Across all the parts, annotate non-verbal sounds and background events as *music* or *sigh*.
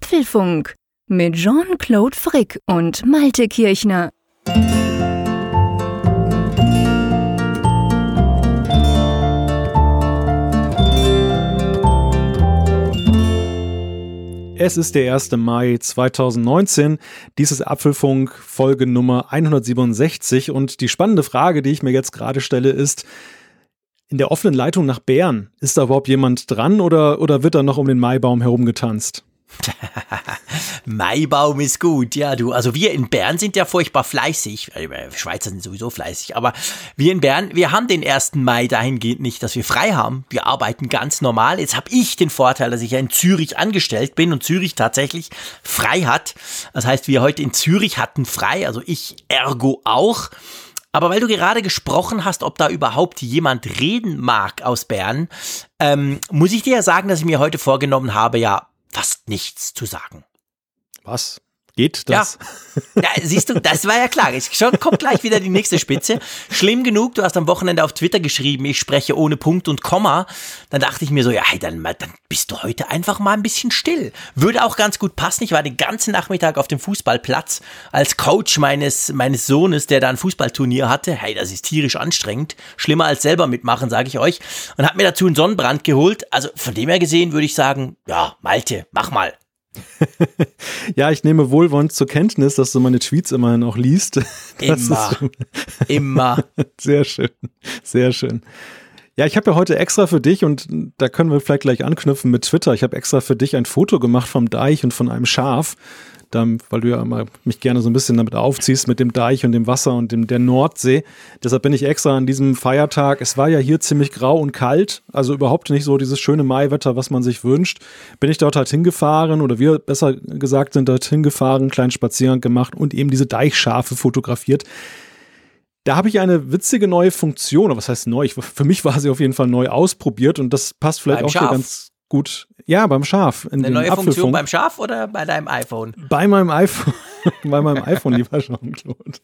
Apfelfunk mit Jean-Claude Frick und Malte Kirchner. Es ist der 1. Mai 2019. Dies ist Apfelfunk Folge Nummer 167 und die spannende Frage, die ich mir jetzt gerade stelle, ist, in der offenen Leitung nach Bern, ist da überhaupt jemand dran oder, oder wird da noch um den Maibaum herumgetanzt? *laughs* Maibaum ist gut, ja, du. Also wir in Bern sind ja furchtbar fleißig. Äh, Schweizer sind sowieso fleißig, aber wir in Bern, wir haben den 1. Mai dahingehend nicht, dass wir frei haben. Wir arbeiten ganz normal. Jetzt habe ich den Vorteil, dass ich ja in Zürich angestellt bin und Zürich tatsächlich frei hat. Das heißt, wir heute in Zürich hatten frei, also ich ergo auch. Aber weil du gerade gesprochen hast, ob da überhaupt jemand reden mag aus Bern, ähm, muss ich dir ja sagen, dass ich mir heute vorgenommen habe, ja fast nichts zu sagen. Was? Geht das? Ja. ja, siehst du, das war ja klar. Schon kommt gleich wieder die nächste Spitze. Schlimm genug, du hast am Wochenende auf Twitter geschrieben, ich spreche ohne Punkt und Komma. Dann dachte ich mir so, ja, hey, dann, dann bist du heute einfach mal ein bisschen still. Würde auch ganz gut passen. Ich war den ganzen Nachmittag auf dem Fußballplatz als Coach meines, meines Sohnes, der da ein Fußballturnier hatte. Hey, das ist tierisch anstrengend. Schlimmer als selber mitmachen, sage ich euch. Und hab mir dazu einen Sonnenbrand geholt. Also von dem her gesehen würde ich sagen, ja, Malte, mach mal. *laughs* ja, ich nehme wohlwollend zur Kenntnis, dass du meine Tweets immerhin auch liest. *laughs* Das immer. Immer. *laughs* Sehr schön. Sehr schön. Ja, ich habe ja heute extra für dich und da können wir vielleicht gleich anknüpfen mit Twitter. Ich habe extra für dich ein Foto gemacht vom Deich und von einem Schaf dann, weil du ja immer mich gerne so ein bisschen damit aufziehst mit dem Deich und dem Wasser und dem, der Nordsee. Deshalb bin ich extra an diesem Feiertag. Es war ja hier ziemlich grau und kalt, also überhaupt nicht so dieses schöne Maiwetter, was man sich wünscht. Bin ich dort halt hingefahren oder wir besser gesagt sind dort hingefahren, kleinen Spaziergang gemacht und eben diese Deichschafe fotografiert. Da habe ich eine witzige neue Funktion, was heißt neu? Für mich war sie auf jeden Fall neu ausprobiert und das passt vielleicht Beim auch hier ganz gut. Ja, beim Schaf. Eine neue Apfelfunk. Funktion beim Schaf oder bei deinem iPhone? Bei meinem iPhone. *laughs* bei meinem iPhone, lieber Jean-Claude.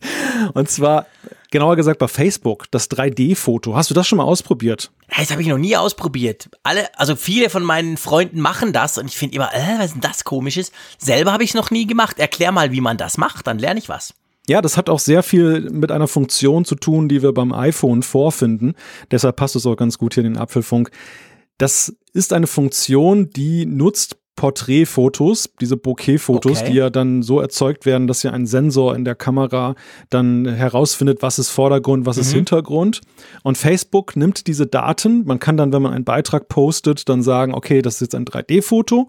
Und zwar, genauer gesagt, bei Facebook, das 3D-Foto. Hast du das schon mal ausprobiert? Das habe ich noch nie ausprobiert. Alle, also viele von meinen Freunden machen das und ich finde immer, äh, was ist denn das komisches? Selber habe ich es noch nie gemacht. Erklär mal, wie man das macht, dann lerne ich was. Ja, das hat auch sehr viel mit einer Funktion zu tun, die wir beim iPhone vorfinden. Deshalb passt es auch ganz gut hier in den Apfelfunk. Das ist eine Funktion, die nutzt Porträtfotos, diese Bokeh-Fotos, okay. die ja dann so erzeugt werden, dass ja ein Sensor in der Kamera dann herausfindet, was ist Vordergrund, was mhm. ist Hintergrund. Und Facebook nimmt diese Daten. Man kann dann, wenn man einen Beitrag postet, dann sagen, okay, das ist jetzt ein 3D-Foto.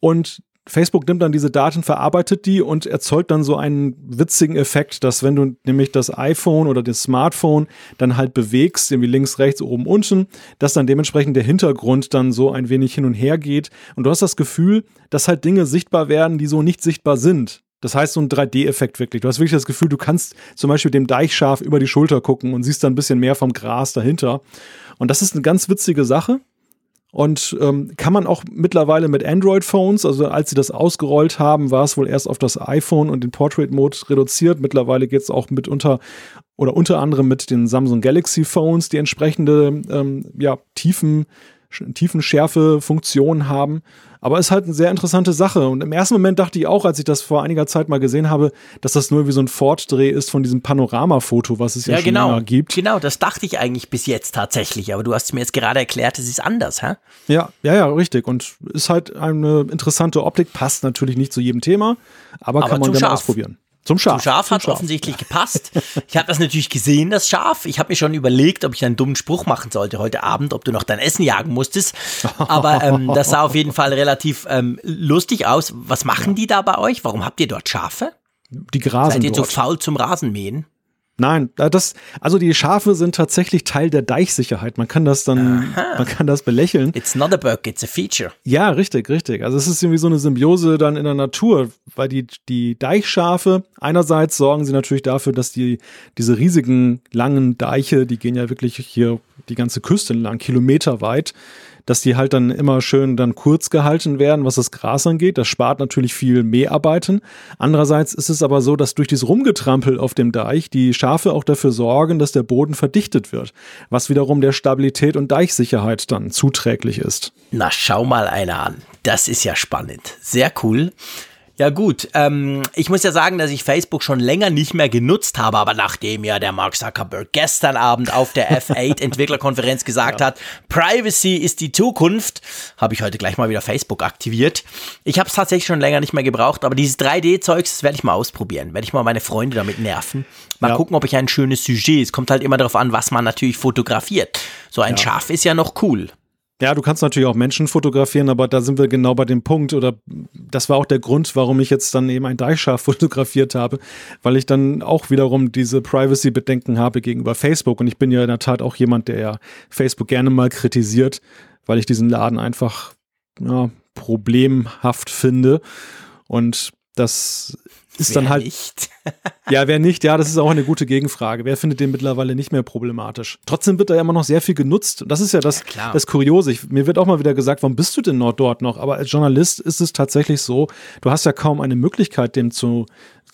Und Facebook nimmt dann diese Daten, verarbeitet die und erzeugt dann so einen witzigen Effekt, dass wenn du nämlich das iPhone oder das Smartphone dann halt bewegst, irgendwie links, rechts, oben, unten, dass dann dementsprechend der Hintergrund dann so ein wenig hin und her geht und du hast das Gefühl, dass halt Dinge sichtbar werden, die so nicht sichtbar sind. Das heißt, so ein 3D-Effekt wirklich. Du hast wirklich das Gefühl, du kannst zum Beispiel dem Deichschaf über die Schulter gucken und siehst dann ein bisschen mehr vom Gras dahinter. Und das ist eine ganz witzige Sache. Und ähm, kann man auch mittlerweile mit Android-Phones, also als sie das ausgerollt haben, war es wohl erst auf das iPhone und den Portrait-Mode reduziert. Mittlerweile geht es auch mit unter oder unter anderem mit den Samsung Galaxy Phones, die entsprechende ähm, ja, tiefen Tiefenschärfe-Funktion haben. Aber ist halt eine sehr interessante Sache. Und im ersten Moment dachte ich auch, als ich das vor einiger Zeit mal gesehen habe, dass das nur wie so ein Fortdreh ist von diesem Panoramafoto, was es ja, ja schon genau. gibt. Genau, das dachte ich eigentlich bis jetzt tatsächlich. Aber du hast mir jetzt gerade erklärt, es ist anders, hä? Ja, ja, ja, richtig. Und ist halt eine interessante Optik, passt natürlich nicht zu jedem Thema, aber, aber kann man gerne ausprobieren. Zum Schaf. Zum Schaf hat es offensichtlich gepasst. Ich habe das natürlich gesehen, das Schaf. Ich habe mir schon überlegt, ob ich einen dummen Spruch machen sollte heute Abend, ob du noch dein Essen jagen musstest. Aber ähm, das sah auf jeden Fall relativ ähm, lustig aus. Was machen die da bei euch? Warum habt ihr dort Schafe? Die grasen Seid ihr dort. so faul zum Rasenmähen? Nein, äh, das, also die Schafe sind tatsächlich Teil der Deichsicherheit. Man kann das dann, Aha. man kann das belächeln. It's not a bug, it's a feature. Ja, richtig, richtig. Also es ist irgendwie so eine Symbiose dann in der Natur, weil die, die Deichschafe, einerseits sorgen sie natürlich dafür, dass die, diese riesigen, langen Deiche, die gehen ja wirklich hier die ganze Küste entlang, kilometerweit, dass die halt dann immer schön dann kurz gehalten werden, was das Gras angeht. Das spart natürlich viel Mäharbeiten. Andererseits ist es aber so, dass durch dieses Rumgetrampel auf dem Deich die Schafe auch dafür sorgen, dass der Boden verdichtet wird, was wiederum der Stabilität und Deichsicherheit dann zuträglich ist. Na, schau mal einer an. Das ist ja spannend. Sehr cool. Ja gut, ähm, ich muss ja sagen, dass ich Facebook schon länger nicht mehr genutzt habe, aber nachdem ja der Mark Zuckerberg gestern Abend auf der *laughs* F8 Entwicklerkonferenz gesagt ja. hat, Privacy ist die Zukunft, habe ich heute gleich mal wieder Facebook aktiviert. Ich habe es tatsächlich schon länger nicht mehr gebraucht, aber dieses 3D-Zeugs, das werde ich mal ausprobieren, werde ich mal meine Freunde damit nerven. Mal ja. gucken, ob ich ein schönes Sujet, es kommt halt immer darauf an, was man natürlich fotografiert. So ein ja. Schaf ist ja noch cool. Ja, du kannst natürlich auch Menschen fotografieren, aber da sind wir genau bei dem Punkt oder das war auch der Grund, warum ich jetzt dann eben ein Deichschaf *laughs* fotografiert habe, weil ich dann auch wiederum diese Privacy-Bedenken habe gegenüber Facebook. Und ich bin ja in der Tat auch jemand, der ja Facebook gerne mal kritisiert, weil ich diesen Laden einfach ja, problemhaft finde. Und das ist wer dann halt. Nicht? *laughs* ja, wer nicht, ja, das ist auch eine gute Gegenfrage. Wer findet den mittlerweile nicht mehr problematisch? Trotzdem wird da ja immer noch sehr viel genutzt. Das ist ja das, ja, das Kuriose. Ich, mir wird auch mal wieder gesagt, warum bist du denn noch dort noch? Aber als Journalist ist es tatsächlich so, du hast ja kaum eine Möglichkeit, dem zu,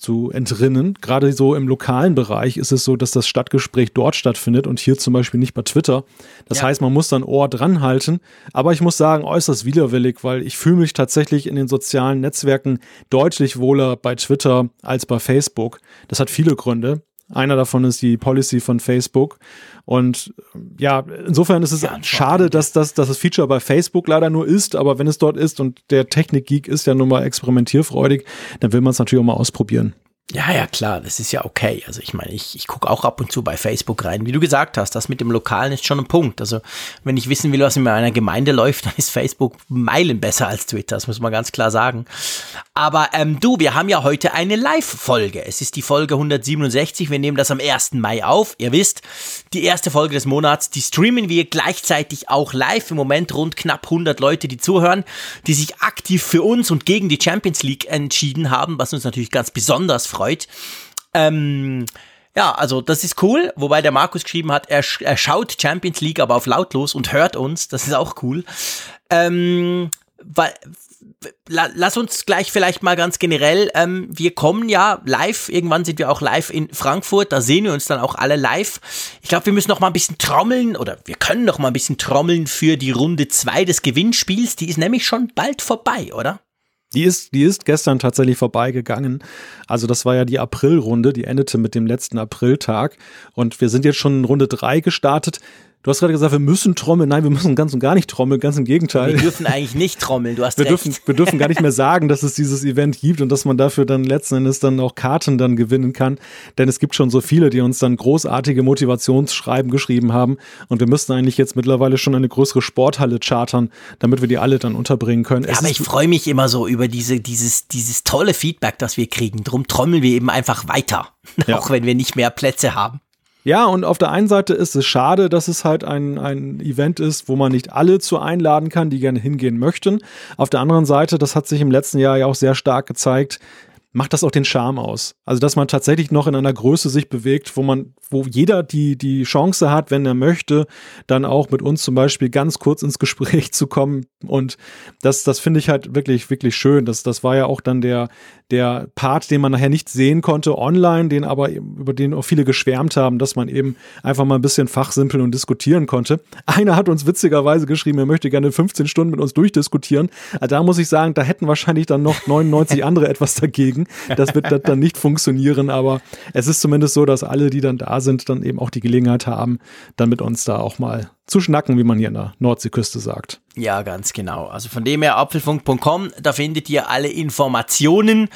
zu entrinnen. Gerade so im lokalen Bereich ist es so, dass das Stadtgespräch dort stattfindet und hier zum Beispiel nicht bei Twitter. Das ja. heißt, man muss dann Ohr dran halten. Aber ich muss sagen, äußerst widerwillig, weil ich fühle mich tatsächlich in den sozialen Netzwerken deutlich wohler bei Twitter als bei Facebook. Das hat viele Gründe. Einer davon ist die Policy von Facebook. Und ja, insofern ist es ja, schade, dass, dass, dass das Feature bei Facebook leider nur ist, aber wenn es dort ist und der Technikgeek ist ja nun mal experimentierfreudig, dann will man es natürlich auch mal ausprobieren. Ja, ja, klar, das ist ja okay. Also ich meine, ich, ich gucke auch ab und zu bei Facebook rein. Wie du gesagt hast, das mit dem Lokalen ist schon ein Punkt. Also wenn ich wissen will, was in meiner Gemeinde läuft, *laughs* dann ist Facebook Meilen besser als Twitter, das muss man ganz klar sagen. Aber ähm, du, wir haben ja heute eine Live-Folge. Es ist die Folge 167, wir nehmen das am 1. Mai auf. Ihr wisst, die erste Folge des Monats, die streamen wir gleichzeitig auch live. Im Moment rund knapp 100 Leute, die zuhören, die sich aktiv für uns und gegen die Champions League entschieden haben, was uns natürlich ganz besonders freut. Ähm, ja, also das ist cool, wobei der Markus geschrieben hat, er, er schaut Champions League aber auf lautlos und hört uns, das ist auch cool. Ähm, weil, lass uns gleich vielleicht mal ganz generell, ähm, wir kommen ja live, irgendwann sind wir auch live in Frankfurt, da sehen wir uns dann auch alle live. Ich glaube, wir müssen noch mal ein bisschen trommeln oder wir können noch mal ein bisschen trommeln für die Runde 2 des Gewinnspiels, die ist nämlich schon bald vorbei, oder? Die ist, die ist gestern tatsächlich vorbeigegangen. Also das war ja die Aprilrunde, die endete mit dem letzten Apriltag. Und wir sind jetzt schon in Runde drei gestartet. Du hast gerade gesagt, wir müssen trommeln. Nein, wir müssen ganz und gar nicht trommeln, ganz im Gegenteil. Wir dürfen eigentlich nicht trommeln, du hast wir recht. Dürfen, wir dürfen gar nicht mehr sagen, dass es dieses Event gibt und dass man dafür dann letzten Endes dann auch Karten dann gewinnen kann. Denn es gibt schon so viele, die uns dann großartige Motivationsschreiben geschrieben haben. Und wir müssten eigentlich jetzt mittlerweile schon eine größere Sporthalle chartern, damit wir die alle dann unterbringen können. Ja, aber ich freue mich immer so über diese, dieses, dieses tolle Feedback, das wir kriegen. Drum trommeln wir eben einfach weiter. Ja. *laughs* Auch wenn wir nicht mehr Plätze haben. Ja, und auf der einen Seite ist es schade, dass es halt ein, ein Event ist, wo man nicht alle zu einladen kann, die gerne hingehen möchten. Auf der anderen Seite, das hat sich im letzten Jahr ja auch sehr stark gezeigt, macht das auch den Charme aus. Also, dass man tatsächlich noch in einer Größe sich bewegt, wo man, wo jeder die, die Chance hat, wenn er möchte, dann auch mit uns zum Beispiel ganz kurz ins Gespräch *laughs* zu kommen. Und das, das finde ich halt wirklich, wirklich schön. Das, das war ja auch dann der, der Part, den man nachher nicht sehen konnte online, den aber über den auch viele geschwärmt haben, dass man eben einfach mal ein bisschen fachsimpeln und diskutieren konnte. Einer hat uns witzigerweise geschrieben, er möchte gerne 15 Stunden mit uns durchdiskutieren. Da muss ich sagen, da hätten wahrscheinlich dann noch 99 andere etwas dagegen. Das wird dann nicht funktionieren, aber es ist zumindest so, dass alle, die dann da sind, dann eben auch die Gelegenheit haben, dann mit uns da auch mal zu schnacken, wie man hier in der Nordseeküste sagt. Ja, ganz genau. Also von dem her apfelfunk.com, da findet ihr alle Informationen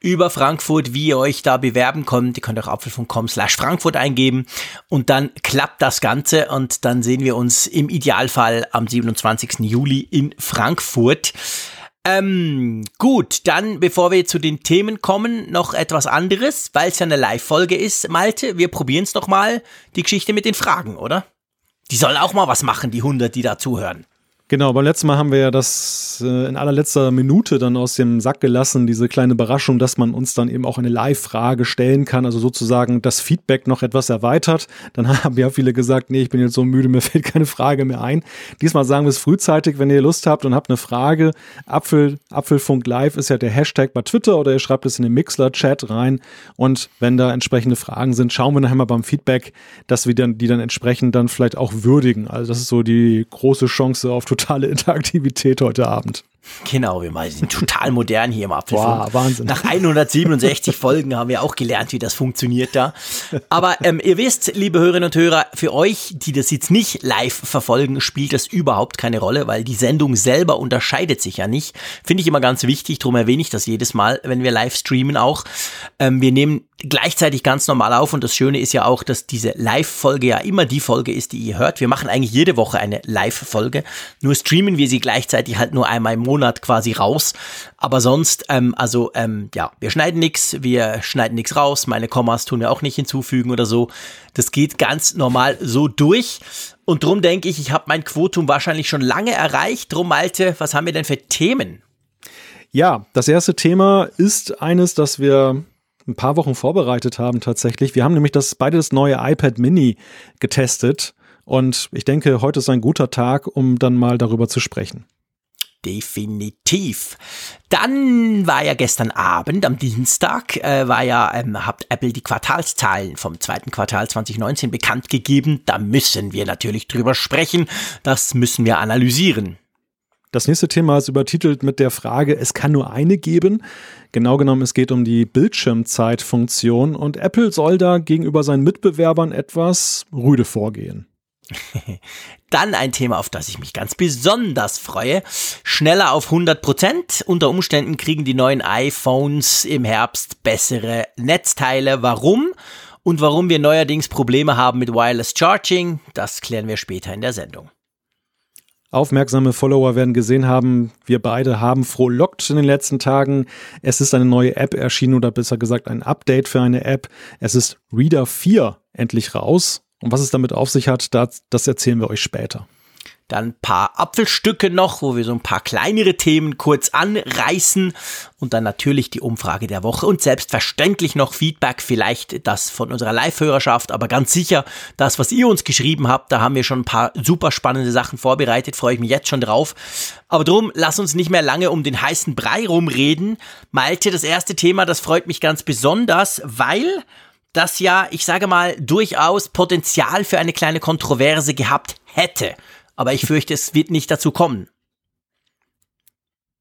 über Frankfurt, wie ihr euch da bewerben könnt. Ihr könnt auch apfelfunk.com slash Frankfurt eingeben und dann klappt das Ganze und dann sehen wir uns im Idealfall am 27. Juli in Frankfurt. Ähm, gut, dann bevor wir zu den Themen kommen, noch etwas anderes, weil es ja eine Live-Folge ist, Malte, wir probieren es nochmal, die Geschichte mit den Fragen, oder? Die sollen auch mal was machen, die 100, die da zuhören. Genau, beim letzten Mal haben wir ja das äh, in allerletzter Minute dann aus dem Sack gelassen, diese kleine Überraschung, dass man uns dann eben auch eine Live-Frage stellen kann, also sozusagen das Feedback noch etwas erweitert. Dann *laughs* haben ja viele gesagt, nee, ich bin jetzt so müde, mir *laughs* fällt keine Frage mehr ein. Diesmal sagen wir es frühzeitig, wenn ihr Lust habt und habt eine Frage. Apfel, Apfelfunk Live ist ja der Hashtag bei Twitter oder ihr schreibt es in den Mixler-Chat rein und wenn da entsprechende Fragen sind, schauen wir nachher mal beim Feedback, dass wir dann, die dann entsprechend dann vielleicht auch würdigen. Also das ist so die große Chance auf totale Interaktivität heute Abend. Genau, wir sind total modern hier im Apfelfunk. Wow, Wahnsinn. Nach 167 Folgen haben wir auch gelernt, wie das funktioniert da. Aber ähm, ihr wisst, liebe Hörerinnen und Hörer, für euch, die das jetzt nicht live verfolgen, spielt das überhaupt keine Rolle, weil die Sendung selber unterscheidet sich ja nicht. Finde ich immer ganz wichtig, darum erwähne ich das jedes Mal, wenn wir live streamen auch. Ähm, wir nehmen gleichzeitig ganz normal auf und das Schöne ist ja auch, dass diese Live-Folge ja immer die Folge ist, die ihr hört. Wir machen eigentlich jede Woche eine Live-Folge, nur streamen wir sie gleichzeitig halt nur einmal im Monat quasi raus. Aber sonst, ähm, also ähm, ja, wir schneiden nichts, wir schneiden nichts raus, meine Kommas tun wir auch nicht hinzufügen oder so. Das geht ganz normal so durch. Und drum denke ich, ich habe mein Quotum wahrscheinlich schon lange erreicht. Drum, Malte, was haben wir denn für Themen? Ja, das erste Thema ist eines, das wir ein paar Wochen vorbereitet haben tatsächlich. Wir haben nämlich das beide das neue iPad Mini getestet und ich denke, heute ist ein guter Tag, um dann mal darüber zu sprechen. Definitiv. Dann war ja gestern Abend, am Dienstag, äh, war ja, ähm, hat Apple die Quartalszahlen vom zweiten Quartal 2019 bekannt gegeben. Da müssen wir natürlich drüber sprechen. Das müssen wir analysieren. Das nächste Thema ist übertitelt mit der Frage, es kann nur eine geben. Genau genommen, es geht um die Bildschirmzeitfunktion und Apple soll da gegenüber seinen Mitbewerbern etwas rüde vorgehen. *laughs* Dann ein Thema, auf das ich mich ganz besonders freue. Schneller auf 100 Prozent. Unter Umständen kriegen die neuen iPhones im Herbst bessere Netzteile. Warum? Und warum wir neuerdings Probleme haben mit Wireless Charging, das klären wir später in der Sendung. Aufmerksame Follower werden gesehen haben, wir beide haben frohlockt in den letzten Tagen. Es ist eine neue App erschienen oder besser gesagt ein Update für eine App. Es ist Reader 4 endlich raus. Und was es damit auf sich hat, das, das erzählen wir euch später. Dann ein paar Apfelstücke noch, wo wir so ein paar kleinere Themen kurz anreißen und dann natürlich die Umfrage der Woche und selbstverständlich noch Feedback, vielleicht das von unserer Live-Hörerschaft, aber ganz sicher das, was ihr uns geschrieben habt, da haben wir schon ein paar super spannende Sachen vorbereitet, freue ich mich jetzt schon drauf. Aber drum, lass uns nicht mehr lange um den heißen Brei rumreden. Malte, das erste Thema, das freut mich ganz besonders, weil das ja, ich sage mal, durchaus Potenzial für eine kleine Kontroverse gehabt hätte aber ich fürchte, es wird nicht dazu kommen.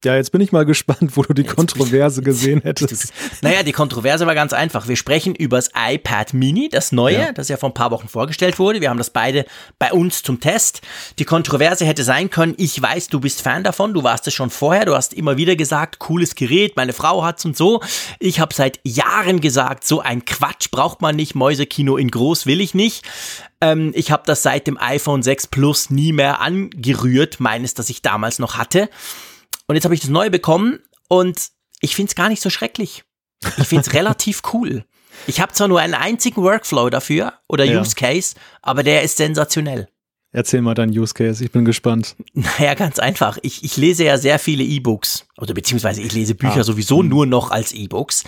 Ja, jetzt bin ich mal gespannt, wo du die jetzt Kontroverse gesehen *laughs* hättest. Naja, die Kontroverse war ganz einfach. Wir sprechen über das iPad Mini, das neue, ja. das ja vor ein paar Wochen vorgestellt wurde. Wir haben das beide bei uns zum Test. Die Kontroverse hätte sein können, ich weiß, du bist Fan davon, du warst es schon vorher, du hast immer wieder gesagt, cooles Gerät, meine Frau hat's und so. Ich habe seit Jahren gesagt, so ein Quatsch braucht man nicht, Mäusekino in groß will ich nicht. Ähm, ich habe das seit dem iPhone 6 Plus nie mehr angerührt, meines, das ich damals noch hatte. Und jetzt habe ich das neue bekommen und ich finde es gar nicht so schrecklich. Ich finde es *laughs* relativ cool. Ich habe zwar nur einen einzigen Workflow dafür oder ja. Use Case, aber der ist sensationell. Erzähl mal deinen Use Case, ich bin gespannt. *laughs* Naja, ganz einfach. Ich, ich lese ja sehr viele E-Books. Oder beziehungsweise ich lese Bücher ah. sowieso hm. nur noch als E-Books.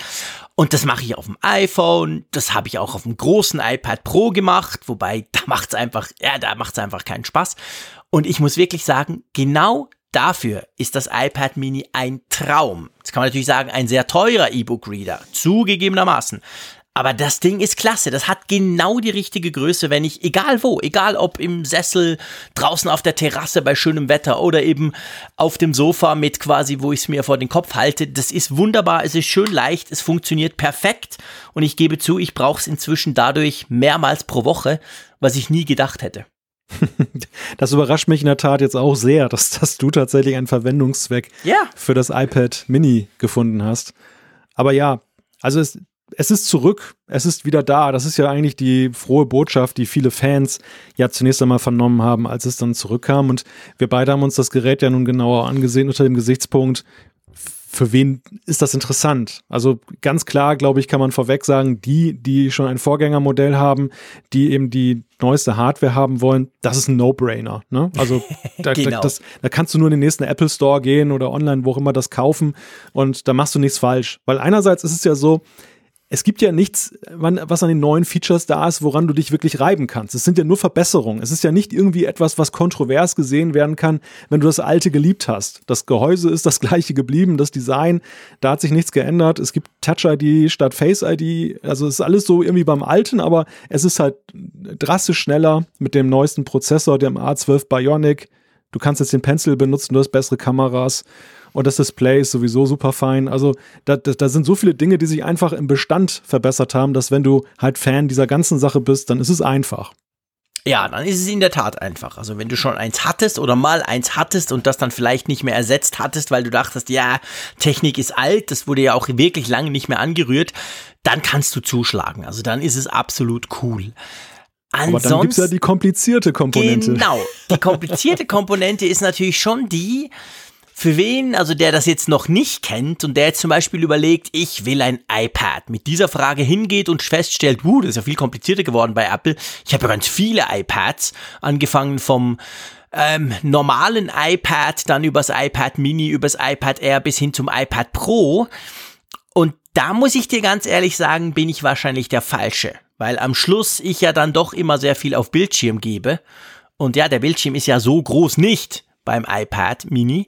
Und das mache ich auf dem iPhone, das habe ich auch auf dem großen iPad Pro gemacht, wobei da *laughs* macht's einfach, ja, da macht's einfach keinen Spaß. Und ich muss wirklich sagen, genau Dafür ist das iPad Mini ein Traum. Jetzt kann man natürlich sagen, ein sehr teurer E-Book-Reader, zugegebenermaßen. Aber das Ding ist klasse. Das hat genau die richtige Größe, wenn ich, egal wo, egal ob im Sessel, draußen auf der Terrasse bei schönem Wetter oder eben auf dem Sofa mit quasi, wo ich es mir vor den Kopf halte. Das ist wunderbar, es ist schön leicht, es funktioniert perfekt und ich gebe zu, ich brauche es inzwischen dadurch mehrmals pro Woche, was ich nie gedacht hätte. *laughs* Das überrascht mich in der Tat jetzt auch sehr, dass, dass du tatsächlich einen Verwendungszweck ja. für das iPad Mini gefunden hast. Aber ja, also es, es ist zurück, es ist wieder da. Das ist ja eigentlich die frohe Botschaft, die viele Fans ja zunächst einmal vernommen haben, als es dann zurückkam. Und wir beide haben uns das Gerät ja nun genauer angesehen unter dem Gesichtspunkt, für wen ist das interessant? Also ganz klar, glaube ich, kann man vorweg sagen, die, die schon ein Vorgängermodell haben, die eben die neueste Hardware haben wollen, das ist ein No-Brainer. Ne? Also *laughs* da, genau. da, das, da kannst du nur in den nächsten Apple Store gehen oder online, wo auch immer das kaufen und da machst du nichts falsch. Weil einerseits ist es ja so, es gibt ja nichts, was an den neuen Features da ist, woran du dich wirklich reiben kannst. Es sind ja nur Verbesserungen. Es ist ja nicht irgendwie etwas, was kontrovers gesehen werden kann, wenn du das alte geliebt hast. Das Gehäuse ist das *laughs* gleiche geblieben, das Design, da hat sich nichts geändert. Es gibt Touch-ID statt Face-ID. Also es ist alles so irgendwie beim alten, aber es ist halt drastisch schneller mit dem neuesten Prozessor, dem A12 Bionic. Du kannst jetzt den Pencil benutzen, du hast bessere Kameras und das Display ist sowieso super fein. Also da, da, da sind so viele Dinge, die sich einfach im Bestand verbessert haben, dass wenn du halt Fan dieser ganzen Sache bist, dann ist es einfach. Ja, dann ist es in der Tat einfach. Also wenn du schon eins hattest oder mal eins hattest und das dann vielleicht nicht mehr ersetzt hattest, weil du dachtest, ja, Technik ist alt, das wurde ja auch wirklich lange nicht mehr angerührt, dann kannst du zuschlagen. Also dann ist es absolut cool. Ansonsten, Aber dann gibt es ja die komplizierte Komponente. Genau, die komplizierte Komponente ist natürlich schon die, für wen, also der das jetzt noch nicht kennt und der jetzt zum Beispiel überlegt, ich will ein iPad, mit dieser Frage hingeht und feststellt, uh, das ist ja viel komplizierter geworden bei Apple. Ich habe ja ganz viele iPads, angefangen vom ähm, normalen iPad, dann übers iPad Mini, übers iPad Air bis hin zum iPad Pro. Und da muss ich dir ganz ehrlich sagen, bin ich wahrscheinlich der Falsche, weil am Schluss ich ja dann doch immer sehr viel auf Bildschirm gebe. Und ja, der Bildschirm ist ja so groß nicht beim iPad Mini.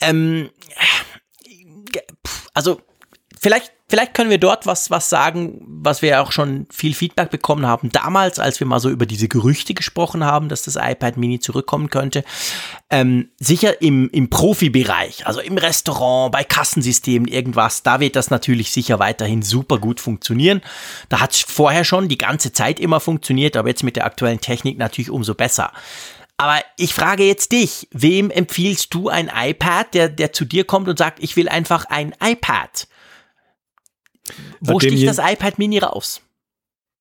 Ähm, also vielleicht, vielleicht können wir dort was, was sagen, was wir auch schon viel Feedback bekommen haben. Damals, als wir mal so über diese Gerüchte gesprochen haben, dass das iPad Mini zurückkommen könnte. Ähm, sicher im, im Profibereich, also im Restaurant, bei Kassensystemen, irgendwas, da wird das natürlich sicher weiterhin super gut funktionieren. Da hat es vorher schon die ganze Zeit immer funktioniert, aber jetzt mit der aktuellen Technik natürlich umso besser. Aber ich frage jetzt dich, wem empfiehlst du ein iPad, der, der zu dir kommt und sagt, ich will einfach ein iPad? Wo sticht das iPad Mini raus?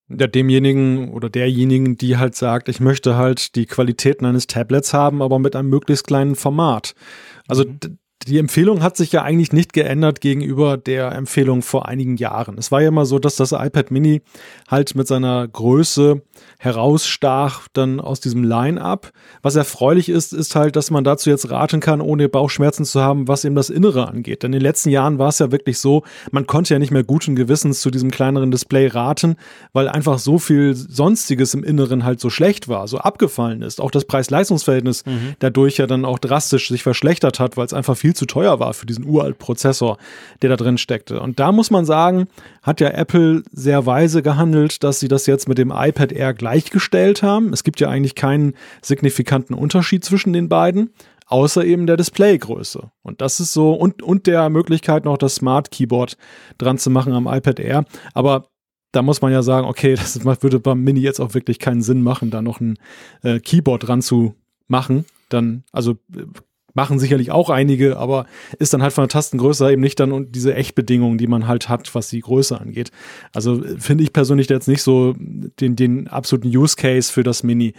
Ja, demjenigen oder derjenigen, die halt sagt, ich möchte halt die Qualitäten eines Tablets haben, aber mit einem möglichst kleinen Format. Also mhm die Empfehlung hat sich ja eigentlich nicht geändert gegenüber der Empfehlung vor einigen Jahren. Es war ja immer so, dass das iPad Mini halt mit seiner Größe herausstach dann aus diesem Line-up. Was erfreulich ist, ist halt, dass man dazu jetzt raten kann, ohne Bauchschmerzen zu haben, was eben das Innere angeht. Denn in den letzten Jahren war es ja wirklich so, man konnte ja nicht mehr guten Gewissens zu diesem kleineren Display raten, weil einfach so viel Sonstiges im Inneren halt so schlecht war, so abgefallen ist. Auch das Preis-Leistungs-Verhältnis mhm. dadurch ja dann auch drastisch sich verschlechtert hat, weil es einfach viel zu teuer war für diesen uralt Prozessor, der da drin steckte. Und da muss man sagen, hat ja Apple sehr weise gehandelt, dass sie das jetzt mit dem iPad Air gleichgestellt haben. Es gibt ja eigentlich keinen signifikanten Unterschied zwischen den beiden außer eben der Displaygröße. Und das ist so, und, und der Möglichkeit noch das Smart Keyboard dran zu machen am iPad Air. Aber da muss man ja sagen, okay, *laughs* das würde beim Mini jetzt auch wirklich keinen Sinn machen, da noch ein äh, Keyboard dran zu machen. Dann, also Machen sicherlich auch einige, aber ist dann halt von der Tastengröße eben nicht dann diese Echtbedingungen, die man halt hat, was die Größe angeht. Also finde ich persönlich jetzt nicht so den, den absoluten Use Case für das Mini.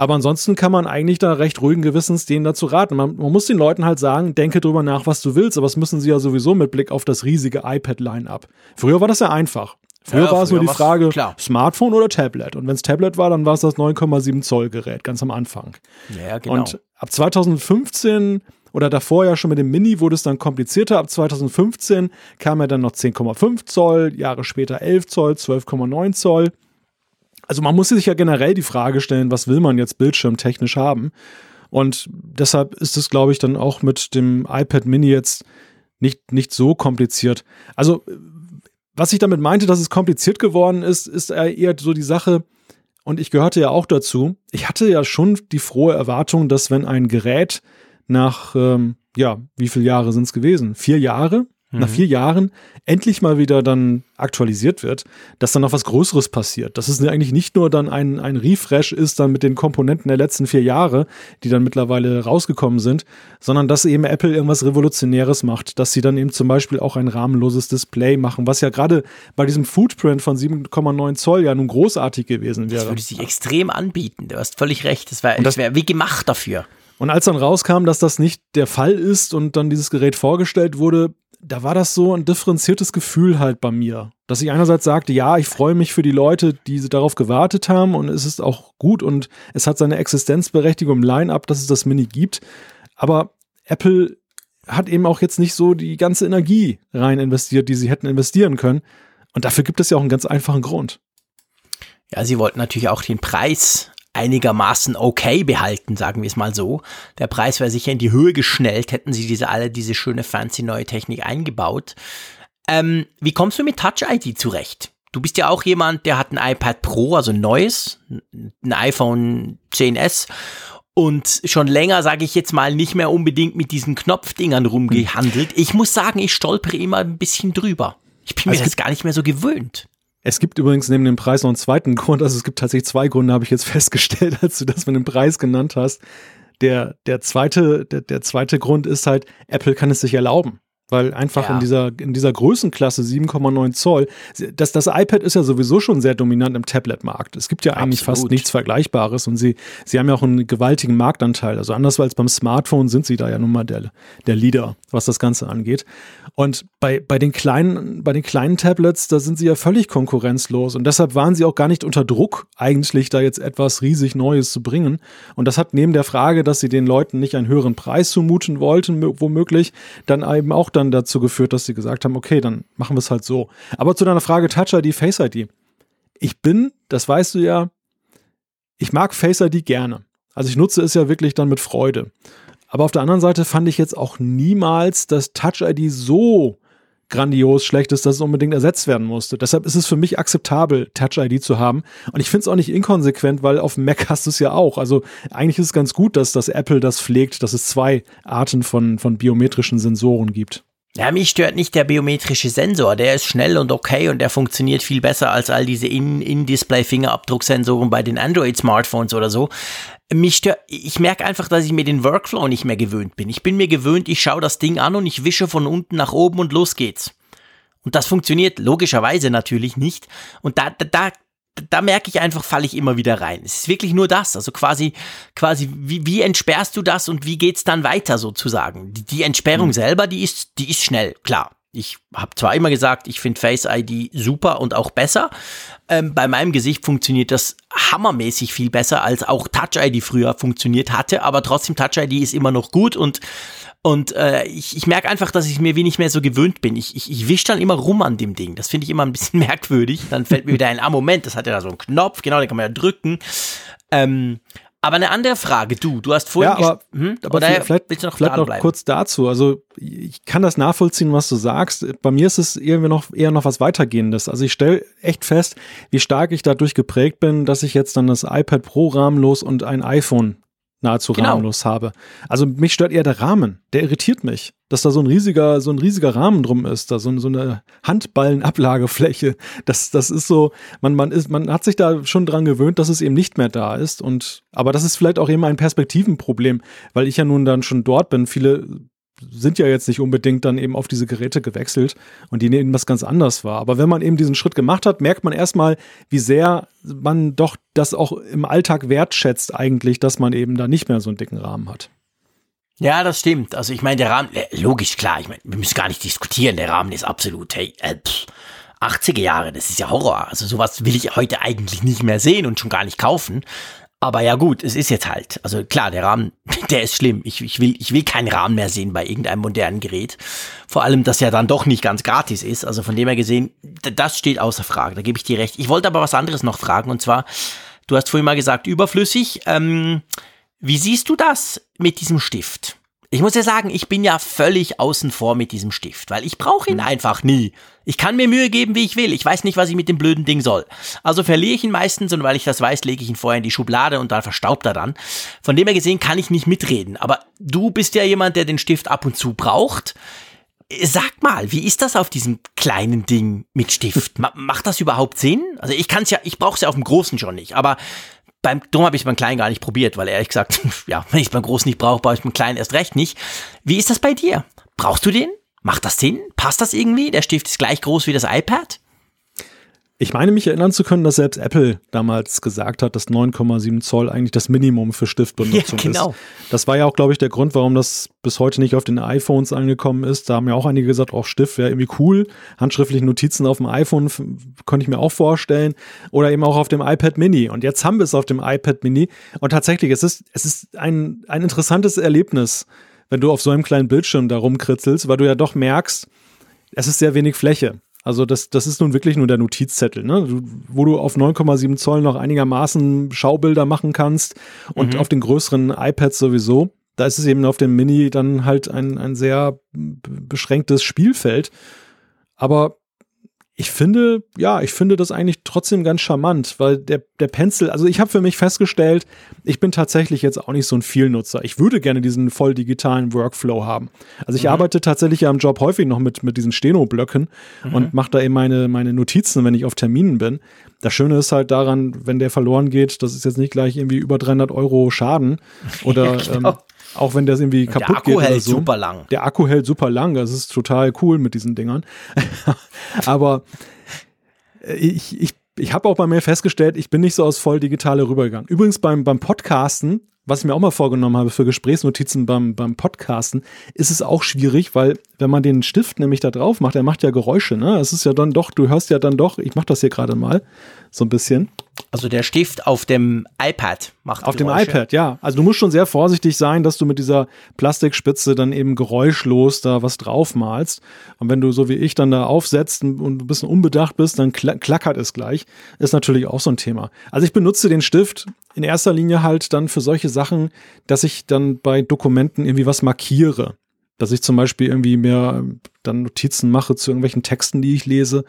Aber ansonsten kann man eigentlich da recht ruhigen Gewissens denen dazu raten. Man, man, muss den Leuten halt sagen, denke drüber nach, was du willst, aber das müssen sie ja sowieso mit Blick auf das riesige iPad-Line-up. Früher war das ja einfach. Früher ja, war es nur die Frage. Smartphone oder Tablet. Und wenn es Tablet war, dann war es das 9,7 Zoll Gerät, ganz am Anfang. Ja, genau. Und ab 2015 oder davor ja schon mit dem Mini wurde es dann komplizierter. Ab 2015 kam ja dann noch 10,5 Zoll, Jahre später 11 Zoll, 12,9 Zoll. Also man muss sich ja generell die Frage stellen, was will man jetzt bildschirmtechnisch haben? Und deshalb ist es, glaube ich, dann auch mit dem iPad Mini jetzt nicht, nicht so kompliziert. Also was ich damit meinte, dass es kompliziert geworden ist, ist eher so die Sache, und ich gehörte ja auch dazu, ich hatte ja schon die frohe Erwartung, dass wenn ein Gerät nach, ähm, ja, wie viele Jahre sind es gewesen? Vier Jahre? Nach mhm. vier Jahren endlich mal wieder dann aktualisiert wird, dass dann noch was Größeres passiert. Dass es eigentlich nicht nur dann ein, ein Refresh ist dann mit den Komponenten der letzten vier Jahre, die dann mittlerweile rausgekommen sind, sondern dass eben Apple irgendwas Revolutionäres macht, dass sie dann eben zum Beispiel auch ein rahmenloses Display machen, was ja gerade bei diesem Footprint von 7,9 Zoll ja nun großartig gewesen wäre. Das würde sich extrem anbieten, du hast völlig recht, das wäre wär wie gemacht dafür. Und als dann rauskam, dass das nicht der Fall ist und dann dieses Gerät vorgestellt wurde, da war das so ein differenziertes Gefühl halt bei mir. Dass ich einerseits sagte, ja, ich freue mich für die Leute, die darauf gewartet haben und es ist auch gut und es hat seine Existenzberechtigung im Line-Up, dass es das Mini gibt. Aber Apple hat eben auch jetzt nicht so die ganze Energie rein investiert, die sie hätten investieren können. Und dafür gibt es ja auch einen ganz einfachen Grund. Ja, sie wollten natürlich auch den Preis einigermaßen okay behalten, sagen wir es mal so. Der Preis wäre sicher in die Höhe geschnellt, hätten sie diese alle diese schöne fancy neue Technik eingebaut. Ähm, wie kommst du mit Touch ID zurecht? Du bist ja auch jemand, der hat ein iPad Pro, also ein neues, ein iPhone 10s und schon länger, sage ich jetzt mal, nicht mehr unbedingt mit diesen Knopfdingern rumgehandelt. Ich muss sagen, ich stolpere immer ein bisschen drüber. Ich bin also mir das gar nicht mehr so gewöhnt. Es gibt übrigens neben dem Preis noch einen zweiten *laughs* Grund. Also es gibt tatsächlich zwei Gründe, habe ich jetzt *laughs* festgestellt, als du das mit dem Preis genannt hast. Der, der, zweite, der, der zweite Grund ist halt, Apple kann es sich erlauben weil einfach ja. in dieser in dieser Größenklasse 7,9 Zoll, das das iPad ist ja sowieso schon sehr dominant im Tablet-Markt. Es gibt ja eigentlich Absolut. fast nichts Vergleichbares und sie sie haben ja auch einen gewaltigen Marktanteil. Also anders als beim Smartphone sind sie da ja nun mal der der Leader, was das Ganze angeht. Und bei bei den kleinen bei den kleinen Tablets, da sind sie ja völlig konkurrenzlos und deshalb waren sie auch gar nicht unter Druck eigentlich da jetzt etwas riesig Neues zu bringen. Und das hat neben der Frage, dass sie den Leuten nicht einen höheren Preis zumuten wollten, womöglich, dann eben auch dann dazu geführt, dass sie gesagt haben, okay, dann machen wir es halt so. Aber zu deiner Frage Touch ID, Face ID. Ich bin, das weißt du ja, ich mag Face ID gerne. Also ich nutze es ja wirklich dann mit Freude. Aber auf der anderen Seite fand ich jetzt auch niemals, dass Touch ID so grandios schlecht ist, dass es unbedingt ersetzt werden musste. Deshalb ist es für mich akzeptabel, Touch ID zu haben. Und ich finde es auch nicht inkonsequent, weil auf Mac hast du es ja auch. Also eigentlich ist es ganz gut, dass das Apple das pflegt, dass es zwei Arten von, von biometrischen Sensoren gibt. Ja, mich stört nicht der biometrische Sensor. Der ist schnell und okay und der funktioniert viel besser als all diese In-Display-Fingerabdrucksensoren bei den Android-Smartphones oder so. Mich stört, ich merke einfach, dass ich mir den Workflow nicht mehr gewöhnt bin. Ich bin mir gewöhnt, ich schaue das Ding an und ich wische von unten nach oben und los geht's. Und das funktioniert logischerweise natürlich nicht. Und da, da, da merke ich einfach, falle ich immer wieder rein. Es ist wirklich nur das. Also quasi, quasi, wie, wie entsperrst du das und wie geht's dann weiter sozusagen? Die, die Entsperrung mhm. selber, die ist, die ist schnell, klar. Ich habe zwar immer gesagt, ich finde Face ID super und auch besser. Ähm, bei meinem Gesicht funktioniert das hammermäßig viel besser, als auch Touch ID früher funktioniert hatte, aber trotzdem Touch ID ist immer noch gut und und äh, ich, ich merke einfach, dass ich mir wenig mehr so gewöhnt bin. Ich, ich, ich wisch dann immer rum an dem Ding. Das finde ich immer ein bisschen *laughs* merkwürdig. Dann fällt mir wieder ein, ah, Moment, das hat ja da so einen Knopf, genau, den kann man ja drücken. Ähm, aber eine andere Frage, du, du hast vorhin. Ja, aber, hm? aber vielleicht, willst du noch, vielleicht noch kurz dazu. Also ich kann das nachvollziehen, was du sagst. Bei mir ist es irgendwie noch eher noch was weitergehendes. Also ich stelle echt fest, wie stark ich dadurch geprägt bin, dass ich jetzt dann das iPad Pro rahmenlos und ein iPhone nahezu genau. rahmenlos habe. Also mich stört eher der Rahmen. Der irritiert mich, dass da so ein riesiger, so ein riesiger Rahmen drum ist, da so, so eine Handballenablagefläche. Das, das ist so, man, man ist, man hat sich da schon dran gewöhnt, dass es eben nicht mehr da ist. Und, aber das ist vielleicht auch eben ein Perspektivenproblem, weil ich ja nun dann schon dort bin. Viele sind ja jetzt nicht unbedingt dann eben auf diese Geräte gewechselt und die nehmen was ganz anders war. Aber wenn man eben diesen Schritt gemacht hat, merkt man erstmal, wie sehr man doch das auch im Alltag wertschätzt eigentlich, dass man eben da nicht mehr so einen dicken Rahmen hat. Ja, das stimmt. Also ich meine, der Rahmen, äh, logisch, klar, ich meine, wir müssen gar nicht diskutieren, der Rahmen ist absolut, hey, äh, 80er Jahre, das ist ja Horror. Also sowas will ich heute eigentlich nicht mehr sehen und schon gar nicht kaufen. Aber ja gut, es ist jetzt halt. Also klar, der Rahmen, *laughs* der ist schlimm. Ich, ich, will, ich will keinen Rahmen mehr sehen bei irgendeinem modernen Gerät. Vor allem, dass ja dann doch nicht ganz gratis ist. Also von dem her gesehen, das steht außer Frage. Da gebe ich dir recht. Ich wollte aber was anderes noch fragen. Und zwar, du hast vorhin mal gesagt, überflüssig. Ähm, wie siehst du das mit diesem Stift? Ich muss ja sagen, ich bin ja völlig außen vor mit diesem Stift, weil ich brauche ihn mhm. einfach nie. Ich kann mir Mühe geben, wie ich will. Ich weiß nicht, was ich mit dem blöden Ding soll. Also verliere ich ihn meistens und weil ich das weiß, lege ich ihn vorher in die Schublade und dann verstaubt er dann. Von dem her gesehen kann ich nicht mitreden. Aber du bist ja jemand, der den Stift ab und zu braucht. Sag mal, wie ist das auf diesem kleinen Ding mit Stift? macht das überhaupt Sinn? Also ich kann es ja, ich brauche es ja auf dem großen schon nicht, aber beim Drum habe ich beim Kleinen gar nicht probiert, weil ehrlich gesagt, *laughs* ja, wenn ich beim Großen nicht brauche, brauche ich beim Kleinen erst recht nicht. Wie ist das bei dir? Brauchst du den? Macht das Sinn? Passt das irgendwie? Der Stift ist gleich groß wie das iPad? Ich meine mich erinnern zu können, dass selbst Apple damals gesagt hat, dass 9,7 Zoll eigentlich das Minimum für Stiftbenutzung ja, genau. ist. Das war ja auch, glaube ich, der Grund, warum das bis heute nicht auf den iPhones angekommen ist. Da haben ja auch einige gesagt, auch Stift wäre irgendwie cool. Handschriftliche Notizen auf dem iPhone konnte ich mir auch vorstellen. Oder eben auch auf dem iPad Mini. Und jetzt haben wir es auf dem iPad Mini. Und tatsächlich, es ist, es ist ein, ein interessantes Erlebnis, wenn du auf so einem kleinen Bildschirm da rumkritzelst, weil du ja doch merkst, es ist sehr wenig Fläche. Also das, das ist nun wirklich nur der Notizzettel, ne? Du, wo du auf 9,7 Zoll noch einigermaßen Schaubilder machen kannst und mhm. auf den größeren iPads sowieso. Da ist es eben auf dem Mini dann halt ein, ein sehr beschränktes Spielfeld. Aber ich finde, ja, ich finde das eigentlich trotzdem ganz charmant, weil der, der Pencil, also ich habe für mich festgestellt, ich bin tatsächlich jetzt auch nicht so ein Vielnutzer. Ich würde gerne diesen voll digitalen Workflow haben. Also ich mhm. arbeite tatsächlich ja am Job häufig noch mit, mit diesen Steno-Blöcken mhm. und mache da eben meine, meine Notizen, wenn ich auf Terminen bin. Das Schöne ist halt daran, wenn der verloren geht, das ist jetzt nicht gleich irgendwie über 300 Euro Schaden *laughs* oder ja, genau. ähm, auch wenn das irgendwie kaputt geht. Der Akku hält so. super lang. Der Akku hält super lang. Das ist total cool mit diesen Dingern. *laughs* Aber äh, ich, ich, ich habe auch bei mir festgestellt, ich bin nicht so aus voll digitale rübergegangen. Übrigens beim, beim Podcasten was ich mir auch mal vorgenommen habe für Gesprächsnotizen beim, beim Podcasten, ist es auch schwierig, weil wenn man den Stift nämlich da drauf macht, der macht ja Geräusche, ne? Es ist ja dann doch, du hörst ja dann doch, ich mache das hier gerade mal, so ein bisschen. Also der Stift auf dem iPad macht Auf Geräusche. dem iPad, ja. Also du musst schon sehr vorsichtig sein, dass du mit dieser Plastikspitze dann eben geräuschlos da was draufmalst. Und wenn du so wie ich dann da aufsetzt und ein bisschen unbedacht bist, dann klackert es gleich. Ist natürlich auch so ein Thema. Also ich benutze den Stift in erster Linie halt dann für solche Sachen, dass ich dann bei Dokumenten irgendwie was markiere. Dass ich zum Beispiel irgendwie mir dann Notizen mache zu irgendwelchen Texten, die ich lese.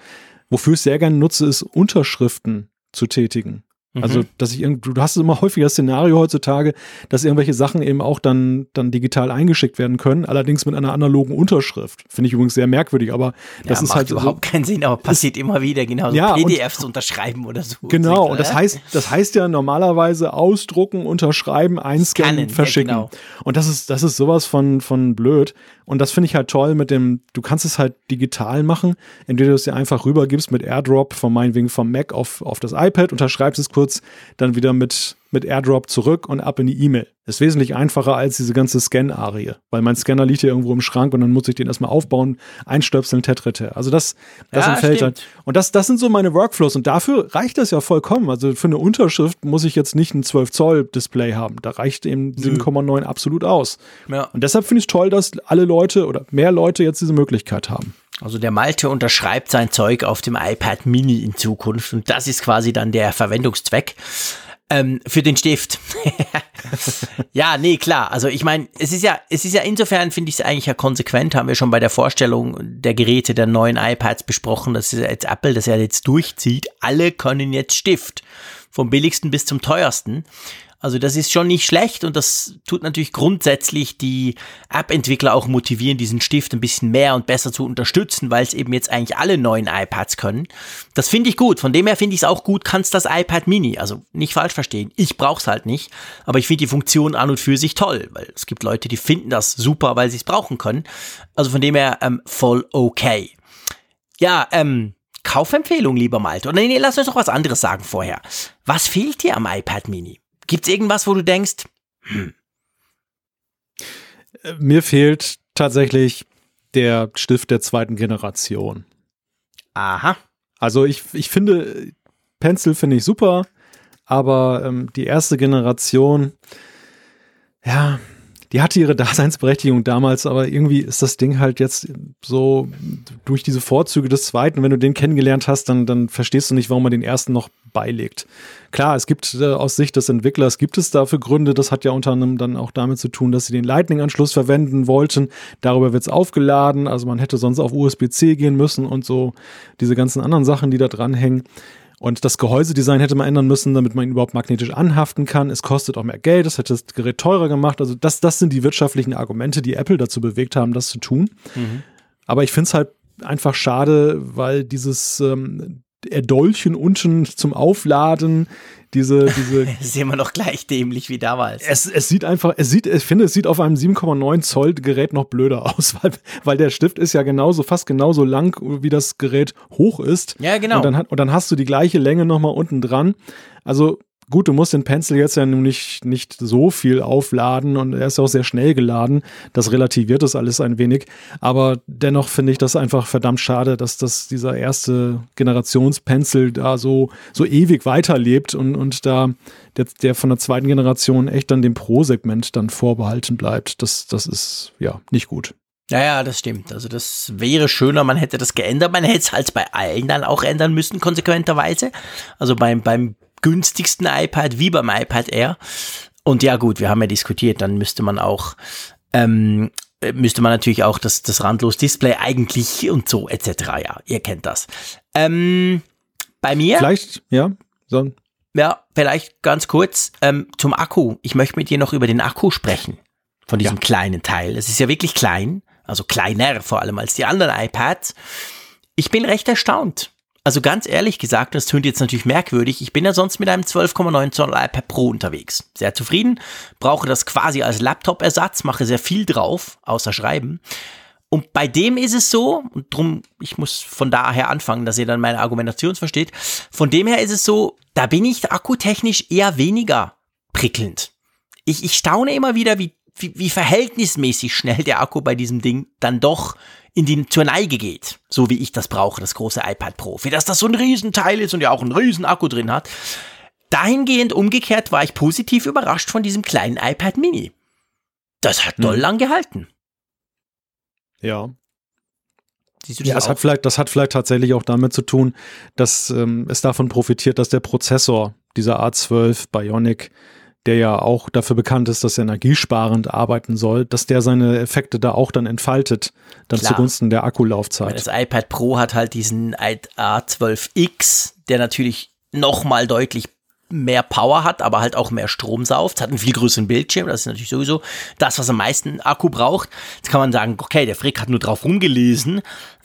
Wofür ich sehr gerne nutze, ist Unterschriften zu tätigen. Also, mhm. dass ich irgendwie, du hast immer häufiger das Szenario heutzutage, dass irgendwelche Sachen eben auch dann, dann digital eingeschickt werden können, allerdings mit einer analogen Unterschrift. Finde ich übrigens sehr merkwürdig, aber das ja, ist halt. überhaupt so, keinen Sinn, aber passiert ist, immer wieder, genau. Ja, PDFs und, unterschreiben oder so. Genau, und das heißt, das heißt ja normalerweise ausdrucken, unterschreiben, einscannen, verschicken. Ja, genau. Und das ist, das ist sowas von, von blöd. Und das finde ich halt toll mit dem, du kannst es halt digital machen, indem du es dir einfach rübergibst mit AirDrop von meinetwegen vom Mac auf, auf das iPad, unterschreibst es kurz, dann wieder mit mit AirDrop zurück und ab in die E-Mail. Ist wesentlich einfacher als diese ganze Scan-Arie, weil mein Scanner liegt hier irgendwo im Schrank und dann muss ich den erstmal aufbauen, einstöpseln, tetrete. Also das, das ja, entfällt halt. Und das, das sind so meine Workflows und dafür reicht das ja vollkommen. Also für eine Unterschrift muss ich jetzt nicht ein 12 Zoll Display haben. Da reicht eben 7,9 absolut aus. Ja. Und deshalb finde ich es toll, dass alle Leute oder mehr Leute jetzt diese Möglichkeit haben. Also der Malte unterschreibt sein Zeug auf dem iPad Mini in Zukunft und das ist quasi dann der Verwendungszweck. Ähm, für den Stift. *laughs* ja, nee, klar. Also ich meine, es ist ja, es ist ja insofern, finde ich es eigentlich ja konsequent, haben wir schon bei der Vorstellung der Geräte der neuen iPads besprochen, dass jetzt Apple das ja jetzt durchzieht. Alle können jetzt Stift. Vom billigsten bis zum teuersten. Also das ist schon nicht schlecht und das tut natürlich grundsätzlich die App-Entwickler auch motivieren, diesen Stift ein bisschen mehr und besser zu unterstützen, weil es eben jetzt eigentlich alle neuen iPads können. Das finde ich gut. Von dem her finde ich es auch gut, kannst das iPad Mini. Also nicht falsch verstehen. Ich brauche es halt nicht, aber ich finde die Funktion an und für sich toll, weil es gibt Leute, die finden das super, weil sie es brauchen können. Also von dem her ähm, voll okay. Ja, ähm, Kaufempfehlung, lieber Malte. Oder nee, lass uns doch was anderes sagen vorher. Was fehlt dir am iPad Mini? Gibt es irgendwas, wo du denkst, hm. Mir fehlt tatsächlich der Stift der zweiten Generation. Aha. Also ich, ich finde, Pencil finde ich super, aber ähm, die erste Generation, ja, die hatte ihre *laughs* Daseinsberechtigung damals, aber irgendwie ist das Ding halt jetzt so durch diese Vorzüge des zweiten, wenn du den kennengelernt hast, dann, dann verstehst du nicht, warum man den ersten noch beilegt. Klar, es gibt äh, aus Sicht des Entwicklers, gibt es dafür Gründe, das hat ja unter anderem dann auch damit zu tun, dass sie den Lightning-Anschluss verwenden wollten. Darüber wird es aufgeladen, also man hätte sonst auf USB-C gehen müssen und so diese ganzen anderen Sachen, die da dranhängen. Und das Gehäusedesign hätte man ändern müssen, damit man ihn überhaupt magnetisch anhaften kann. Es kostet auch mehr Geld, das hätte das Gerät teurer gemacht. Also das, das sind die wirtschaftlichen Argumente, die Apple dazu bewegt haben, das zu tun. Mhm. Aber ich finde es halt einfach schade, weil dieses, ähm, Erdolchen unten zum Aufladen, diese, diese. das *laughs* ist immer noch gleich dämlich wie damals. Es, es sieht einfach, es sieht, ich finde, es sieht auf einem 7,9 Zoll Gerät noch blöder *laughs* aus, weil, weil der Stift ist ja genauso, fast genauso lang, wie das Gerät hoch ist. Ja, genau. Und dann, und dann hast du die gleiche Länge nochmal unten dran. Also Gut, du musst den Pencil jetzt ja nun nicht, nicht so viel aufladen und er ist auch sehr schnell geladen. Das relativiert das alles ein wenig. Aber dennoch finde ich das einfach verdammt schade, dass das dieser erste Generationspencil da so, so ewig weiterlebt und, und da der, der von der zweiten Generation echt dann dem Pro-Segment dann vorbehalten bleibt. Das, das ist ja nicht gut. Ja, ja, das stimmt. Also das wäre schöner, man hätte das geändert. Man hätte es halt bei allen dann auch ändern müssen, konsequenterweise. Also beim, beim günstigsten iPad wie beim iPad Air. Und ja gut, wir haben ja diskutiert, dann müsste man auch ähm, müsste man natürlich auch das, das randlos Display eigentlich und so etc. Ja, ihr kennt das. Ähm, bei mir. Vielleicht, ja. So. Ja, vielleicht ganz kurz ähm, zum Akku. Ich möchte mit dir noch über den Akku sprechen. Von diesem ja. kleinen Teil. Es ist ja wirklich klein, also kleiner vor allem als die anderen iPads. Ich bin recht erstaunt. Also ganz ehrlich gesagt, das tönt jetzt natürlich merkwürdig, ich bin ja sonst mit einem 12,9 Zoll iPad Pro unterwegs. Sehr zufrieden, brauche das quasi als Laptop-Ersatz, mache sehr viel drauf, außer Schreiben. Und bei dem ist es so, und drum, ich muss von daher anfangen, dass ihr dann meine Argumentation versteht, von dem her ist es so, da bin ich akkutechnisch eher weniger prickelnd. Ich, ich staune immer wieder, wie, wie, wie verhältnismäßig schnell der Akku bei diesem Ding dann doch in die, zur Neige geht, so wie ich das brauche, das große iPad Pro, für das das so ein Riesenteil ist und ja auch einen riesen Akku drin hat. Dahingehend umgekehrt war ich positiv überrascht von diesem kleinen iPad Mini. Das hat doll hm. lang gehalten. Ja. ja, es hat vielleicht, das hat vielleicht tatsächlich auch damit zu tun, dass ähm, es davon profitiert, dass der Prozessor dieser A12 Bionic der ja auch dafür bekannt ist, dass er energiesparend arbeiten soll, dass der seine Effekte da auch dann entfaltet, dann Klar. zugunsten der Akkulaufzeit. Das iPad Pro hat halt diesen A12X, der natürlich nochmal deutlich mehr Power hat, aber halt auch mehr Strom sauft. Es hat einen viel größeren Bildschirm. Das ist natürlich sowieso das, was am meisten Akku braucht. Jetzt kann man sagen, okay, der Frick hat nur drauf rumgelesen.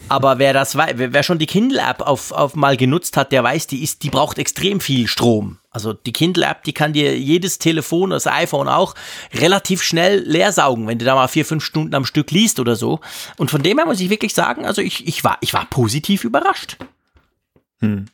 Aber wer das wer schon die Kindle-App auf, auf mal genutzt hat, der weiß, die ist, die braucht extrem viel Strom. Also die Kindle-App, die kann dir jedes Telefon, das iPhone auch, relativ schnell leer saugen, wenn du da mal vier, fünf Stunden am Stück liest oder so. Und von dem her muss ich wirklich sagen, also ich, ich, war, ich war positiv überrascht. Hm.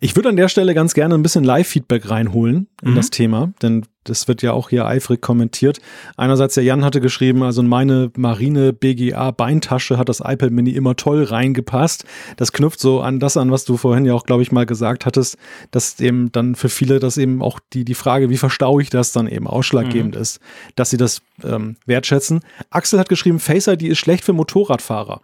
Ich würde an der Stelle ganz gerne ein bisschen Live-Feedback reinholen in mhm. das Thema, denn das wird ja auch hier eifrig kommentiert. Einerseits, der Jan hatte geschrieben, also in meine Marine BGA Beintasche hat das iPad Mini immer toll reingepasst. Das knüpft so an das an, was du vorhin ja auch, glaube ich, mal gesagt hattest, dass eben dann für viele das eben auch die, die Frage, wie verstaue ich das dann eben ausschlaggebend mhm. ist, dass sie das ähm, wertschätzen. Axel hat geschrieben, Face ID ist schlecht für Motorradfahrer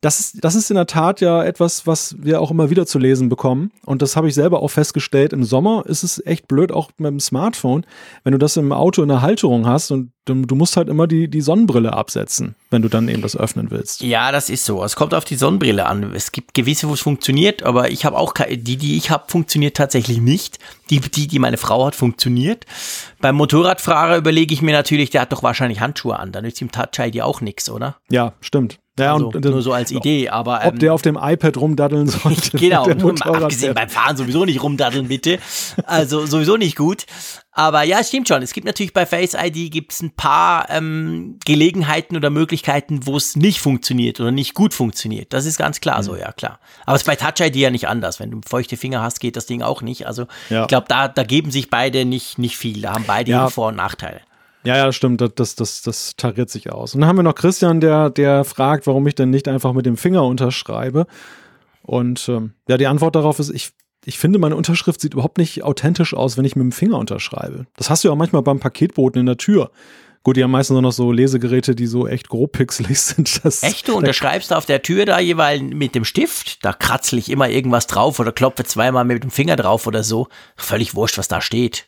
das ist, das ist in der Tat ja etwas, was wir auch immer wieder zu lesen bekommen. Und das habe ich selber auch festgestellt. Im Sommer ist es echt blöd, auch mit dem Smartphone, wenn du das im Auto in der Halterung hast und du, du musst halt immer die, die Sonnenbrille absetzen, wenn du dann eben das öffnen willst. Ja, das ist so. Es kommt auf die Sonnenbrille an. Es gibt gewisse, wo es funktioniert, aber ich habe auch, die, die ich habe, funktioniert tatsächlich nicht. Die, die, die meine Frau hat, funktioniert. Beim Motorradfahrer überlege ich mir natürlich, der hat doch wahrscheinlich Handschuhe an. Dann nützt ihm Touch ID auch nichts, oder? Ja, stimmt. Ja, also, und, nur so als Idee, aber. Ähm, ob der auf dem iPad rumdaddeln *laughs* soll. genau, abgesehen beim Fahren sowieso nicht rumdaddeln, bitte. Also sowieso nicht gut. Aber ja, es stimmt schon. Es gibt natürlich bei Face ID gibt's ein paar ähm, Gelegenheiten oder Möglichkeiten, wo es nicht funktioniert oder nicht gut funktioniert. Das ist ganz klar mhm. so, ja klar. Aber es ist bei Touch ID ja nicht anders. Wenn du feuchte Finger hast, geht das Ding auch nicht. Also ja. ich glaube, da, da geben sich beide nicht, nicht viel. Da haben beide ja. Vor- und Nachteile. Ja, ja, stimmt. Das, das, das, das tariert sich aus. Und dann haben wir noch Christian, der, der fragt, warum ich denn nicht einfach mit dem Finger unterschreibe. Und ähm, ja, die Antwort darauf ist, ich, ich finde, meine Unterschrift sieht überhaupt nicht authentisch aus, wenn ich mit dem Finger unterschreibe. Das hast du ja auch manchmal beim Paketboten in der Tür. Gut, die haben meistens nur noch so Lesegeräte, die so echt grob pixelig *laughs* sind. Das, echt? Du unterschreibst auf der Tür da jeweils mit dem Stift? Da kratzel ich immer irgendwas drauf oder klopfe zweimal mit dem Finger drauf oder so. Völlig wurscht, was da steht.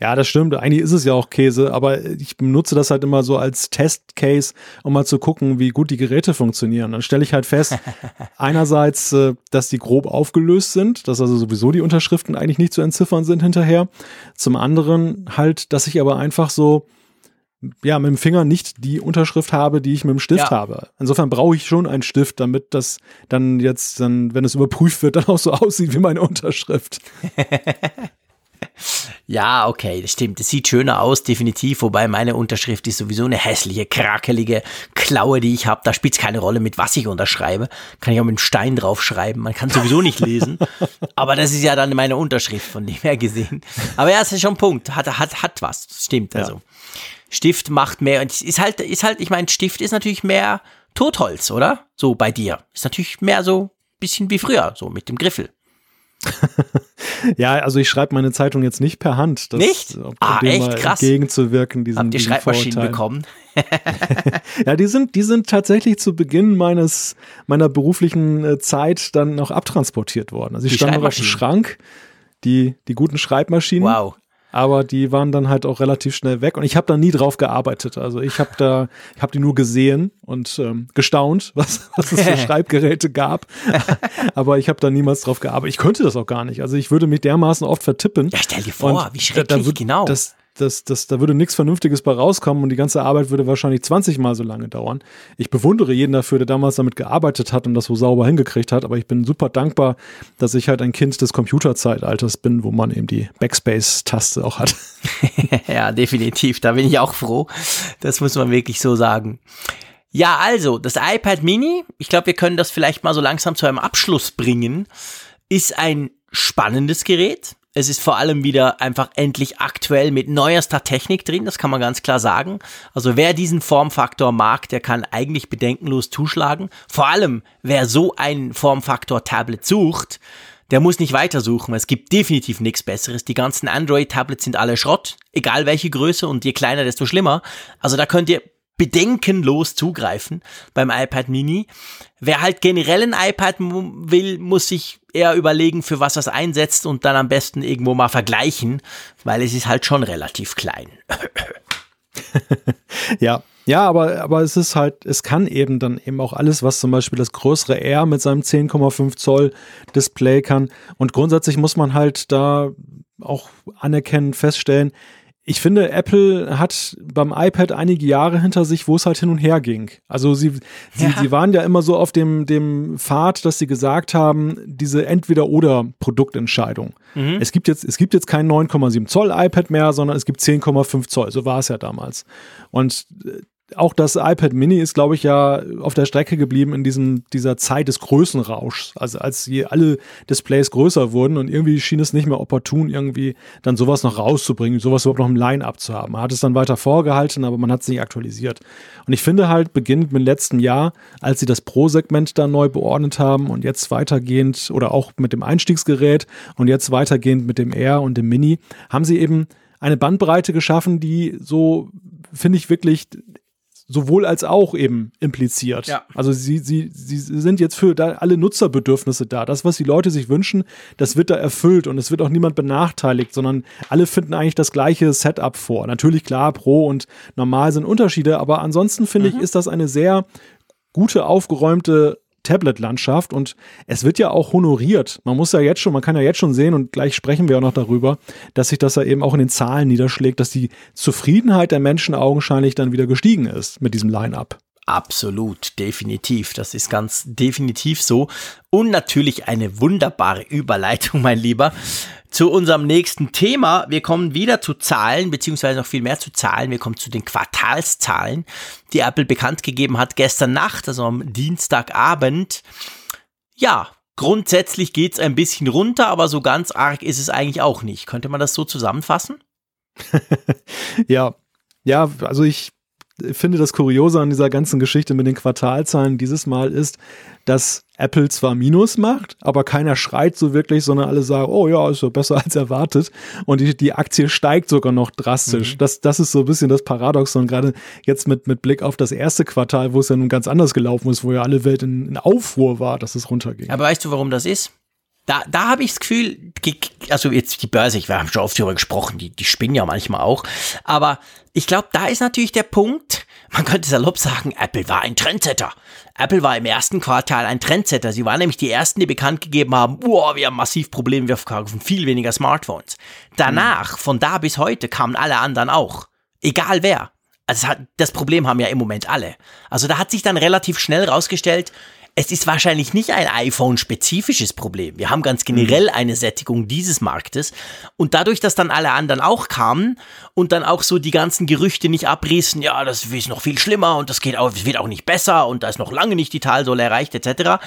Ja, das stimmt. Eigentlich ist es ja auch Käse, aber ich benutze das halt immer so als Testcase, um mal zu gucken, wie gut die Geräte funktionieren. Dann stelle ich halt fest, *laughs* einerseits, äh, dass die grob aufgelöst sind, dass also sowieso die Unterschriften eigentlich nicht zu entziffern sind hinterher. Zum anderen halt, dass ich aber einfach so ja, mit dem Finger nicht die Unterschrift habe, die ich mit dem Stift ja. habe. Insofern brauche ich schon einen Stift, damit das dann jetzt, dann, wenn es überprüft wird, *laughs* dann auch so aussieht wie meine Unterschrift. *laughs* Ja, okay, das stimmt. Das sieht schöner aus, definitiv. Wobei meine Unterschrift ist sowieso eine hässliche, krakelige Klaue, die ich habe. Da spielt es keine Rolle, mit was ich unterschreibe. Kann ich auch mit einem Stein draufschreiben. Man kann sowieso nicht lesen. *laughs* Aber das ist ja dann meine Unterschrift, von dem her gesehen. Aber ja, es ist schon ein Punkt. Hat, hat, hat was. Stimmt also. Ja. Stift macht mehr. Und ist halt, ist halt, ich meine, Stift ist natürlich mehr Totholz, oder? So bei dir. Ist natürlich mehr so bisschen wie früher, so mit dem Griffel. *laughs* ja, also ich schreibe meine Zeitung jetzt nicht per Hand. Das, nicht? Um ah, echt krass. Entgegenzuwirken diesen Habt ihr Schreibmaschinen bekommen? *laughs* ja, die sind, die sind tatsächlich zu Beginn meines, meiner beruflichen äh, Zeit dann noch abtransportiert worden. Also ich stand noch auf dem Schrank, die, die guten Schreibmaschinen. Wow aber die waren dann halt auch relativ schnell weg und ich habe da nie drauf gearbeitet. Also ich habe da, ich habe die nur gesehen und ähm, gestaunt, *laughs* was, was es für *laughs* Schreibgeräte gab, aber ich habe da niemals drauf gearbeitet. Ich könnte das auch gar nicht. Also ich würde mich dermaßen oft vertippen. Ja, stell dir vor, wie schrecklich, da, da genau. Das, das, das, da würde nichts Vernünftiges bei rauskommen und die ganze Arbeit würde wahrscheinlich 20 Mal so lange dauern. Ich bewundere jeden dafür, der damals damit gearbeitet hat und das so sauber hingekriegt hat, aber ich bin super dankbar, dass ich halt ein Kind des Computerzeitalters bin, wo man eben die Backspace-Taste auch hat. *laughs* ja, definitiv. Da bin ich auch froh. Das muss man wirklich so sagen. Ja, also, das iPad Mini, ich glaube, wir können das vielleicht mal so langsam zu einem Abschluss bringen, ist ein spannendes Gerät. Es ist vor allem wieder einfach endlich aktuell mit neuester Technik drin, das kann man ganz klar sagen. Also wer diesen Formfaktor mag, der kann eigentlich bedenkenlos zuschlagen. Vor allem wer so ein Formfaktor-Tablet sucht, der muss nicht weitersuchen. Es gibt definitiv nichts Besseres. Die ganzen Android-Tablets sind alle Schrott, egal welche Größe und je kleiner, desto schlimmer. Also da könnt ihr bedenkenlos zugreifen beim iPad Mini. Wer halt generell ein iPad will, muss sich eher überlegen, für was es einsetzt und dann am besten irgendwo mal vergleichen, weil es ist halt schon relativ klein. *laughs* ja, ja, aber, aber es ist halt, es kann eben dann eben auch alles, was zum Beispiel das größere R mit seinem 10,5 Zoll Display kann. Und grundsätzlich muss man halt da auch anerkennen, feststellen, ich finde, Apple hat beim iPad einige Jahre hinter sich, wo es halt hin und her ging. Also sie, sie, ja. sie waren ja immer so auf dem, dem Pfad, dass sie gesagt haben, diese Entweder-Oder-Produktentscheidung. Mhm. Es gibt jetzt, es gibt jetzt kein 9,7 Zoll iPad mehr, sondern es gibt 10,5 Zoll. So war es ja damals. Und äh, auch das iPad Mini ist, glaube ich, ja auf der Strecke geblieben in diesem, dieser Zeit des Größenrauschs. Also als je alle Displays größer wurden und irgendwie schien es nicht mehr opportun, irgendwie dann sowas noch rauszubringen, sowas überhaupt noch im Line-Up zu haben. Man hat es dann weiter vorgehalten, aber man hat es nicht aktualisiert. Und ich finde halt, beginnend mit letztem Jahr, als sie das Pro-Segment dann neu beordnet haben und jetzt weitergehend oder auch mit dem Einstiegsgerät und jetzt weitergehend mit dem Air und dem Mini, haben sie eben eine Bandbreite geschaffen, die so, finde ich, wirklich sowohl als auch eben impliziert. Ja. Also sie, sie, sie sind jetzt für da alle Nutzerbedürfnisse da. Das, was die Leute sich wünschen, das wird da erfüllt und es wird auch niemand benachteiligt, sondern alle finden eigentlich das gleiche Setup vor. Natürlich klar, Pro und Normal sind Unterschiede, aber ansonsten finde mhm. ich, ist das eine sehr gute, aufgeräumte Tablet-Landschaft und es wird ja auch honoriert. Man muss ja jetzt schon, man kann ja jetzt schon sehen und gleich sprechen wir auch noch darüber, dass sich das ja eben auch in den Zahlen niederschlägt, dass die Zufriedenheit der Menschen augenscheinlich dann wieder gestiegen ist mit diesem Line-up. Absolut, definitiv. Das ist ganz definitiv so. Und natürlich eine wunderbare Überleitung, *laughs* mein Lieber, zu unserem nächsten Thema. Wir kommen wieder zu Zahlen, beziehungsweise noch viel mehr zu Zahlen. Wir kommen zu den Quartalszahlen, die Apple bekannt gegeben hat gestern Nacht, also am Dienstagabend. Ja, grundsätzlich geht's ein bisschen runter, aber so ganz arg ist es eigentlich auch nicht. Könnte man das so zusammenfassen? *laughs* ja, ja, also ich finde, das Kuriose an dieser ganzen Geschichte mit den Quartalzahlen dieses Mal ist, dass Apple zwar Minus macht, aber keiner schreit so wirklich, sondern alle sagen, oh ja, ist so besser als erwartet. Und die, die Aktie steigt sogar noch drastisch. Mhm. Das, das ist so ein bisschen das Paradoxon, gerade jetzt mit, mit Blick auf das erste Quartal, wo es ja nun ganz anders gelaufen ist, wo ja alle Welt in, in Aufruhr war, dass es runterging. Aber weißt du, warum das ist? Da, da habe ich das Gefühl, also jetzt die Börse, ich, wir haben schon oft darüber gesprochen, die, die spinnen ja manchmal auch. Aber ich glaube, da ist natürlich der Punkt, man könnte salopp sagen, Apple war ein Trendsetter. Apple war im ersten Quartal ein Trendsetter. Sie waren nämlich die ersten, die bekannt gegeben haben, oh, wir haben massiv Probleme, wir verkaufen viel weniger Smartphones. Danach, von da bis heute, kamen alle anderen auch. Egal wer. also das Problem haben ja im Moment alle. Also da hat sich dann relativ schnell rausgestellt, es ist wahrscheinlich nicht ein iPhone-spezifisches Problem. Wir haben ganz generell mhm. eine Sättigung dieses Marktes. Und dadurch, dass dann alle anderen auch kamen und dann auch so die ganzen Gerüchte nicht abrissen, ja, das ist noch viel schlimmer und das geht auch, es wird auch nicht besser und da ist noch lange nicht die Talsohle erreicht, etc.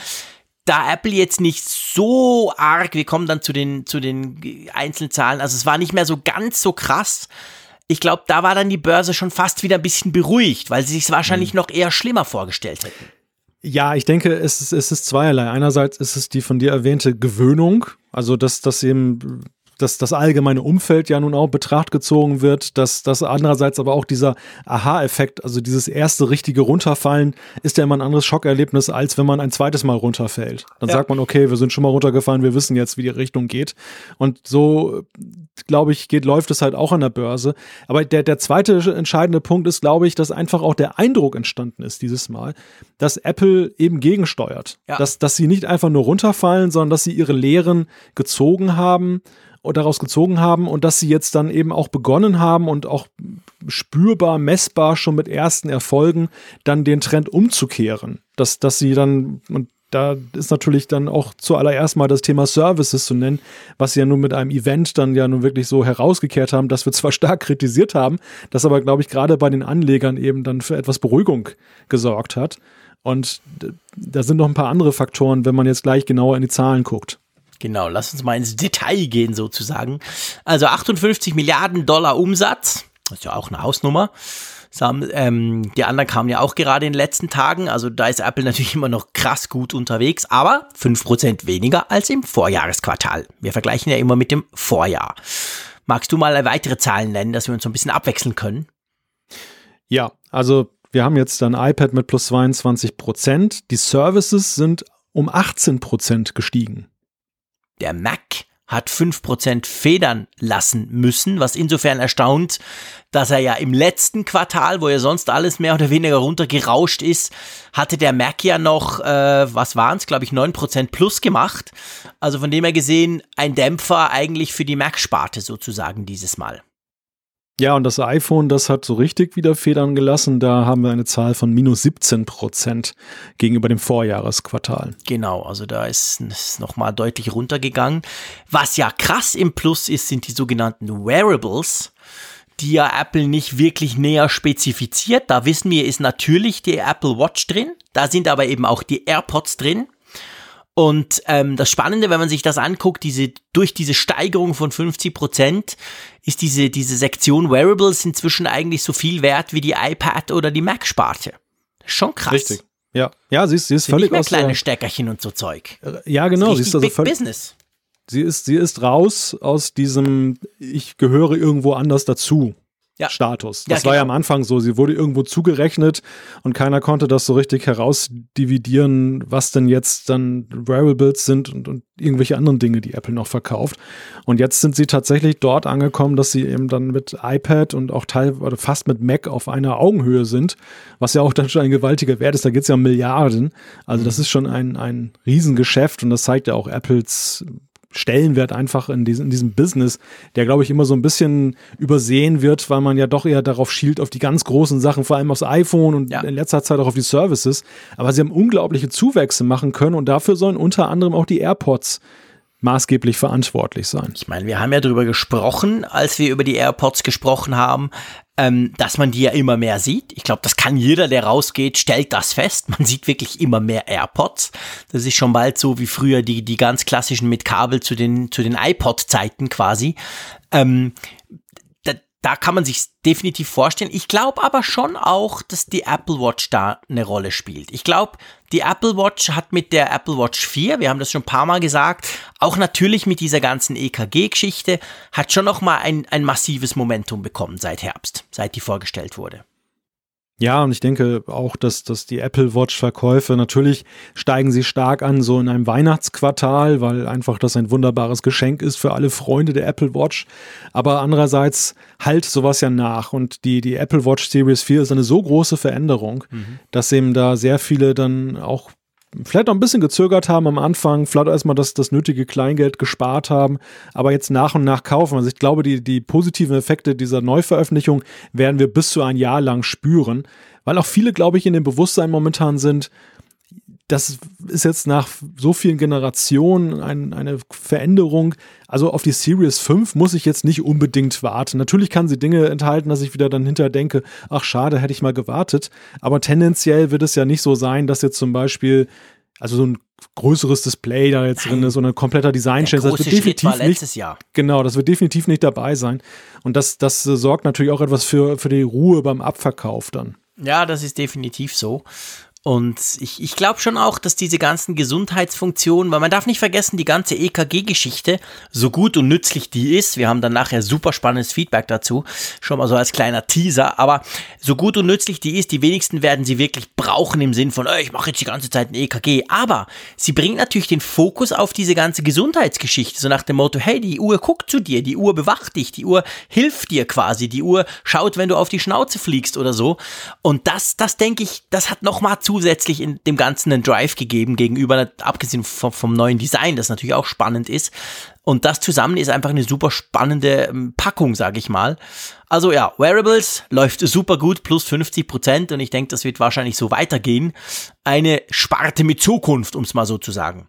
Da Apple jetzt nicht so arg, wir kommen dann zu den, zu den einzelnen Zahlen, also es war nicht mehr so ganz so krass. Ich glaube, da war dann die Börse schon fast wieder ein bisschen beruhigt, weil sie sich wahrscheinlich mhm. noch eher schlimmer vorgestellt hätten. Ja, ich denke, es ist, es ist zweierlei. Einerseits ist es die von dir erwähnte Gewöhnung, also dass, dass eben dass das allgemeine Umfeld ja nun auch Betracht gezogen wird, dass das andererseits aber auch dieser Aha-Effekt, also dieses erste richtige Runterfallen, ist ja immer ein anderes Schockerlebnis, als wenn man ein zweites Mal runterfällt. Dann ja. sagt man, okay, wir sind schon mal runtergefallen, wir wissen jetzt, wie die Richtung geht. Und so, glaube ich, geht, läuft es halt auch an der Börse. Aber der, der zweite entscheidende Punkt ist, glaube ich, dass einfach auch der Eindruck entstanden ist dieses Mal, dass Apple eben gegensteuert. Ja. Dass, dass sie nicht einfach nur runterfallen, sondern dass sie ihre Lehren gezogen haben daraus gezogen haben und dass sie jetzt dann eben auch begonnen haben und auch spürbar, messbar schon mit ersten Erfolgen dann den Trend umzukehren. Dass, dass sie dann, und da ist natürlich dann auch zuallererst mal das Thema Services zu nennen, was sie ja nun mit einem Event dann ja nun wirklich so herausgekehrt haben, dass wir zwar *laughs* stark kritisiert haben, das aber, glaube ich, gerade bei den Anlegern eben dann für etwas Beruhigung gesorgt hat. Und da sind noch ein paar andere Faktoren, wenn man jetzt gleich genauer in die Zahlen guckt. Genau, lass uns mal ins Detail gehen sozusagen. Also 58 Milliarden Dollar Umsatz, das ist ja auch eine Hausnummer. Ähm, die anderen kamen ja auch gerade in den letzten Tagen, also da ist Apple *laughs* natürlich immer noch krass gut unterwegs, aber 5% weniger als im Vorjahresquartal. Wir vergleichen ja immer mit dem Vorjahr. Magst du mal weitere Zahlen nennen, dass wir uns so ein bisschen abwechseln können? Ja, also wir haben jetzt ein iPad mit plus 22% Die Services sind um 18% gestiegen. Der Mac hat 5% federn lassen müssen, was insofern erstaunt, dass er ja im letzten Quartal, wo ja sonst alles mehr oder weniger runtergerauscht ist, hatte der Mac ja noch, äh, was waren es, glaube ich, 9% plus gemacht. Also von dem her gesehen ein Dämpfer eigentlich für die Mac-Sparte sozusagen dieses Mal. Ja, und das iPhone, das hat so richtig wieder Federn gelassen. Da haben wir eine Zahl von minus 17 Prozent gegenüber dem Vorjahresquartal. Genau, also da ist es nochmal deutlich runtergegangen. Was ja krass im Plus ist, sind die sogenannten Wearables die ja Apple nicht wirklich näher spezifiziert. Da wissen wir, ist natürlich die Apple Watch drin. Da sind aber eben auch die AirPods drin. Und ähm, das Spannende, wenn man sich das anguckt, diese, durch diese Steigerung von 50 Prozent ist diese, diese Sektion Wearables inzwischen eigentlich so viel wert wie die iPad oder die Mac-Sparte. Schon krass. Richtig. Ja, ja, sie ist, sie ist Sind völlig nicht mehr aus kleine Steckerchen und so Zeug. Ja, genau. Sie ist also völlig, Business. Sie ist, sie ist raus aus diesem, ich gehöre irgendwo anders dazu ja. Status. Das ja, war ja genau. am Anfang so. Sie wurde irgendwo zugerechnet und keiner konnte das so richtig herausdividieren, was denn jetzt dann Wearables sind und, und irgendwelche anderen Dinge, die Apple noch verkauft. Und jetzt sind sie tatsächlich dort angekommen, dass sie eben dann mit iPad und auch teilweise fast mit Mac auf einer Augenhöhe sind, was ja auch dann schon ein gewaltiger Wert ist. Da geht es ja um Milliarden. Also das mhm. ist schon ein, ein Riesengeschäft und das zeigt ja auch Apples Stellenwert einfach in diesem, in diesem Business, der, glaube ich, immer so ein bisschen übersehen wird, weil man ja doch eher darauf schielt, auf die ganz großen Sachen, vor allem aufs iPhone und ja. in letzter Zeit auch auf die Services. Aber sie haben unglaubliche Zuwächse machen können und dafür sollen unter anderem auch die AirPods maßgeblich verantwortlich sein. Ich meine, wir haben ja darüber gesprochen, als wir über die AirPods gesprochen haben, ähm, dass man die ja immer mehr sieht. Ich glaube, das kann jeder, der rausgeht, stellt das fest. Man sieht wirklich immer mehr AirPods. Das ist schon bald so wie früher die, die ganz klassischen mit Kabel zu den, zu den iPod-Zeiten quasi. Ähm, da kann man sich definitiv vorstellen. Ich glaube aber schon auch, dass die Apple Watch da eine Rolle spielt. Ich glaube, die Apple Watch hat mit der Apple Watch 4, wir haben das schon ein paar Mal gesagt, auch natürlich mit dieser ganzen EKG-Geschichte, hat schon noch mal ein, ein massives Momentum bekommen seit Herbst, seit die vorgestellt wurde. Ja, und ich denke auch, dass, dass die Apple Watch-Verkäufe natürlich steigen sie stark an, so in einem Weihnachtsquartal, weil einfach das ein wunderbares Geschenk ist für alle Freunde der Apple Watch. Aber andererseits halt sowas ja nach. Und die, die Apple Watch Series 4 ist eine so große Veränderung, mhm. dass eben da sehr viele dann auch vielleicht auch ein bisschen gezögert haben am Anfang, vielleicht erstmal das, das nötige Kleingeld gespart haben, aber jetzt nach und nach kaufen. Also ich glaube, die, die positiven Effekte dieser Neuveröffentlichung werden wir bis zu ein Jahr lang spüren, weil auch viele, glaube ich, in dem Bewusstsein momentan sind, das ist jetzt nach so vielen Generationen ein, eine Veränderung. Also auf die Series 5 muss ich jetzt nicht unbedingt warten. Natürlich kann sie Dinge enthalten, dass ich wieder dann hinterher denke, ach schade, hätte ich mal gewartet. Aber tendenziell wird es ja nicht so sein, dass jetzt zum Beispiel, also so ein größeres Display da jetzt drin ist und ein kompletter Design Der Das wird Schritt definitiv nicht, Jahr. genau, das wird definitiv nicht dabei sein. Und das, das äh, sorgt natürlich auch etwas für, für die Ruhe beim Abverkauf dann. Ja, das ist definitiv so. Und ich, ich glaube schon auch, dass diese ganzen Gesundheitsfunktionen, weil man darf nicht vergessen, die ganze EKG-Geschichte, so gut und nützlich die ist, wir haben dann nachher super spannendes Feedback dazu, schon mal so als kleiner Teaser, aber so gut und nützlich die ist, die wenigsten werden sie wirklich brauchen im Sinn von, oh, ich mache jetzt die ganze Zeit ein EKG, aber sie bringt natürlich den Fokus auf diese ganze Gesundheitsgeschichte, so nach dem Motto, hey, die Uhr guckt zu dir, die Uhr bewacht dich, die Uhr hilft dir quasi, die Uhr schaut, wenn du auf die Schnauze fliegst oder so. Und das, das denke ich, das hat nochmal zusätzlich in dem Ganzen einen Drive gegeben gegenüber, abgesehen vom, vom neuen Design, das natürlich auch spannend ist. Und das zusammen ist einfach eine super spannende ähm, Packung, sage ich mal. Also ja, Wearables läuft super gut, plus 50 Prozent und ich denke, das wird wahrscheinlich so weitergehen. Eine Sparte mit Zukunft, um es mal so zu sagen.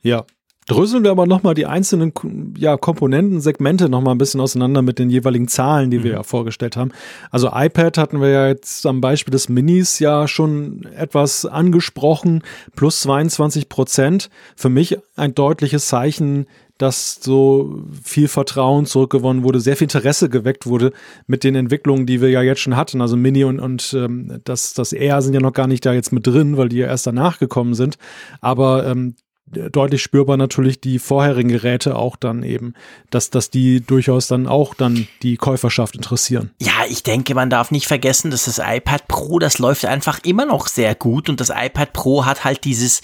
Ja, Dröseln wir aber nochmal die einzelnen ja, Komponenten, Segmente nochmal ein bisschen auseinander mit den jeweiligen Zahlen, die wir ja vorgestellt haben. Also iPad hatten wir ja jetzt am Beispiel des Minis ja schon etwas angesprochen, plus 22 Prozent. Für mich ein deutliches Zeichen, dass so viel Vertrauen zurückgewonnen wurde, sehr viel Interesse geweckt wurde mit den Entwicklungen, die wir ja jetzt schon hatten. Also Mini und, und ähm, das, das Air sind ja noch gar nicht da jetzt mit drin, weil die ja erst danach gekommen sind. Aber ähm, deutlich spürbar natürlich die vorherigen Geräte auch dann eben, dass, dass die durchaus dann auch dann die Käuferschaft interessieren. Ja, ich denke, man darf nicht vergessen, dass das iPad Pro, das läuft einfach immer noch sehr gut und das iPad Pro hat halt dieses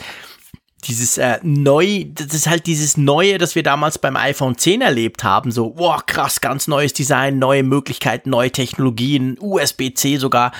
dieses äh, neu, das ist halt dieses Neue, das wir damals beim iPhone 10 erlebt haben. So, wow, krass, ganz neues Design, neue Möglichkeiten, neue Technologien, USB-C sogar.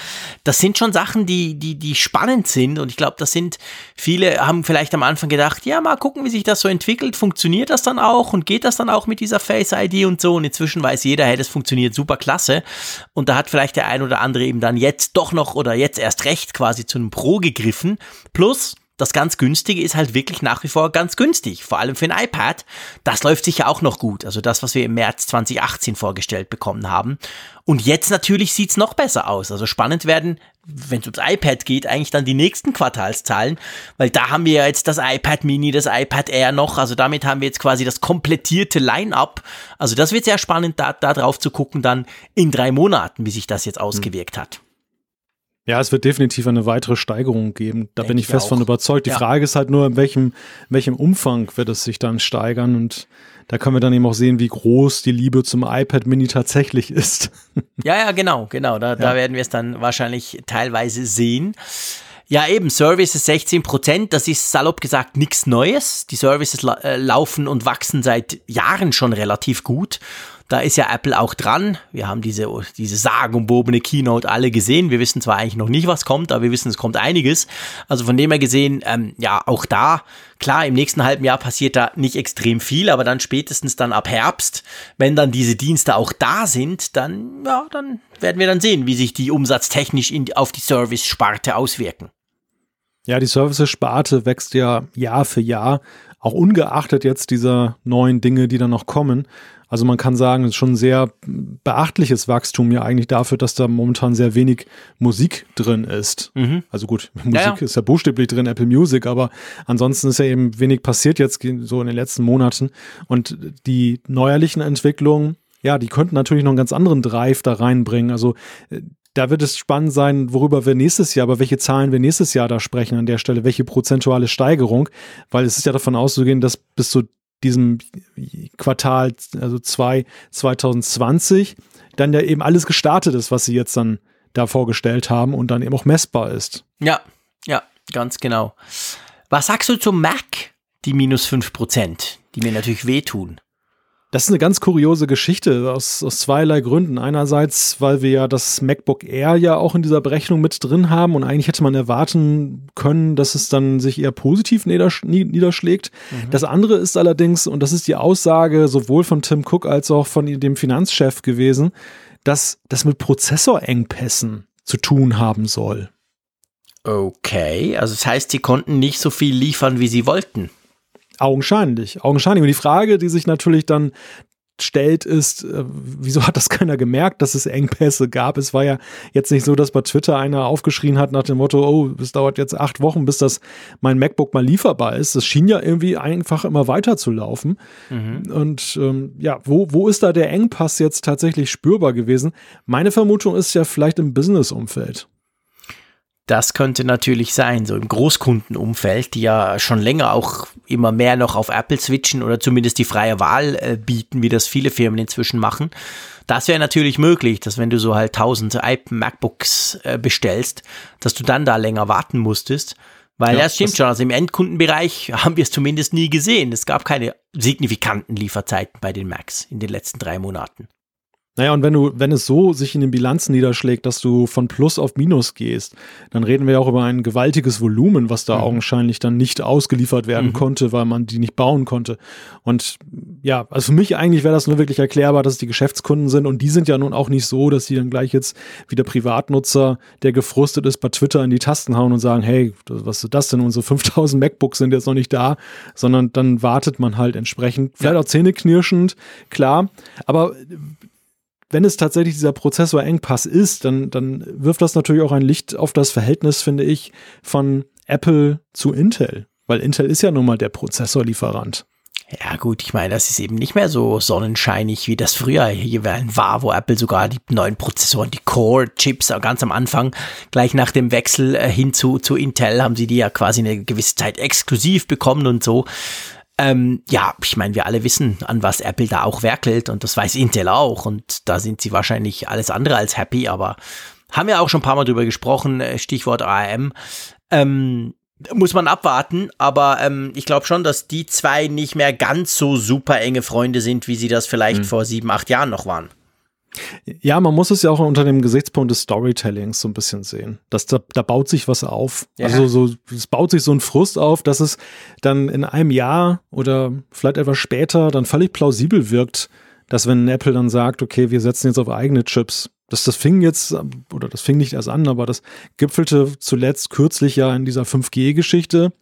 Das sind schon Sachen, die, die, die spannend sind. Und ich glaube, das sind, viele haben vielleicht am Anfang gedacht, ja, mal gucken, wie sich das so entwickelt. Funktioniert das dann auch? Und geht das dann auch mit dieser Face ID und so? Und inzwischen weiß jeder, hey, das funktioniert super klasse. Und da hat vielleicht der ein oder andere eben dann jetzt doch noch oder jetzt erst recht quasi zu einem Pro gegriffen. Plus, das ganz günstige ist halt wirklich nach wie vor ganz günstig, vor allem für ein iPad. Das läuft sicher auch noch gut. Also das, was wir im März 2018 vorgestellt bekommen haben. Und jetzt natürlich sieht's noch besser aus. Also spannend werden, wenn es ums iPad geht, eigentlich dann die nächsten Quartalszahlen, weil da haben wir ja jetzt das iPad Mini, das iPad Air noch. Also damit haben wir jetzt quasi das komplettierte Line-up. Also das wird sehr spannend, da, da drauf zu gucken dann in drei Monaten, wie sich das jetzt ausgewirkt hat. Ja, es wird definitiv eine weitere Steigerung geben. Da Denk bin ich ich fest auch. von überzeugt. Die Ja. Frage ist halt nur, in welchem, in welchem Umfang wird es sich dann steigern und da können wir dann eben auch sehen, wie groß die Liebe zum iPad Mini tatsächlich ist. *laughs* Ja, ja, genau, genau. Da, da Ja. werden wir es dann wahrscheinlich teilweise sehen. Ja, eben, Services 16 Prozent, das ist salopp gesagt nichts Neues. Die Services la äh, laufen und wachsen seit Jahren schon relativ gut. Da ist ja Apple auch dran. Wir haben diese, diese sagenumwobene Keynote alle gesehen. Wir wissen zwar eigentlich noch nicht, was kommt, aber wir wissen, es kommt einiges. Also von dem her gesehen, ähm, ja, auch da, klar, im nächsten halben Jahr passiert da nicht extrem viel, aber dann spätestens dann ab Herbst, wenn dann diese Dienste auch da sind, dann, ja, dann werden wir dann sehen, wie sich die umsatztechnisch in, auf die Service-Sparte auswirken. Ja, die Services-Sparte wächst ja Jahr für Jahr, auch ungeachtet jetzt dieser neuen Dinge, die da noch kommen. Also man kann sagen, es ist schon ein sehr beachtliches Wachstum ja eigentlich dafür, dass da momentan sehr wenig Musik drin ist. Also gut, *laughs* Musik Ja, ja. ist ja buchstäblich drin, Apple Music, aber ansonsten ist ja eben wenig passiert jetzt so in den letzten Monaten. Und die neuerlichen Entwicklungen, ja, die könnten natürlich noch einen ganz anderen Drive da reinbringen. Also äh, da wird es spannend sein, worüber wir nächstes Jahr, aber welche Zahlen wir nächstes Jahr da sprechen an der Stelle, welche prozentuale Steigerung, weil es ist ja davon auszugehen, dass bis zu diesem Quartal, also 2 2020, dann ja eben alles gestartet ist, was sie jetzt dann da vorgestellt haben und dann eben auch messbar ist. Ja, ja, ganz genau. Was sagst du zum Mac, die minus 5%, die mir natürlich wehtun? Das ist eine ganz kuriose Geschichte aus, aus zweierlei Gründen. Einerseits, weil wir ja das MacBook Air ja auch in dieser Berechnung mit drin haben und eigentlich hätte man erwarten können, dass es dann sich eher positiv niederschlägt. Mhm. Das andere ist allerdings, und das ist die Aussage sowohl von Tim Cook als auch von dem Finanzchef gewesen, dass das mit Prozessorengpässen zu tun haben soll. Okay, also das heißt, sie konnten nicht so viel liefern, wie sie wollten. Augenscheinlich, augenscheinlich. Und die Frage, die sich natürlich dann stellt, ist, äh, wieso hat das keiner gemerkt, dass es Engpässe gab? Es war ja jetzt nicht so, dass bei Twitter einer aufgeschrien hat nach dem Motto, oh, es dauert jetzt acht Wochen, bis das mein MacBook mal lieferbar ist. Das schien ja irgendwie einfach immer weiter zu laufen. Mhm. Und ähm, ja, wo, wo ist da der Engpass jetzt tatsächlich spürbar gewesen? Meine Vermutung ist ja vielleicht im Business-Umfeld. Das könnte natürlich sein, so im Großkundenumfeld, die ja schon länger auch immer mehr noch auf Apple switchen oder zumindest die freie Wahl äh, bieten, wie das viele Firmen inzwischen machen. Das wäre natürlich möglich, dass wenn du so halt tausend MacBooks äh, bestellst, dass du dann da länger warten musstest. Weil ja, das stimmt das schon, also im Endkundenbereich *laughs* haben wir es zumindest nie gesehen. Es gab keine signifikanten Lieferzeiten bei den Macs in den letzten drei Monaten. Naja, und wenn du, wenn es so sich in den Bilanzen niederschlägt, dass du von Plus auf Minus gehst, dann reden wir ja auch über ein gewaltiges Volumen, was da mhm. augenscheinlich dann nicht ausgeliefert werden mhm. konnte, weil man die nicht bauen konnte. Und ja, also für mich eigentlich wäre das nur wirklich erklärbar, dass es die Geschäftskunden sind und die sind ja nun auch nicht so, dass die dann gleich jetzt wie der Privatnutzer, der gefrustet ist, bei Twitter in die Tasten hauen und sagen, hey, was ist das denn? Unsere 5000 MacBooks sind jetzt noch nicht da, sondern dann wartet man halt entsprechend. Vielleicht auch zähneknirschend, klar. Aber wenn es tatsächlich dieser Prozessorengpass ist, dann, dann wirft das natürlich auch ein Licht auf das Verhältnis, finde ich, von Apple zu Intel. Weil Intel ist ja nun mal der Prozessorlieferant. Ja gut, ich meine, das ist eben nicht mehr so sonnenscheinig, wie das früher hier war, wo Apple sogar die neuen Prozessoren, die Core-Chips ganz am Anfang, gleich nach dem Wechsel äh, hin zu, zu Intel, haben sie die ja quasi eine gewisse Zeit exklusiv bekommen und so. Ähm, ja, ich meine, wir alle wissen, an was Apple da auch werkelt und das weiß Intel auch und da sind sie wahrscheinlich alles andere als happy, aber haben wir auch schon ein paar Mal drüber gesprochen, äh, Stichwort ARM. Ähm, muss man abwarten, aber ähm, ich glaube schon, dass die zwei nicht mehr ganz so super enge Freunde sind, wie sie das vielleicht mhm. vor sieben, acht Jahren noch waren. Ja, man muss es ja auch unter dem Gesichtspunkt des Storytellings so ein bisschen sehen. Dass da, da baut sich was auf. Ja. Also so, es baut sich so ein Frust auf, dass es dann in einem Jahr oder vielleicht etwas später dann völlig plausibel wirkt, dass wenn Apple dann sagt, okay, wir setzen jetzt auf eigene Chips, dass das fing jetzt, oder das fing nicht erst an, aber das gipfelte zuletzt kürzlich ja in dieser 5G-Geschichte,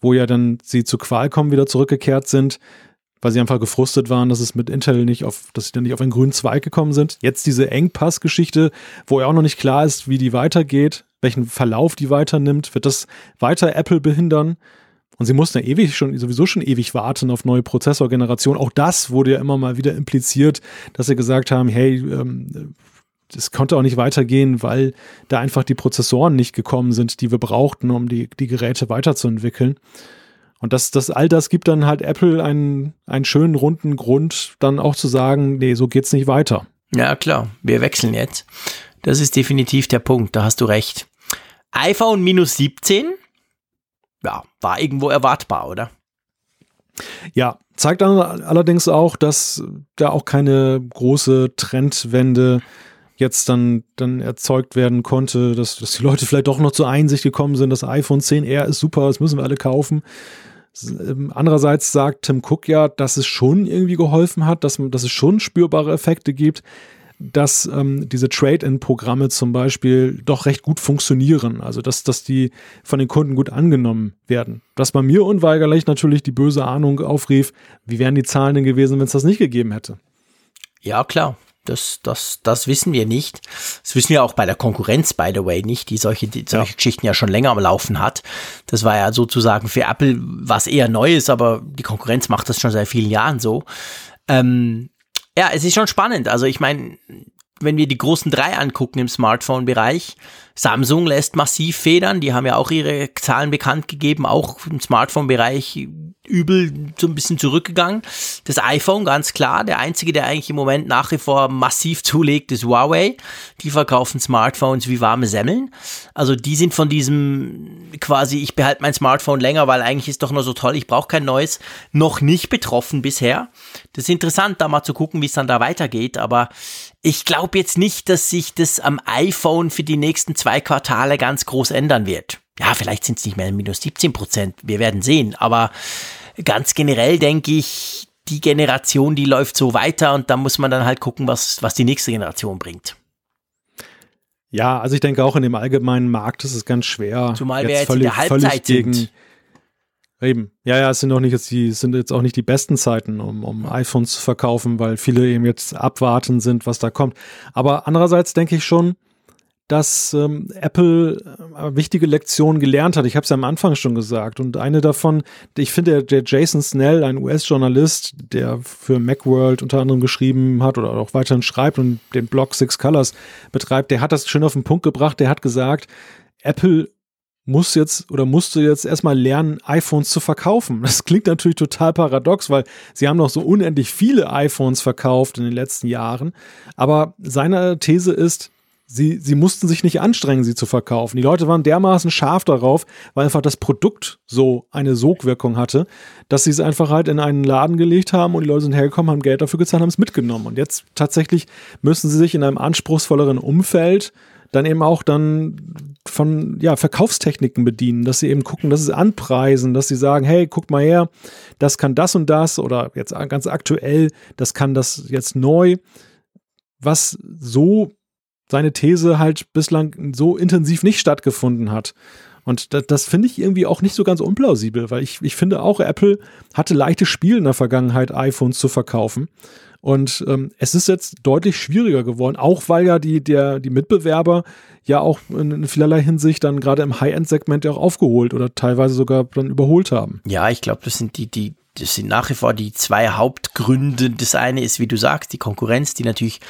wo ja dann sie zu Qualcomm wieder zurückgekehrt sind, weil sie einfach gefrustet waren, dass es mit Intel nicht auf, dass sie dann nicht auf einen grünen Zweig gekommen sind. Jetzt diese Engpass-Geschichte, wo ja auch noch nicht klar ist, wie die weitergeht, welchen Verlauf die weiternimmt. Wird das weiter Apple behindern? Und sie mussten ja ewig schon, sowieso schon ewig warten auf neue Prozessorgenerationen. Auch das wurde ja immer mal wieder impliziert, dass sie gesagt haben, hey, ähm, das konnte auch nicht weitergehen, weil da einfach die Prozessoren nicht gekommen sind, die wir brauchten, um die, die Geräte weiterzuentwickeln. Und das, das, all das gibt dann halt Apple einen, einen schönen runden Grund, dann auch zu sagen, nee, so geht's nicht weiter. Ja, klar, wir wechseln jetzt. Das ist definitiv der Punkt, da hast du recht. iPhone minus 17, ja, war irgendwo erwartbar, oder? Ja, zeigt dann allerdings auch, dass da auch keine große Trendwende jetzt dann, dann erzeugt werden konnte, dass, dass die Leute vielleicht doch noch zur Einsicht gekommen sind, das iPhone 10R ist super, das müssen wir alle kaufen. Ähm, andererseits sagt Tim Cook ja, dass es schon irgendwie geholfen hat, dass, dass es schon spürbare Effekte gibt, dass ähm, diese Trade-in-Programme zum Beispiel doch recht gut funktionieren. Also dass, dass die von den Kunden gut angenommen werden. Was bei mir unweigerlich natürlich die böse Ahnung aufrief, wie wären die Zahlen denn gewesen, wenn es das nicht gegeben hätte? Ja, klar. Das, das, das wissen wir nicht. Das wissen wir auch bei der Konkurrenz, by the way, nicht, die solche, die solche ja. Geschichten ja schon länger am Laufen hat. Das war ja sozusagen für Apple was eher Neues, aber die Konkurrenz macht das schon seit vielen Jahren so. Ähm, ja, es ist schon spannend. Also ich meine, wenn wir die großen drei angucken im Smartphone-Bereich, Samsung lässt massiv federn, die haben ja auch ihre Zahlen bekannt gegeben, auch im Smartphone-Bereich übel so ein bisschen zurückgegangen. Das iPhone, ganz klar, der einzige, der eigentlich im Moment nach wie vor massiv *laughs* zulegt, ist Huawei. Die verkaufen Smartphones wie warme Semmeln. Also die sind von diesem quasi, ich behalte mein Smartphone länger, weil eigentlich ist doch nur so toll, ich brauche kein neues, noch nicht betroffen bisher. Das ist interessant, da mal zu gucken, wie es dann da weitergeht, aber ich glaube jetzt nicht, dass sich das am iPhone für die nächsten zwei Quartale ganz groß ändern wird. Ja, vielleicht sind es nicht mehr minus 17 Prozent. Wir werden sehen. Aber ganz generell denke ich, die Generation, die läuft so weiter und da muss man dann halt gucken, was, was die nächste Generation bringt. Ja, also ich denke auch in dem allgemeinen Markt ist es ganz schwer. Zumal wir jetzt völlig, in der Halbzeit gegen, sind. Eben. Ja, ja, es sind auch nicht jetzt die, sind jetzt auch nicht die besten Zeiten, um, um iPhones zu verkaufen, weil viele eben jetzt abwarten sind, was da kommt. Aber andererseits denke ich schon, dass ähm, Apple äh, wichtige Lektionen gelernt hat. Ich habe es ja am Anfang schon gesagt. Und eine davon, ich finde, der Jason Snell, ein US-Journalist, der für Macworld unter anderem geschrieben hat oder auch weiterhin schreibt und den Blog Six Colors betreibt, der hat das schön auf den Punkt gebracht. Der hat gesagt, Apple muss jetzt oder musste jetzt erstmal lernen, iPhones zu verkaufen. Das klingt natürlich total paradox, weil sie haben noch so unendlich viele iPhones verkauft in den letzten Jahren. Aber seine These ist, sie, sie mussten sich nicht anstrengen, sie zu verkaufen. Die Leute waren dermaßen scharf darauf, weil einfach das Produkt so eine Sogwirkung hatte, dass sie es einfach halt in einen Laden gelegt haben und die Leute sind hergekommen, haben Geld dafür gezahlt, haben es mitgenommen. Und jetzt tatsächlich müssen sie sich in einem anspruchsvolleren Umfeld dann eben auch dann von ja, Verkaufstechniken bedienen, dass sie eben gucken, dass sie anpreisen, dass sie sagen, hey, guckt mal her, das kann das und das oder jetzt ganz aktuell, das kann das jetzt neu, was so seine These halt bislang so intensiv nicht stattgefunden hat. Und das, das finde ich irgendwie auch nicht so ganz unplausibel, weil ich, ich finde auch, Apple hatte leichtes Spiel in der Vergangenheit, iPhones zu verkaufen. Und ähm, es ist jetzt deutlich schwieriger geworden, auch weil ja die, der, die Mitbewerber ja auch in, vielerlei Hinsicht dann gerade im High-End-Segment ja auch aufgeholt oder teilweise sogar dann überholt haben. Ja, ich glaube, das sind die, die, das sind nach wie vor die zwei Hauptgründe. Das eine ist, wie du sagst, die Konkurrenz, die natürlich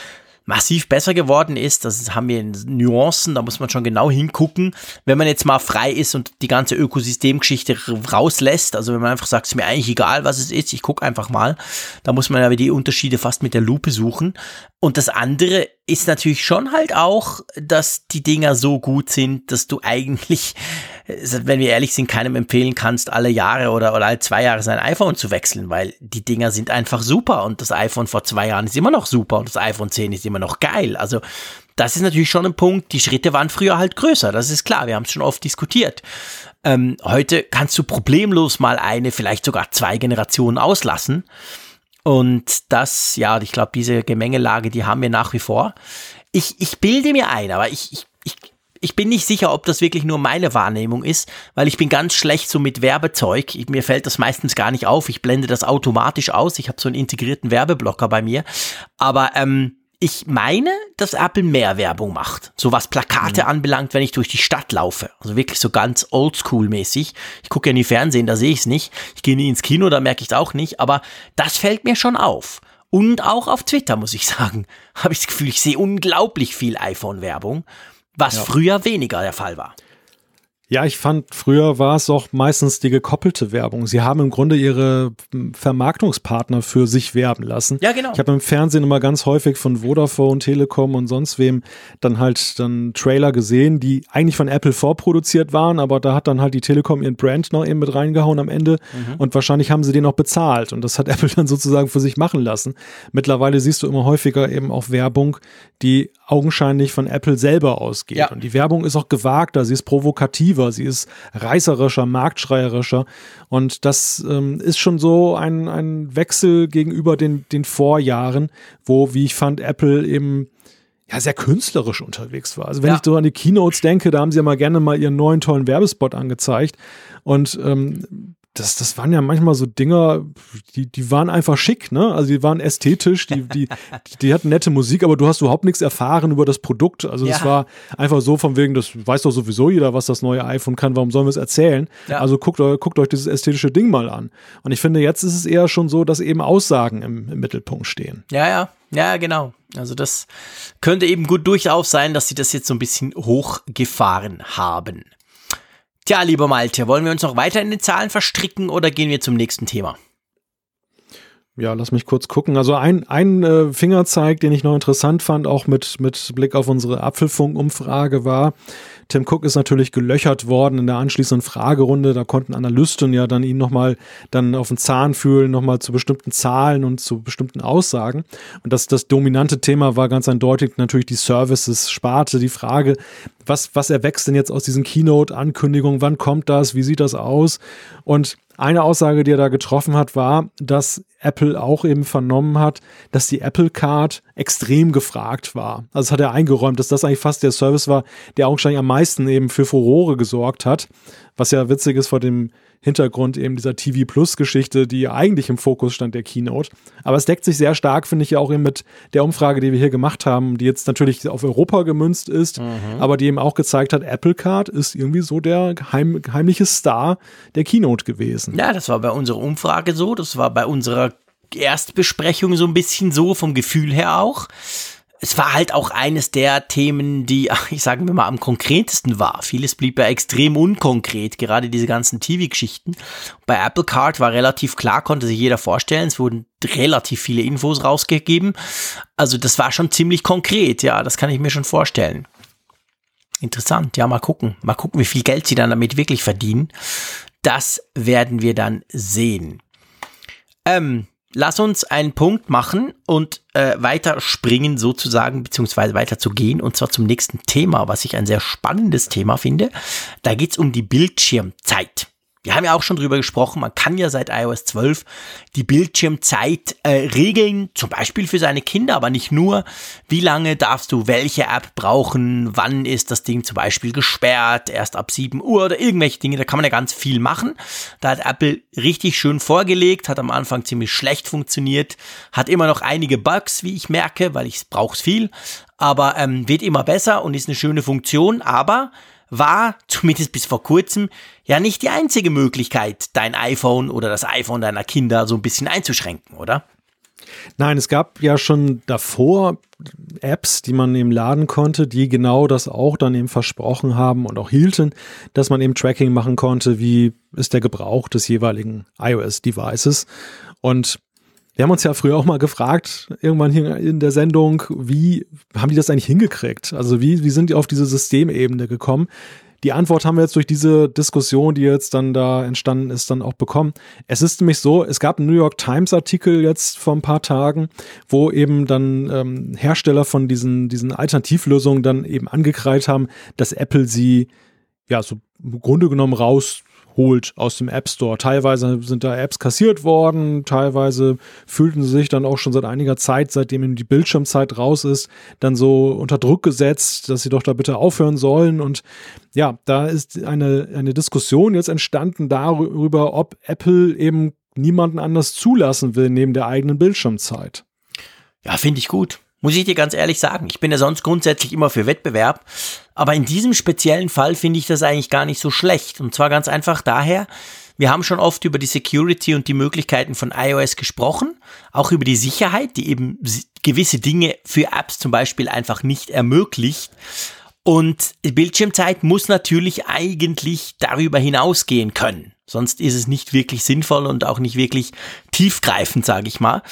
massiv besser geworden ist. Das haben wir in Nuancen, da muss man schon genau hingucken. Wenn man jetzt mal frei ist und die ganze Ökosystemgeschichte rauslässt, also wenn man einfach sagt, es ist mir eigentlich egal, was es ist, ich gucke einfach mal, da muss man aber die Unterschiede fast mit der Lupe suchen. Und das andere ist natürlich schon halt auch, dass die Dinger so gut sind, dass du eigentlich, wenn wir ehrlich sind, keinem empfehlen kannst, alle Jahre oder, oder alle zwei Jahre sein iPhone zu wechseln, weil die Dinger sind einfach super und das iPhone vor zwei Jahren ist immer noch super und das iPhone 10 ist immer noch geil. Also das ist natürlich schon ein Punkt. Die Schritte waren früher halt größer, das ist klar. Wir haben es schon oft diskutiert. Ähm, heute kannst du problemlos mal eine, vielleicht sogar zwei Generationen auslassen. Und das, ja, ich glaube, diese Gemengelage, die haben wir nach wie vor. Ich, ich bilde mir ein, aber ich, ich, ich, ich bin nicht sicher, ob das wirklich nur meine Wahrnehmung ist, weil ich bin ganz schlecht so mit Werbezeug. Ich, mir fällt das meistens gar nicht auf. Ich blende das automatisch aus. Ich habe so einen integrierten Werbeblocker bei mir. Aber ähm, ich meine, dass Apple mehr Werbung macht. So was Plakate mhm. anbelangt, wenn ich durch die Stadt laufe. Also wirklich so ganz oldschool-mäßig. Ich gucke ja nie Fernsehen, da sehe ich es nicht. Ich gehe nie ins Kino, da merke ich es auch nicht. Aber das fällt mir schon auf. Und auch auf Twitter, muss ich *laughs* sagen, habe ich das Gefühl, ich sehe unglaublich viel iPhone-Werbung, was ja. früher weniger der Fall war. Ja, ich fand, früher war es auch meistens die gekoppelte Werbung. Sie haben im Grunde ihre Vermarktungspartner für sich werben lassen. Ja, genau. Ich habe im Fernsehen immer ganz häufig von Vodafone, Telekom und sonst wem dann halt dann Trailer gesehen, die eigentlich von Apple vorproduziert waren, aber da hat dann halt die Telekom ihren Brand noch eben mit reingehauen am Ende mhm. und wahrscheinlich haben sie den noch bezahlt und das hat *laughs* Apple dann sozusagen für sich machen lassen. Mittlerweile siehst du immer häufiger eben auch Werbung, die augenscheinlich von Apple selber ausgeht. Ja. Und die Werbung ist auch gewagter, sie ist provokativer, sie ist reißerischer, marktschreierischer. Und das ähm, ist schon so ein, ein Wechsel gegenüber den, den Vorjahren, wo, wie ich fand, Apple eben ja, sehr künstlerisch unterwegs war. Also wenn ja. ich so an die Keynotes denke, da haben sie ja mal gerne mal ihren neuen tollen Werbespot angezeigt. Und ähm, das, das waren ja manchmal so Dinger, die, die waren einfach schick, ne? Also die waren ästhetisch, die, die, *laughs* die hatten nette Musik, aber du hast überhaupt nichts erfahren über das Produkt. Also es ja. war einfach so von wegen, das weiß doch sowieso jeder, was das neue iPhone kann, warum sollen wir es erzählen? Ja. Also guckt, guckt euch dieses ästhetische Ding mal an. Und ich finde, jetzt ist es eher schon so, dass eben Aussagen im, im Mittelpunkt stehen. Ja, ja, ja, genau. Also das könnte eben gut durchaus sein, dass sie das jetzt so ein bisschen hochgefahren haben. Tja, lieber Malte, wollen wir uns noch weiter in den Zahlen verstricken oder gehen wir zum nächsten Thema? Ja, lass mich kurz gucken. Also ein, ein äh, Fingerzeig, den ich noch interessant fand, auch mit, mit Blick auf unsere Apfelfunk-Umfrage war, Tim Cook ist natürlich gelöchert worden in der anschließenden Fragerunde. Da konnten Analysten ja dann ihn nochmal dann auf den Zahn fühlen, nochmal zu bestimmten Zahlen und zu bestimmten Aussagen. Und das, das dominante Thema war ganz eindeutig natürlich die Services-Sparte, die Frage, was, was erwächst denn jetzt aus diesen Keynote-Ankündigungen? Wann kommt das? Wie sieht das aus? Und eine Aussage, die er da getroffen hat, war, dass Apple auch eben vernommen hat, dass die Apple Card extrem gefragt war. Also das hat er eingeräumt, dass das eigentlich fast der Service war, der augenscheinlich am meisten eben für Furore gesorgt hat. Was ja witzig ist vor dem Hintergrund eben dieser TV Plus Geschichte, die eigentlich im Fokus stand der Keynote. Aber es deckt sich sehr stark, finde ich ja auch eben mit der Umfrage, die wir hier gemacht haben, die jetzt natürlich auf Europa gemünzt ist, mhm. aber die eben auch gezeigt hat, Apple Card ist irgendwie so der heim, heimliche Star der Keynote gewesen. Ja, das war bei unserer Umfrage so, das war bei unserer Erstbesprechung so ein bisschen so, vom Gefühl her auch es war halt auch eines der Themen, die, *laughs* ich sagen wir mal, am konkretesten war. Vieles blieb ja extrem unkonkret, gerade diese ganzen TV-Geschichten. Bei Apple Card war relativ klar, konnte sich jeder vorstellen, es wurden relativ viele Infos rausgegeben. Also das war schon ziemlich konkret, ja, das kann ich mir schon vorstellen. Interessant, ja, mal gucken. Mal gucken, wie viel Geld sie dann damit wirklich verdienen. Das werden wir dann sehen. Ähm, lass uns einen Punkt machen und äh, weiter springen sozusagen, beziehungsweise weiter zu gehen, und zwar zum nächsten Thema, was ich ein sehr spannendes Thema finde. Da geht's um die Bildschirmzeit. Wir haben ja auch schon drüber gesprochen, man kann ja seit iOS 12 die Bildschirmzeit äh, regeln, zum Beispiel für seine Kinder, aber nicht nur. Wie lange darfst du welche App brauchen? Wann ist das Ding zum Beispiel gesperrt? Erst ab 7 Uhr oder irgendwelche Dinge, da kann man ja ganz viel machen. Da hat Apple richtig schön vorgelegt, hat am Anfang ziemlich schlecht funktioniert, hat immer noch einige Bugs, wie ich merke, weil ich brauche es viel, aber ähm, wird immer besser und ist eine schöne Funktion, aber war, zumindest bis vor kurzem, ja nicht die einzige Möglichkeit, dein iPhone oder das iPhone deiner Kinder so ein bisschen einzuschränken, oder? Nein, es gab ja schon davor Apps, die man eben laden konnte, die genau das auch dann eben versprochen haben und auch hielten, dass man eben Tracking machen konnte, wie ist der Gebrauch des jeweiligen iOS-Devices. Und wir haben uns ja früher auch mal gefragt, irgendwann hier in der Sendung, wie haben die das eigentlich hingekriegt? Also wie, wie sind die auf diese Systemebene gekommen? Die Antwort haben wir jetzt durch diese Diskussion, die jetzt dann da entstanden ist, dann auch bekommen. Es ist nämlich so, es gab einen New York Times Artikel jetzt vor ein paar Tagen, wo eben dann ähm, Hersteller von diesen, diesen Alternativlösungen dann eben angekreidet haben, dass Apple sie ja so im Grunde genommen raus holt aus dem App Store. Teilweise sind da Apps kassiert worden, teilweise fühlten sie sich dann auch schon seit einiger Zeit, seitdem die Bildschirmzeit raus ist, dann so unter Druck gesetzt, dass sie doch da bitte aufhören sollen. Und ja, da ist eine, eine Diskussion jetzt entstanden darüber, ob Apple eben niemanden anders zulassen will neben der eigenen Bildschirmzeit. Ja, finde ich gut. Muss ich dir ganz ehrlich sagen. Ich bin ja sonst grundsätzlich immer für Wettbewerb. Aber in diesem speziellen Fall finde ich das eigentlich gar nicht so schlecht. Und zwar ganz einfach daher, wir haben schon oft über die Security und die Möglichkeiten von iOS gesprochen, auch über die Sicherheit, die eben gewisse Dinge für Apps zum Beispiel einfach nicht ermöglicht. Und Bildschirmzeit muss natürlich eigentlich darüber hinausgehen können. Sonst ist es nicht wirklich sinnvoll und auch nicht wirklich tiefgreifend, sage ich mal.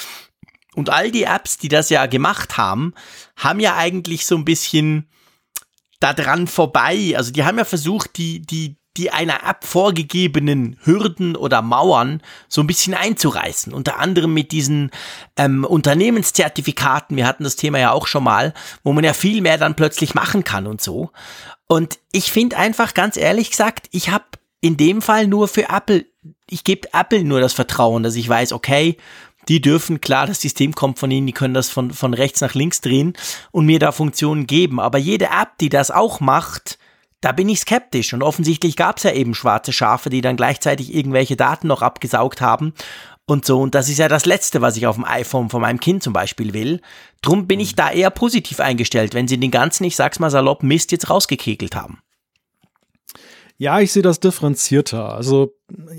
Und all die Apps, die das ja gemacht haben, haben ja eigentlich so ein bisschen daran vorbei. Also die haben ja versucht, die, die, die einer App vorgegebenen Hürden oder Mauern so ein bisschen einzureißen. Unter anderem mit diesen ähm, Unternehmenszertifikaten. Wir hatten das Thema ja auch schon mal, wo man ja viel mehr dann plötzlich machen kann und so. Und ich finde einfach ganz ehrlich gesagt, ich habe in dem Fall nur für Apple, ich gebe Apple nur das Vertrauen, dass ich weiß, okay, die dürfen, klar, das System kommt von ihnen, die können das von, von rechts nach links drehen und mir da Funktionen geben. Aber jede App, die das auch macht, da bin ich skeptisch. Und offensichtlich gab es ja eben schwarze Schafe, die dann gleichzeitig irgendwelche Daten noch abgesaugt haben und so. Und das ist ja das Letzte, was ich auf dem iPhone von meinem Kind zum Beispiel will. Drum bin ich da eher positiv eingestellt, wenn sie den ganzen, ich sag's mal salopp, Mist jetzt rausgekegelt haben. Ja, ich sehe das differenzierter. Also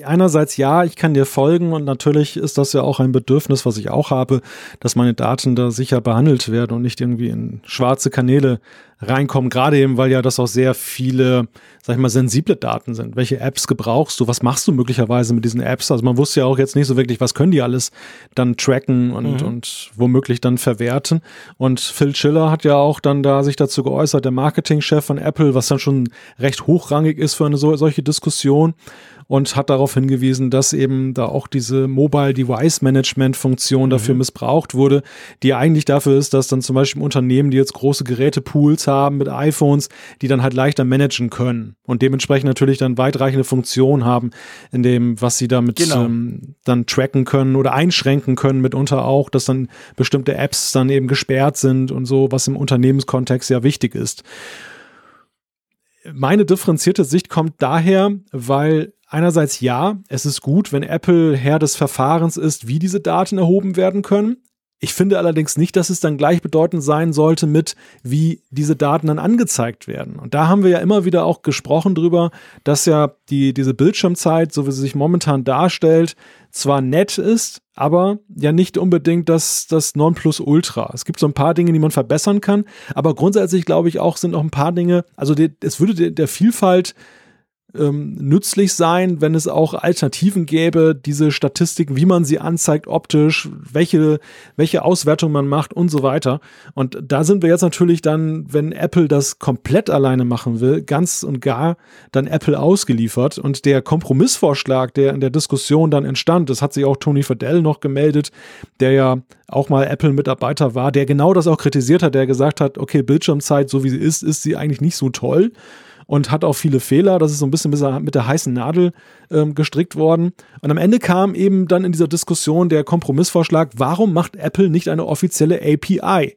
einerseits ja, ich kann dir folgen und natürlich ist das ja auch ein Bedürfnis, was ich auch habe, dass meine Daten da sicher behandelt werden und nicht irgendwie in schwarze Kanäle reinkommen. Gerade eben, weil ja das auch sehr viele, sag ich mal, sensible Daten sind. Welche Apps gebrauchst du? Was machst du möglicherweise mit diesen Apps? Also man wusste ja auch jetzt nicht so wirklich, was können die alles dann tracken und, mhm. und womöglich dann verwerten. Und Phil Schiller hat ja auch dann da sich dazu geäußert, der Marketingchef von Apple, was dann schon recht hochrangig ist für eine so, solche Diskussion und hat darauf hingewiesen, dass eben da auch diese Mobile Device Management Funktion dafür mhm. missbraucht wurde, die eigentlich dafür ist, dass dann zum Beispiel Unternehmen, die jetzt große Gerätepools haben mit iPhones, die dann halt leichter managen können und dementsprechend natürlich dann weitreichende Funktionen haben, in dem, was sie damit genau. ähm, dann tracken können oder einschränken können, mitunter auch, dass dann bestimmte Apps dann eben gesperrt sind und so, was im Unternehmenskontext ja wichtig ist meine differenzierte Sicht kommt daher, weil einerseits ja, es ist gut, wenn Apple Herr des Verfahrens ist, wie diese Daten erhoben werden können. Ich finde allerdings nicht, dass es dann gleichbedeutend sein sollte mit, wie diese Daten dann angezeigt werden. Und da haben wir ja immer wieder auch gesprochen drüber, dass ja die, diese Bildschirmzeit, so wie sie sich momentan darstellt, zwar nett ist, aber ja nicht unbedingt das, das Nonplusultra. Es gibt so ein paar Dinge, die man verbessern kann, aber grundsätzlich glaube ich auch, sind noch ein paar Dinge, also es würde der, der Vielfalt ähm, nützlich sein, wenn es auch Alternativen gäbe, diese Statistiken, wie man sie anzeigt optisch, welche, welche Auswertung man macht und so weiter. Und da sind wir jetzt natürlich dann, wenn Apple das komplett alleine machen will, ganz und gar dann Apple ausgeliefert. Und der Kompromissvorschlag, der in der Diskussion dann entstand, das hat sich auch Tony Fadell noch gemeldet, der ja auch mal Apple-Mitarbeiter war, der genau das auch kritisiert hat, der gesagt hat, okay, Bildschirmzeit, so wie sie ist, ist sie eigentlich nicht so toll und hat auch viele Fehler. Das ist so ein bisschen mit der heißen Nadel ähm, gestrickt worden. Und am Ende kam eben dann in dieser Diskussion der Kompromissvorschlag, warum macht Apple nicht eine offizielle API?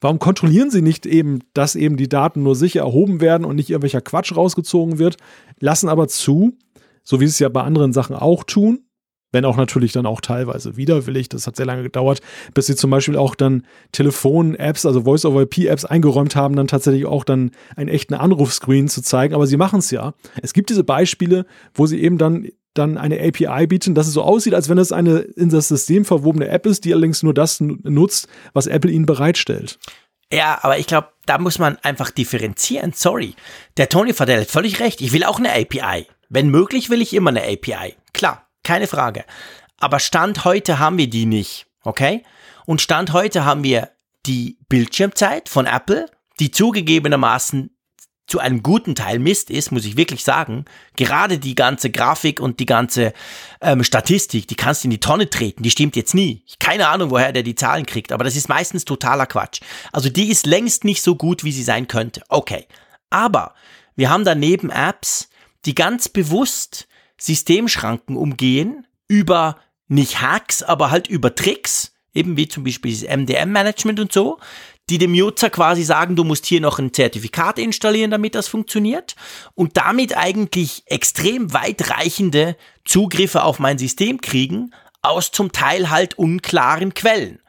Warum kontrollieren sie nicht eben, dass eben die Daten nur sicher erhoben werden und nicht irgendwelcher Quatsch rausgezogen wird, lassen aber zu, so wie sie es ja bei anderen Sachen auch tun, wenn auch natürlich dann auch teilweise widerwillig. Das hat sehr lange gedauert, bis sie zum Beispiel auch dann Telefon-Apps, also Voice-over-IP-Apps eingeräumt haben, dann tatsächlich auch dann einen echten Anrufscreen zu zeigen. Aber sie machen es ja. Es gibt diese Beispiele, wo sie eben dann dann eine API bieten, dass es so aussieht, als wenn es eine in das System verwobene App ist, die allerdings nur das nutzt, was Apple ihnen bereitstellt. Ja, aber ich glaube, da muss man einfach differenzieren. Sorry. Der Tony Fadell hat völlig recht. Ich will auch eine API. Wenn möglich, will ich immer eine API. Keine Frage. Aber Stand heute haben wir die nicht, okay? Und Stand heute haben wir die Bildschirmzeit von Apple, die zugegebenermaßen zu einem guten Teil Mist ist, muss ich wirklich sagen. Gerade die ganze Grafik und die ganze ähm, Statistik, die kannst du in die Tonne treten, die stimmt jetzt nie. Keine Ahnung, woher der die Zahlen kriegt, aber das ist meistens totaler Quatsch. Also die ist längst nicht so gut, wie sie sein könnte. Okay. Aber wir haben daneben Apps, die ganz bewusst Systemschranken umgehen über nicht Hacks, aber halt über Tricks, eben wie zum Beispiel dieses MDM-Management und so, die dem Nutzer quasi sagen, du musst hier noch ein Zertifikat installieren, damit das funktioniert und damit eigentlich extrem weitreichende Zugriffe auf mein System kriegen, aus zum Teil halt unklaren Quellen.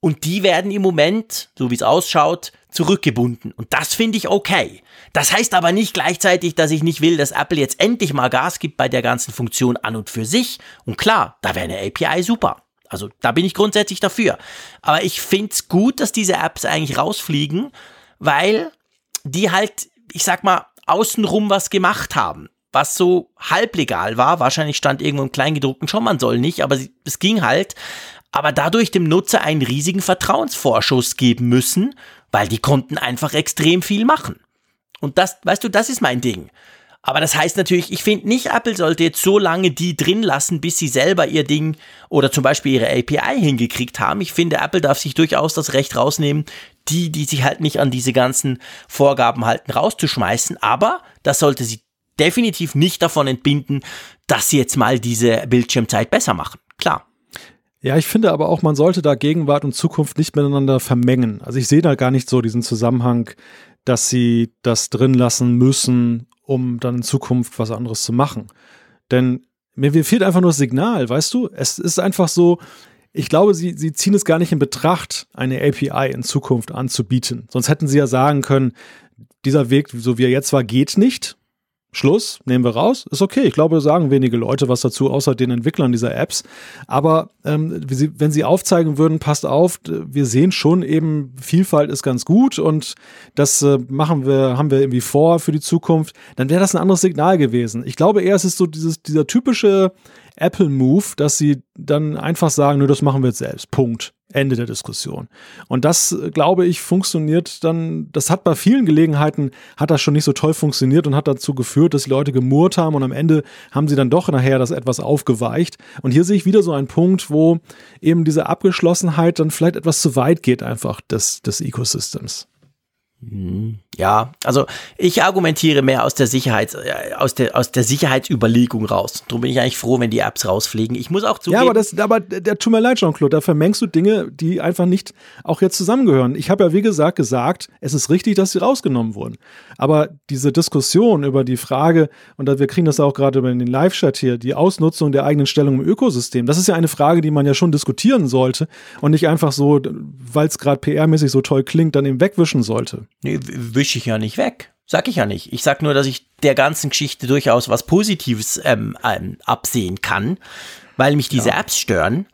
Und die werden im Moment, so wie es ausschaut, zurückgebunden. Und das finde ich okay. Das heißt aber nicht gleichzeitig, dass ich nicht will, dass Apple jetzt endlich mal Gas gibt bei der ganzen Funktion an und für sich. Und klar, da wäre eine API super. Also da bin ich grundsätzlich dafür. Aber ich finde es gut, dass diese Apps eigentlich rausfliegen, weil die halt, ich sag mal, außenrum was gemacht haben. Was so halblegal war. Wahrscheinlich stand irgendwo im Kleingedruckten schon, man soll nicht, aber es ging halt. Aber dadurch dem Nutzer einen riesigen Vertrauensvorschuss geben müssen weil die konnten einfach extrem viel machen. Und das, weißt du, das ist mein Ding. Aber das heißt natürlich, ich finde nicht, Apple sollte jetzt so lange die drin lassen, bis sie selber ihr Ding oder zum Beispiel ihre API hingekriegt haben. Ich finde, Apple darf sich durchaus das Recht rausnehmen, die, die sich halt nicht an diese ganzen Vorgaben halten, rauszuschmeißen. Aber das sollte sie definitiv nicht davon entbinden, dass sie jetzt mal diese Bildschirmzeit besser machen. Klar. Ja, ich finde aber auch, man sollte da Gegenwart und Zukunft nicht miteinander vermengen. Also ich sehe da gar nicht so diesen Zusammenhang, dass sie das drin lassen müssen, um dann in Zukunft was anderes zu machen. Denn mir, fehlt einfach nur das Signal, weißt du? Es ist einfach so, ich glaube, sie, sie ziehen es gar nicht in Betracht, eine API in Zukunft anzubieten. Sonst hätten sie ja sagen können, dieser Weg, so wie er jetzt war, geht nicht. Schluss, nehmen wir raus, ist okay. Ich glaube, sagen wenige Leute was dazu, außer den Entwicklern dieser Apps. Aber ähm, wenn sie aufzeigen würden, passt auf, wir sehen schon eben, Vielfalt ist ganz gut und das äh, machen wir, haben wir irgendwie vor für die Zukunft, dann wäre das ein anderes Signal gewesen. Ich glaube eher, es ist so dieses, dieser typische Apple-Move, dass sie dann einfach sagen, nur das machen wir jetzt selbst. Punkt. Ende der Diskussion. Und das, glaube ich, funktioniert dann, das hat bei vielen Gelegenheiten, hat das schon nicht so toll funktioniert und hat dazu geführt, dass die Leute gemurrt haben und am Ende haben sie dann doch nachher das etwas aufgeweicht. Und hier sehe ich wieder so einen Punkt, wo eben diese Abgeschlossenheit dann vielleicht etwas zu weit geht einfach des, des Ecosystems. Mhm. Ja, also ich argumentiere mehr aus der Sicherheit, äh, aus der, aus der Sicherheitsüberlegung raus. Darum bin ich eigentlich froh, wenn die Apps rausfliegen. Ich muss auch zugeben. Ja, aber das, aber der tut mir leid, Jean-Claude, da vermengst du Dinge, die einfach nicht auch jetzt zusammengehören. Ich habe ja, wie gesagt, gesagt, es ist richtig, dass sie rausgenommen wurden. Aber diese Diskussion über die Frage, und wir kriegen das auch gerade über den Live-Chat hier, die Ausnutzung der eigenen Stellung im Ökosystem, das ist ja eine Frage, die man ja schon diskutieren sollte und nicht einfach so, weil es gerade PR-mäßig so toll klingt, dann eben wegwischen sollte. Nee, wische ich ja nicht weg. Sag ich ja nicht. Ich sag nur, dass ich der ganzen Geschichte durchaus was Positives ähm, ähm, absehen kann, weil mich diese ja. Apps stören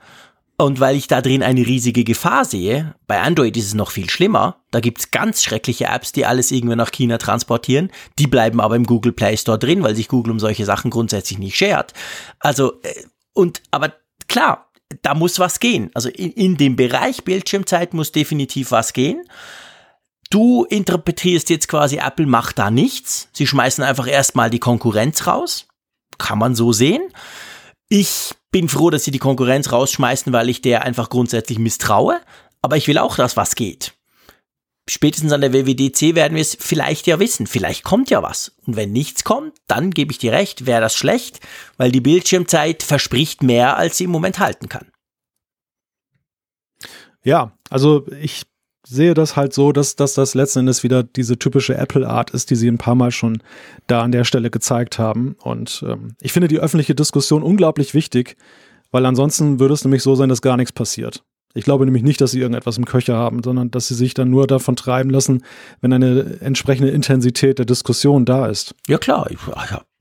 und weil ich da drin eine riesige Gefahr sehe. Bei Android ist es noch viel schlimmer. Da gibt's ganz schreckliche Apps, die alles irgendwie nach China transportieren. Die bleiben aber im Google Play Store drin, weil sich Google um solche Sachen grundsätzlich nicht schert. Also, äh, und, aber klar, da muss was gehen. Also in, in dem Bereich Bildschirmzeit muss definitiv was gehen. Du interpretierst jetzt quasi, Apple macht da nichts. Sie schmeißen einfach erstmal die Konkurrenz raus. Kann man so sehen. Ich bin froh, dass sie die Konkurrenz rausschmeißen, weil ich der einfach grundsätzlich misstraue. Aber ich will auch, dass was geht. Spätestens an der WWDC werden wir es vielleicht ja wissen. Vielleicht kommt ja was. Und wenn nichts kommt, dann gebe ich dir recht, wäre das schlecht, weil die Bildschirmzeit verspricht mehr, als sie im Moment halten kann. Ja, also ich sehe das halt so, dass, dass das letzten Endes wieder diese typische Apple-Art ist, die sie ein paar Mal schon da an der Stelle gezeigt haben. Und ähm, ich finde die öffentliche Diskussion unglaublich wichtig, weil ansonsten würde es nämlich so sein, dass gar nichts passiert. Ich glaube nämlich nicht, dass sie irgendetwas im Köcher haben, sondern dass sie sich dann nur davon treiben lassen, wenn eine entsprechende Intensität der Diskussion da ist. Ja klar.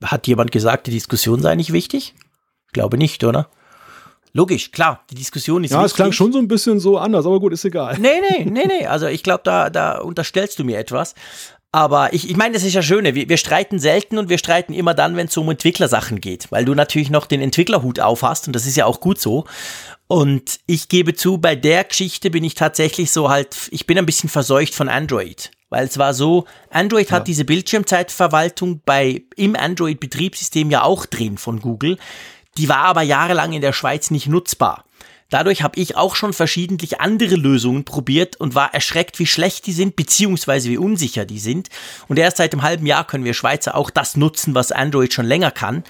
Hat jemand gesagt, die Diskussion sei nicht wichtig? Ich glaube nicht, oder? Logisch, klar, die Diskussion ist Ja, es klang schon so ein bisschen so anders, aber gut, ist egal. Nee, nee, *laughs* nee, nee, also ich glaube, da, da unterstellst du mir etwas. Aber ich, ich meine, das ist ja schöne. Wir, wir streiten selten und wir streiten immer dann, wenn es um Entwicklersachen geht, weil du natürlich noch den Entwicklerhut aufhast und das ist ja auch gut so. Und ich gebe zu, bei der Geschichte bin ich tatsächlich so halt, ich bin ein bisschen verseucht von Android. Weil es war so, Android ja. hat diese Bildschirmzeitverwaltung bei, im Android-Betriebssystem ja auch drin von Google. Die war aber jahrelang in der Schweiz nicht nutzbar. Dadurch habe ich auch schon verschiedentlich andere Lösungen probiert und war erschreckt, wie schlecht die sind, beziehungsweise wie unsicher die sind. Und erst seit einem halben Jahr können wir Schweizer auch das nutzen, was Android schon länger kann.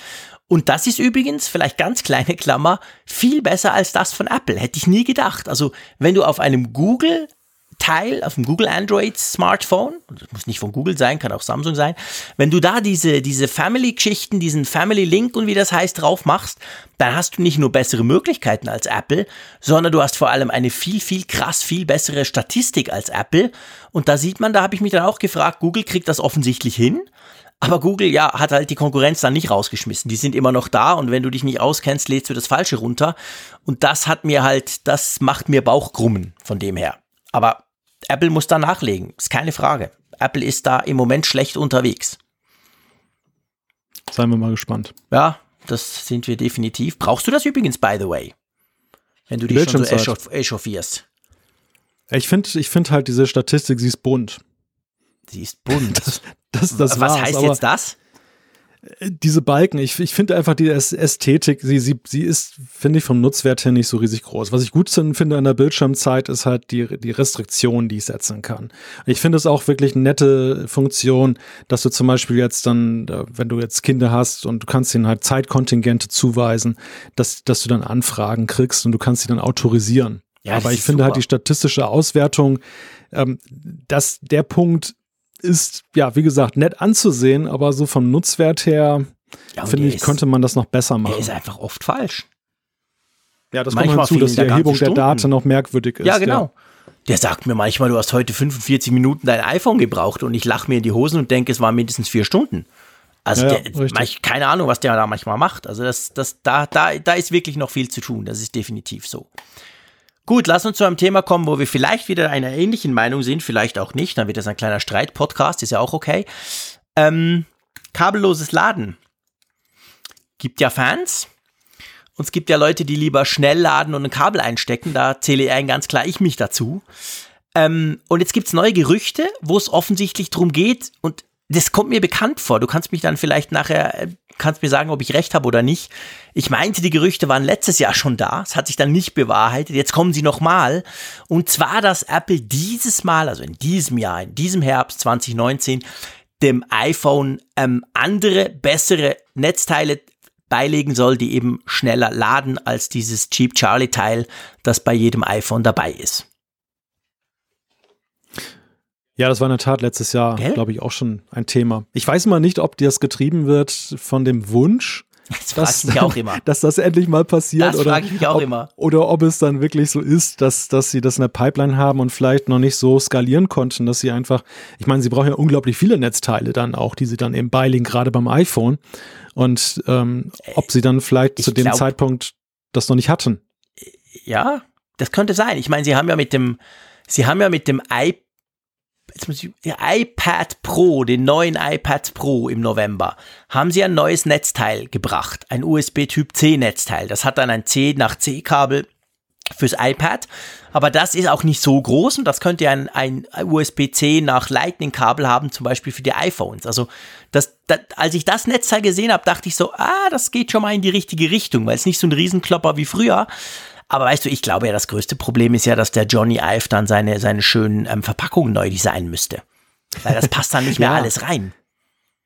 Und das ist übrigens, vielleicht ganz kleine Klammer, viel besser als das von Apple. Hätte ich nie gedacht. Also, wenn du auf einem Google Teil auf dem Google Android Smartphone, das muss nicht von Google sein, kann auch Samsung sein, wenn du da diese, diese Family-Geschichten, diesen Family Link und wie das heißt drauf machst, dann hast du nicht nur bessere Möglichkeiten als Apple, sondern du hast vor allem eine viel, viel krass, viel bessere Statistik als Apple. Und da sieht man, da habe ich mich dann auch gefragt, Google kriegt das offensichtlich hin. Aber Google, ja, hat halt die Konkurrenz dann nicht rausgeschmissen. Die sind immer noch da und wenn du dich nicht auskennst, lädst du das Falsche runter. Und das hat mir halt, das macht mir Bauchkrummen von dem her. Aber Apple muss da nachlegen, ist keine Frage. Apple ist da im Moment schlecht unterwegs. Seien wir mal gespannt. Ja, das sind wir definitiv. Brauchst du das übrigens, by the way? Wenn du dich schon so echauf echauffierst. Ich finde ich find halt diese Statistik, sie ist bunt. Sie ist bunt. *laughs* Das, das, das Was heißt jetzt das? Diese Balken, ich, ich finde einfach die Ästhetik, sie, sie, sie ist, finde ich, vom Nutzwert her nicht so riesig groß. Was ich gut finde an der Bildschirmzeit, ist halt die, die Restriktion, die ich setzen kann. Ich finde es auch wirklich eine nette Funktion, dass du zum Beispiel jetzt dann, wenn du jetzt Kinder hast und du kannst ihnen halt Zeitkontingente zuweisen, dass, dass du dann Anfragen kriegst und du kannst sie dann autorisieren. Ja, Aber ich finde halt super. halt die statistische Auswertung, ähm, dass der Punkt ist, ja, wie gesagt, nett anzusehen, aber so vom Nutzwert her, ja, finde ich, ist, könnte man das noch besser machen. Der ist einfach oft falsch. Ja, das manchmal kommt hinzu, dass die Erhebung der Daten noch merkwürdig ist. Ja, genau. Ja. Der sagt mir manchmal, du hast heute 45 Minuten dein iPhone gebraucht und ich lache mir in die Hosen und denke, es waren mindestens vier Stunden. Also ja, der, manch, keine Ahnung, was der da manchmal macht. Also das, das, da, da, da ist wirklich noch viel zu tun. Das ist definitiv so. Gut, lass uns zu einem Thema kommen, wo wir vielleicht wieder einer ähnlichen Meinung sind, vielleicht auch nicht. Dann wird das ein kleiner Streit-Podcast, ist ja auch okay. Ähm, kabelloses Laden. Gibt ja Fans. Und es gibt ja Leute, die lieber schnell laden und ein Kabel einstecken. Da zähle ich ganz klar ich mich dazu. Ähm, und jetzt gibt's neue Gerüchte, wo es offensichtlich darum geht, und das kommt mir bekannt vor. Du kannst mich dann vielleicht nachher, äh, kannst mir sagen, ob ich recht habe oder nicht. Ich meinte, die Gerüchte waren letztes Jahr schon da. Es hat sich dann nicht bewahrheitet. Jetzt kommen sie nochmal. Und zwar, dass Apple dieses Mal, also in diesem Jahr, in diesem Herbst 2019, dem iPhone ähm, andere, bessere Netzteile beilegen soll, die eben schneller laden als dieses Cheap Charlie Teil, das bei jedem iPhone dabei ist. Ja, das war in der Tat letztes Jahr, glaube ich, auch schon ein Thema. Ich weiß mal nicht, ob das getrieben wird von dem Wunsch, *laughs* das dass, ich auch immer. dass das endlich mal passiert. Das oder frage ich mich auch ob, immer. Oder ob es dann wirklich so ist, dass, dass sie das in der Pipeline haben und vielleicht noch nicht so skalieren konnten, dass sie einfach, ich meine, sie brauchen ja unglaublich viele Netzteile dann auch, die sie dann eben beilegen, gerade beim iPhone. Und ähm, ob sie dann vielleicht ich zu dem glaub, Zeitpunkt das noch nicht hatten. Ja, das könnte sein. Ich meine, sie haben ja mit dem, sie haben ja mit dem iPad jetzt muss ich, der iPad Pro, den neuen iPad Pro im November, haben sie ein neues Netzteil gebracht, ein USB Typ C Netzteil. Das hat dann ein C nach C Kabel fürs iPad, aber das ist auch nicht so groß und das könnte ein, ein USB-C nach Lightning-Kabel haben, zum Beispiel für die iPhones. Also das, das, als ich das Netzteil gesehen habe, dachte ich so, ah, das geht schon mal in die richtige Richtung, weil es nicht so ein Riesenklopper wie früher, aber weißt du, ich glaube ja, das größte Problem ist ja, dass der Johnny Ive dann seine, seine schönen ähm, Verpackungen neu designen müsste. Weil das passt dann nicht mehr *laughs* ja. alles rein.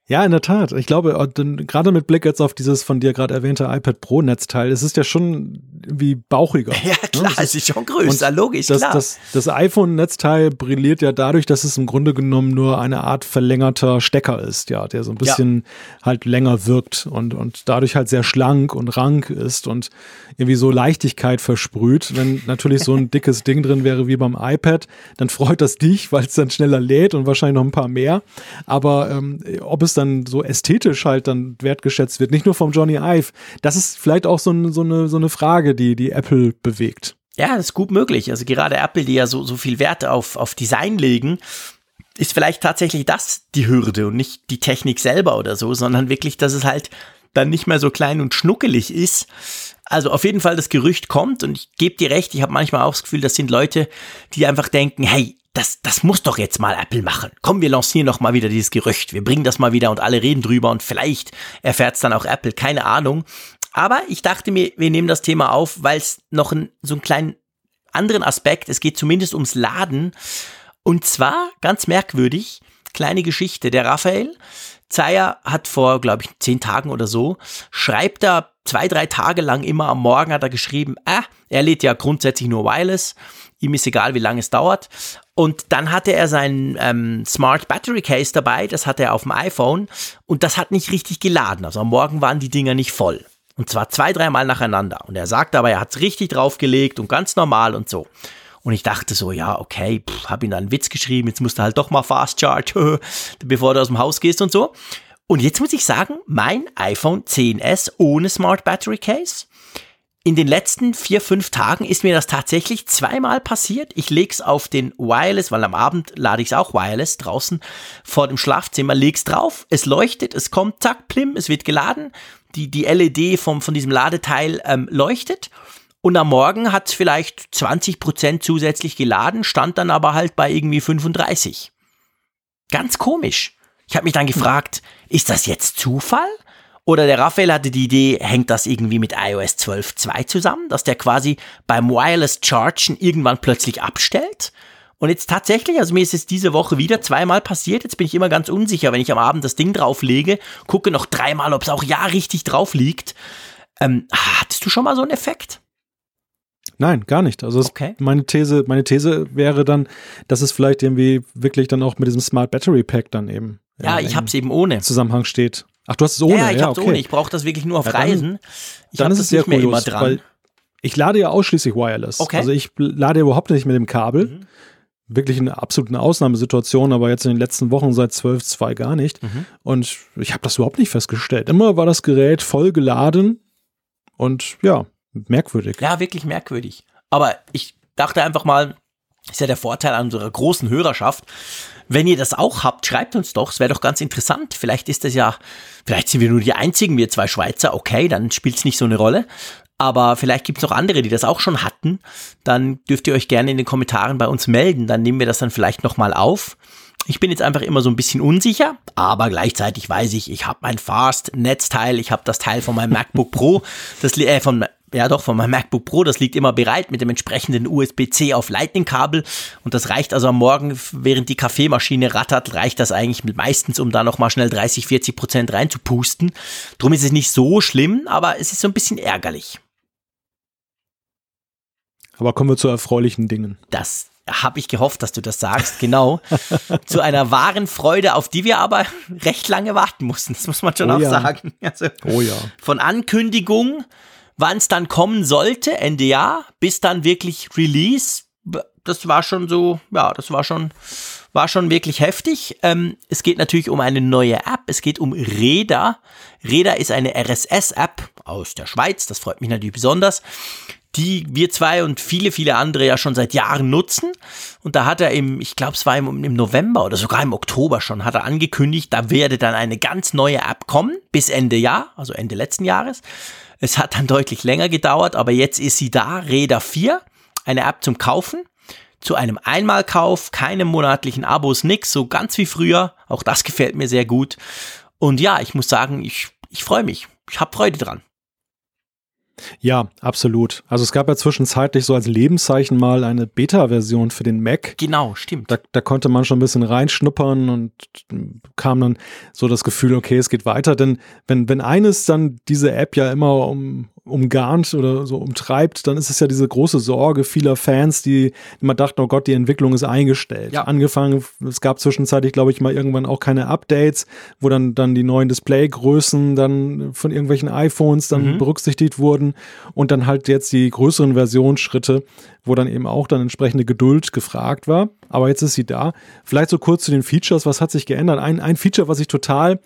Ja, in der Tat. Ich glaube, äh, gerade mit Blick jetzt auf dieses von dir gerade erwähnte iPad Pro Netzteil, es ist ja schon irgendwie bauchiger. *laughs* Ja, ne? klar, ne? es ist schon größer, logisch, das, klar. Das, das iPhone-Netzteil brilliert ja dadurch, dass es im Grunde genommen nur eine Art verlängerter Stecker ist, ja, der so ein bisschen ja. halt länger wirkt und, und dadurch halt sehr schlank und rank ist und irgendwie so Leichtigkeit versprüht. Wenn natürlich so ein *laughs* dickes Ding drin wäre wie beim iPad, dann freut das dich, weil es dann schneller lädt und wahrscheinlich noch ein paar mehr. Aber ähm, ob es dann so ästhetisch halt dann wertgeschätzt wird, nicht nur vom Johnny Ive. Das ist vielleicht auch so, so, eine, so eine Frage, die, die Apple bewegt. Ja, das ist gut möglich. Also gerade Apple, die ja so, so viel Wert auf, auf Design legen, ist vielleicht tatsächlich das die Hürde und nicht die Technik selber oder so, sondern wirklich, dass es halt dann nicht mehr so klein und schnuckelig ist. Also auf jeden Fall das Gerücht kommt und ich gebe dir recht, ich habe manchmal auch das Gefühl, das sind Leute, die einfach denken, hey, das, das muss doch jetzt mal Apple machen. Komm, wir lancieren noch mal wieder dieses Gerücht. Wir bringen das mal wieder und alle reden drüber und vielleicht erfährt es dann auch Apple. Keine Ahnung. Aber ich dachte mir, wir nehmen das Thema auf, weil es noch ein, so einen kleinen anderen Aspekt, es geht zumindest ums Laden. Und zwar, ganz merkwürdig, kleine Geschichte. Der Raphael Zeyer hat vor, glaube ich, zehn Tagen oder so, schreibt da zwei, drei Tage lang immer am Morgen hat er geschrieben, ah, er lädt ja grundsätzlich nur Wireless Ihm ist egal, wie lange es dauert. Und dann hatte er sein ähm, Smart Battery Case dabei, das hatte er auf dem iPhone und das hat nicht richtig geladen. Also am Morgen waren die Dinger nicht voll. Und zwar zwei, dreimal nacheinander. Und er sagt aber, er hat es richtig draufgelegt und ganz normal und so. Und ich dachte so, ja, okay, pff, hab ihm dann einen Witz geschrieben, jetzt musst du halt doch mal Fast Charge, *laughs* bevor du aus dem Haus gehst und so. Und jetzt muss ich sagen, mein iPhone 10s ohne Smart Battery Case in den letzten vier, fünf Tagen ist mir das tatsächlich zweimal passiert. Ich leg's auf den Wireless, weil am Abend lade ich es auch Wireless draußen vor dem Schlafzimmer, leg's drauf, es leuchtet, es kommt, zack, plim, es wird geladen, die, die LED vom, von diesem Ladeteil ähm, leuchtet. Und am Morgen hat es vielleicht 20% zusätzlich geladen, stand dann aber halt bei irgendwie 35. Ganz komisch. Ich habe mich dann gefragt, ist das jetzt Zufall? Oder der Raphael hatte die Idee, hängt das irgendwie mit iOS 12.2 zusammen, dass der quasi beim Wireless Chargen irgendwann plötzlich abstellt? Und jetzt tatsächlich, also mir ist es diese Woche wieder zweimal passiert. Jetzt bin ich immer ganz unsicher, wenn ich am Abend das Ding drauflege, gucke noch dreimal, ob es auch ja richtig drauf liegt. Ähm, hattest du schon mal so einen Effekt? Nein, gar nicht. Also es, Okay. meine These, meine These wäre dann, dass es vielleicht irgendwie wirklich dann auch mit diesem Smart Battery Pack dann eben Ja, äh, ich im hab's eben ohne. Zusammenhang steht. Ach, du hast es ohne, ja, ich hab's okay. ohne. Ich brauche das wirklich nur auf Ja, dann- Reisen. Ich dann ist es sehr nicht kurios, dran. weil ich lade ja ausschließlich wireless. Okay. Also ich lade überhaupt nicht mit dem Kabel. Mhm. Wirklich eine absolute Ausnahmesituation, aber jetzt in den letzten Wochen seit 12.2 gar nicht. Mhm. Und ich habe das überhaupt nicht festgestellt. Immer war das Gerät voll geladen und ja, merkwürdig. Ja, wirklich merkwürdig. Aber ich dachte einfach mal, ist ja der Vorteil an unserer großen Hörerschaft. Wenn ihr das auch habt, schreibt uns doch. Es wäre doch ganz interessant. Vielleicht ist das ja, vielleicht sind wir nur die einzigen, wir zwei Schweizer. Okay, dann spielt es nicht so eine Rolle. Aber vielleicht gibt es noch andere, die das auch schon hatten. Dann dürft ihr euch gerne in den Kommentaren bei uns melden. Dann nehmen wir das dann vielleicht nochmal auf. Ich bin jetzt einfach immer so ein bisschen unsicher, aber gleichzeitig weiß ich, ich habe mein Fast-Netzteil, ich habe das Teil von meinem MacBook Pro, das äh, von ja doch, von meinem MacBook Pro, das liegt immer bereit mit dem entsprechenden USB-C auf Lightning-Kabel und das reicht also am Morgen, während die Kaffeemaschine rattert, reicht das eigentlich meistens, um da nochmal schnell 30, 40 Prozent reinzupusten. Drum ist es nicht so schlimm, aber es ist so ein bisschen ärgerlich. Aber kommen wir zu erfreulichen Dingen. Das habe ich gehofft, dass du das sagst, genau. *laughs* Zu einer wahren Freude, auf die wir aber recht lange warten mussten. Das muss man schon Oh auch ja. sagen. Also Oh ja. von Ankündigung, wann es dann kommen sollte, Ende Jahr, bis dann wirklich Release. Das war schon so, ja, das war schon, war schon wirklich heftig. Ähm, es geht natürlich um eine neue App. Es geht um Reda. Reda ist eine RSS-App aus der Schweiz. Das freut mich natürlich besonders die wir zwei und viele, viele andere ja schon seit Jahren nutzen. Und da hat er im, ich glaube, es war im, im November oder sogar im Oktober schon, hat er angekündigt, da werde dann eine ganz neue App kommen, bis Ende Jahr, also Ende letzten Jahres. Es hat dann deutlich länger gedauert, aber jetzt ist sie da, Reda 4, eine App zum Kaufen. Zu einem Einmalkauf, keine monatlichen Abos, nix, so ganz wie früher. Auch das gefällt mir sehr gut. Und ja, ich muss sagen, ich, ich freue mich. Ich habe Freude dran. Ja, absolut. Also es gab ja zwischenzeitlich so als Lebenszeichen mal eine Beta-Version für den Mac. Genau, stimmt. Da, da konnte man schon ein bisschen reinschnuppern und kam dann so das Gefühl, okay, es geht weiter. Denn wenn, wenn eines dann diese App ja immer um, umgarnt oder so umtreibt, dann ist es ja diese große Sorge vieler Fans, die immer dachten, oh Gott, die Entwicklung ist eingestellt. Ja. Angefangen, es gab zwischenzeitlich, glaube ich, mal irgendwann auch keine Updates, wo dann, dann die neuen Displaygrößen dann von irgendwelchen iPhones dann Mhm. berücksichtigt wurden und dann halt jetzt die größeren Versionsschritte, wo dann eben auch dann entsprechende Geduld gefragt war. Aber jetzt ist sie da. Vielleicht so kurz zu den Features, was hat sich geändert? Ein, ein Feature, was ich total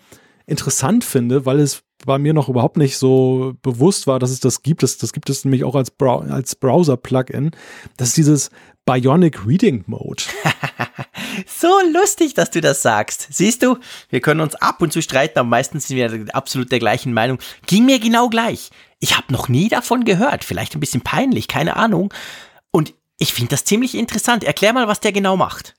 interessant finde, weil es bei mir noch überhaupt nicht so bewusst war, dass es das gibt. Das, das gibt es nämlich auch als, Brow als Browser-Plugin. Das ist dieses Bionic Reading Mode. *laughs* So lustig, dass du das sagst. Siehst du, wir können uns ab und zu streiten, aber meistens sind wir absolut der gleichen Meinung. Ging mir genau gleich. Ich habe noch nie davon gehört. Vielleicht ein bisschen peinlich, keine Ahnung. Und ich finde das ziemlich interessant. Erklär mal, was der genau macht.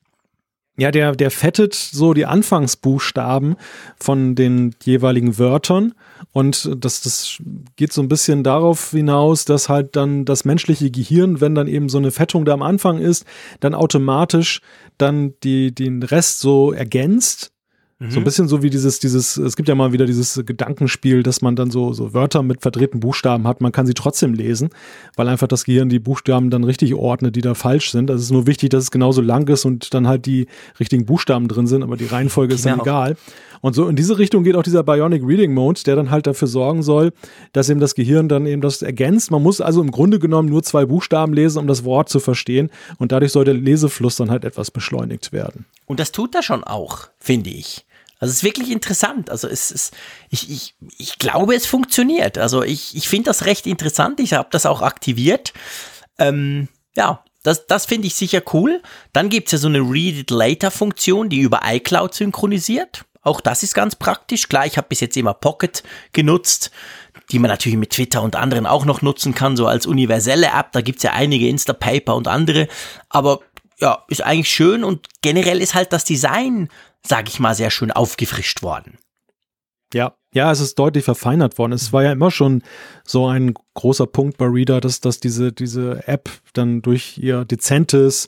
Ja, der, der fettet so die Anfangsbuchstaben von den jeweiligen Wörtern. Und das, das geht so ein bisschen darauf hinaus, dass halt dann das menschliche Gehirn, wenn dann eben so eine Fettung da am Anfang ist, dann automatisch dann die, den Rest so ergänzt. So ein bisschen so wie dieses, dieses, es gibt ja mal wieder dieses Gedankenspiel, dass man dann so, so Wörter mit verdrehten Buchstaben hat, man kann sie trotzdem lesen, weil einfach das Gehirn die Buchstaben dann richtig ordnet, die da falsch sind. Also es ist nur wichtig, dass es genauso lang ist und dann halt die richtigen Buchstaben drin sind, aber die Reihenfolge ist dann Genau. egal. Und so in diese Richtung geht auch dieser Bionic Reading Mode, der dann halt dafür sorgen soll, dass eben das Gehirn dann eben das ergänzt. Man muss also im Grunde genommen nur zwei Buchstaben lesen, um das Wort zu verstehen. Und dadurch soll der Lesefluss dann halt etwas beschleunigt werden. Und das tut er schon auch, finde ich. Also es ist wirklich interessant. Also es ist, ich, ich, ich glaube, es funktioniert. Also ich, ich finde das recht interessant. Ich habe das auch aktiviert. Ähm, ja, das, das finde ich sicher cool. Dann gibt es ja so eine Read It Later-Funktion, die über iCloud synchronisiert. Auch das ist ganz praktisch. Klar, ich habe bis jetzt immer Pocket genutzt, die man natürlich mit Twitter und anderen auch noch nutzen kann, so als universelle App. Da gibt es ja einige Instapaper und andere. Aber ja, ist eigentlich schön und generell ist halt das Design, sag ich mal, sehr schön aufgefrischt worden. Ja, ja, es ist deutlich verfeinert worden. Es war ja immer schon so ein großer Punkt bei Reader, dass, dass diese, diese App dann durch ihr dezentes,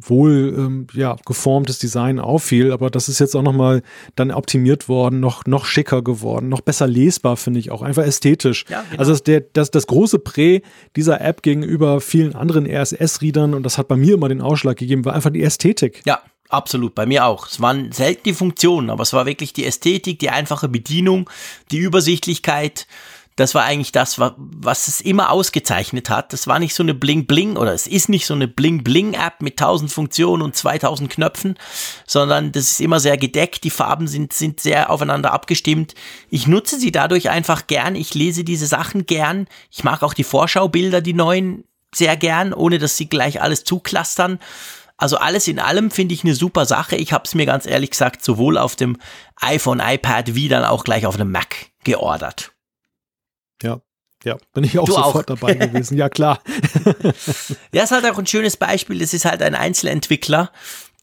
wohl ähm, ja, geformtes Design auffiel, aber das ist jetzt auch nochmal dann optimiert worden, noch, noch schicker geworden, noch besser lesbar, finde ich auch, einfach ästhetisch. Ja, genau. Also das, der, das, das große Prä dieser App gegenüber vielen anderen RSS-Readern, und das hat bei mir immer den Ausschlag gegeben, war einfach die Ästhetik. Ja, Absolut, bei mir auch. Es waren selten die Funktionen, aber es war wirklich die Ästhetik, die einfache Bedienung, die Übersichtlichkeit. Das war eigentlich das, was es immer ausgezeichnet hat. Das war nicht so eine Bling-Bling oder es ist nicht so eine Bling-Bling-App mit 1000 Funktionen und 2000 Knöpfen, sondern das ist immer sehr gedeckt. Die Farben sind, sind sehr aufeinander abgestimmt. Ich nutze sie dadurch einfach gern. Ich lese diese Sachen gern. Ich mag auch die Vorschaubilder, die neuen, sehr gern, ohne dass sie gleich alles zuklastern. Also alles in allem finde ich eine super Sache. Ich habe es mir ganz ehrlich gesagt sowohl auf dem iPhone, iPad wie dann auch gleich auf dem Mac geordert. Ja, ja, bin ich auch du sofort auch. dabei *laughs* gewesen. Ja, klar. *laughs* ja, ist halt auch ein schönes Beispiel. Es ist halt ein Einzelentwickler,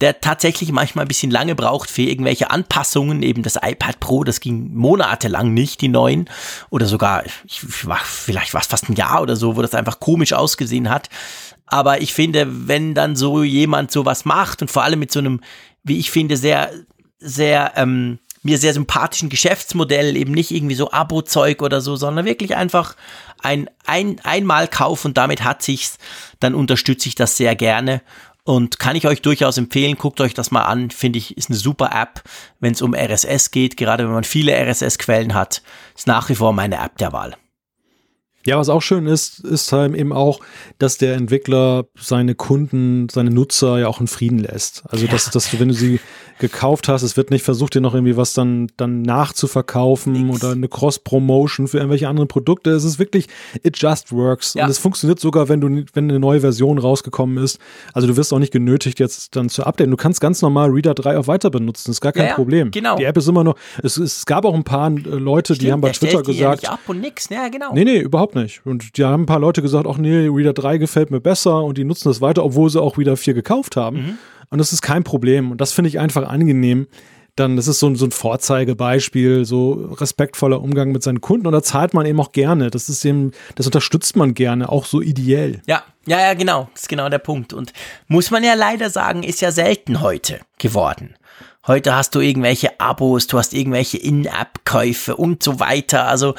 der tatsächlich manchmal ein bisschen lange braucht für irgendwelche Anpassungen. Eben das iPad Pro, das ging monatelang nicht, die neuen. Oder sogar, ich war, vielleicht war es fast ein Jahr oder so, wo das einfach komisch ausgesehen hat. Aber ich finde, wenn dann so jemand sowas macht und vor allem mit so einem, wie ich finde, sehr, sehr, ähm, mir sehr sympathischen Geschäftsmodell, eben nicht irgendwie so Abo-Zeug oder so, sondern wirklich einfach ein, ein Einmalkauf und damit hat sich's, dann unterstütze ich das sehr gerne und kann ich euch durchaus empfehlen, guckt euch das mal an, finde ich, ist eine super App, wenn es um RSS geht, gerade wenn man viele RSS-Quellen hat, ist nach wie vor meine App der Wahl. Ja, was auch schön ist, ist halt eben auch, dass der Entwickler seine Kunden, seine Nutzer ja auch in Frieden lässt. Also, ja. dass, dass du, wenn du sie gekauft hast, es wird nicht versucht, dir noch irgendwie was dann, dann nachzuverkaufen Nix. oder eine Cross-Promotion für irgendwelche anderen Produkte. Es ist wirklich, it just works. Ja. Und es funktioniert sogar, wenn du, wenn eine neue Version rausgekommen ist. Also, du wirst auch nicht genötigt, jetzt dann zu updaten. Du kannst ganz normal Reader 3 auch weiter benutzen. Das ist gar kein ja, Problem. Genau. Die App ist immer noch, es, es gab auch ein paar äh, Leute, Stimmt, die haben bei Twitter gesagt. Ja nicht ab und nix. Ja, genau. Nee, nee, überhaupt nicht. Und die haben ein paar Leute gesagt, ach nee, Reader 3 gefällt mir besser und die nutzen das weiter, obwohl sie auch Reader 4 gekauft haben. Mhm. Und das ist kein Problem. Und das finde ich einfach angenehm. Dann, das ist so, so ein Vorzeigebeispiel, so respektvoller Umgang mit seinen Kunden. Und da zahlt man eben auch gerne. Das ist eben, das unterstützt man gerne, auch so ideell. Ja, ja, ja, genau. Das ist genau der Punkt. Und muss man ja leider sagen, ist ja selten heute geworden. Heute hast du irgendwelche Abos, du hast irgendwelche In-App-Käufe und so weiter. Also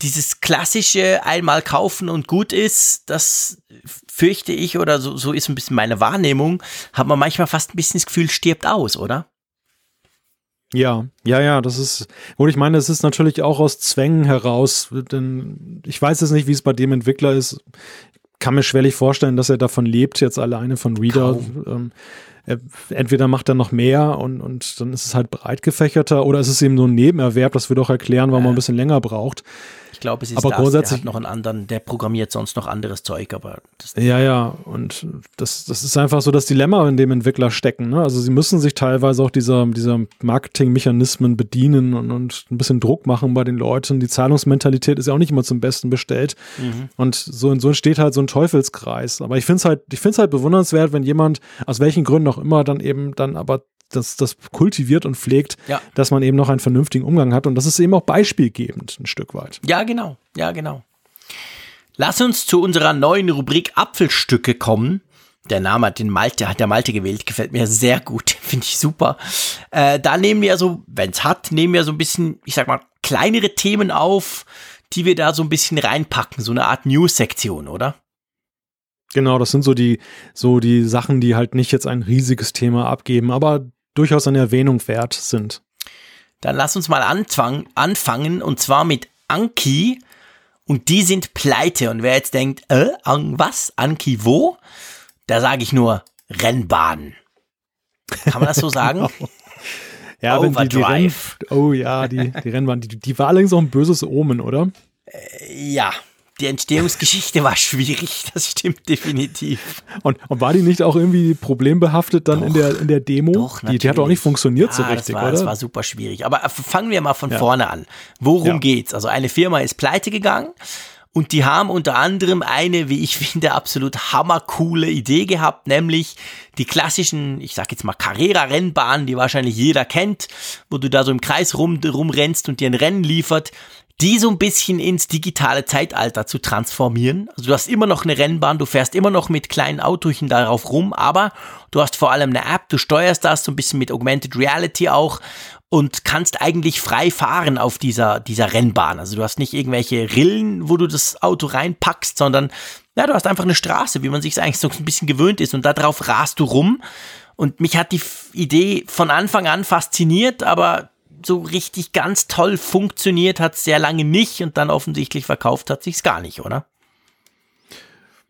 dieses klassische einmal kaufen und gut ist, das fürchte ich oder so, so ist ein bisschen meine Wahrnehmung, hat man manchmal fast ein bisschen das Gefühl, stirbt aus, oder? Ja, ja, ja, das ist, und ich meine, es ist natürlich auch aus Zwängen heraus, denn ich weiß jetzt nicht, wie es bei dem Entwickler ist. Kann mir schwerlich vorstellen, dass er davon lebt, jetzt alleine von Reader. Ähm, entweder macht er noch mehr und, und dann ist es halt breit gefächerter oder ist es eben so ein Nebenerwerb, das wird auch erklären, warum man ein bisschen länger braucht. Ich glaube, es ist aber das, grundsätzlich, noch einen anderen, der programmiert sonst noch anderes Zeug, aber Ja, ja, und das, das ist einfach so das Dilemma, in dem Entwickler stecken. Ne? Also sie müssen sich teilweise auch dieser, dieser Marketingmechanismen bedienen und, und ein bisschen Druck machen bei den Leuten. Die Zahlungsmentalität ist ja auch nicht immer zum Besten bestellt. Mhm. Und so, so entsteht halt so ein Teufelskreis. Aber ich finde es halt, ich finde es halt bewundernswert, wenn jemand, aus welchen Gründen auch immer, dann eben dann aber das, das kultiviert und pflegt, ja. dass man eben noch einen vernünftigen Umgang hat. Und das ist eben auch beispielgebend ein Stück weit. Ja, genau. Ja, genau. Lass uns zu unserer neuen Rubrik Apfelstücke kommen. Der Name hat den Malte, hat der Malte gewählt, gefällt mir sehr gut, *laughs* finde ich super. Äh, da nehmen wir so, wenn es hat, nehmen wir so ein bisschen, ich sag mal, kleinere Themen auf, die wir da so ein bisschen reinpacken, so eine Art News-Sektion, oder? Genau, das sind so die, so die Sachen, die halt nicht jetzt ein riesiges Thema abgeben, aber durchaus eine Erwähnung wert sind. Dann lass uns mal anfang, anfangen und zwar mit Anki und die sind pleite und wer jetzt denkt, äh, an was? Anki wo? Da sage ich nur Rennbahn. Kann man das so *laughs* sagen? genau. Ja, wenn die, die Renn, oh ja, die, die Rennbahn, die, die war allerdings auch ein böses Omen, oder? Ja, die Entstehungsgeschichte war schwierig, *laughs* das stimmt definitiv. Und, und war die nicht auch irgendwie problembehaftet dann doch, in, der, in der Demo? Doch, die, die hat auch nicht funktioniert ja, so richtig, das war, oder? Das war super schwierig. Aber fangen wir mal von ja. vorne an. Worum ja. geht's? Also eine Firma ist pleite gegangen Und die haben unter anderem eine, wie ich *laughs* finde, absolut hammercoole Idee gehabt, nämlich die klassischen, ich sag jetzt mal Carrera-Rennbahnen, die wahrscheinlich jeder kennt, wo du da so im Kreis rum, rumrennst und dir ein Rennen liefert, die so ein bisschen ins digitale Zeitalter zu transformieren. Also du hast immer noch eine Rennbahn, du fährst immer noch mit kleinen Autochen darauf rum, aber du hast vor allem eine App, du steuerst das so ein bisschen mit Augmented Reality auch und kannst eigentlich frei fahren auf dieser, dieser Rennbahn. Also du hast nicht irgendwelche Rillen, wo du das Auto reinpackst, sondern ja, du hast einfach eine Straße, wie man sich eigentlich so ein bisschen gewöhnt ist und darauf rast du rum. Und mich hat die Idee von Anfang an fasziniert, aber so richtig ganz toll funktioniert hat sehr lange nicht und dann offensichtlich verkauft hat sich's gar nicht, oder?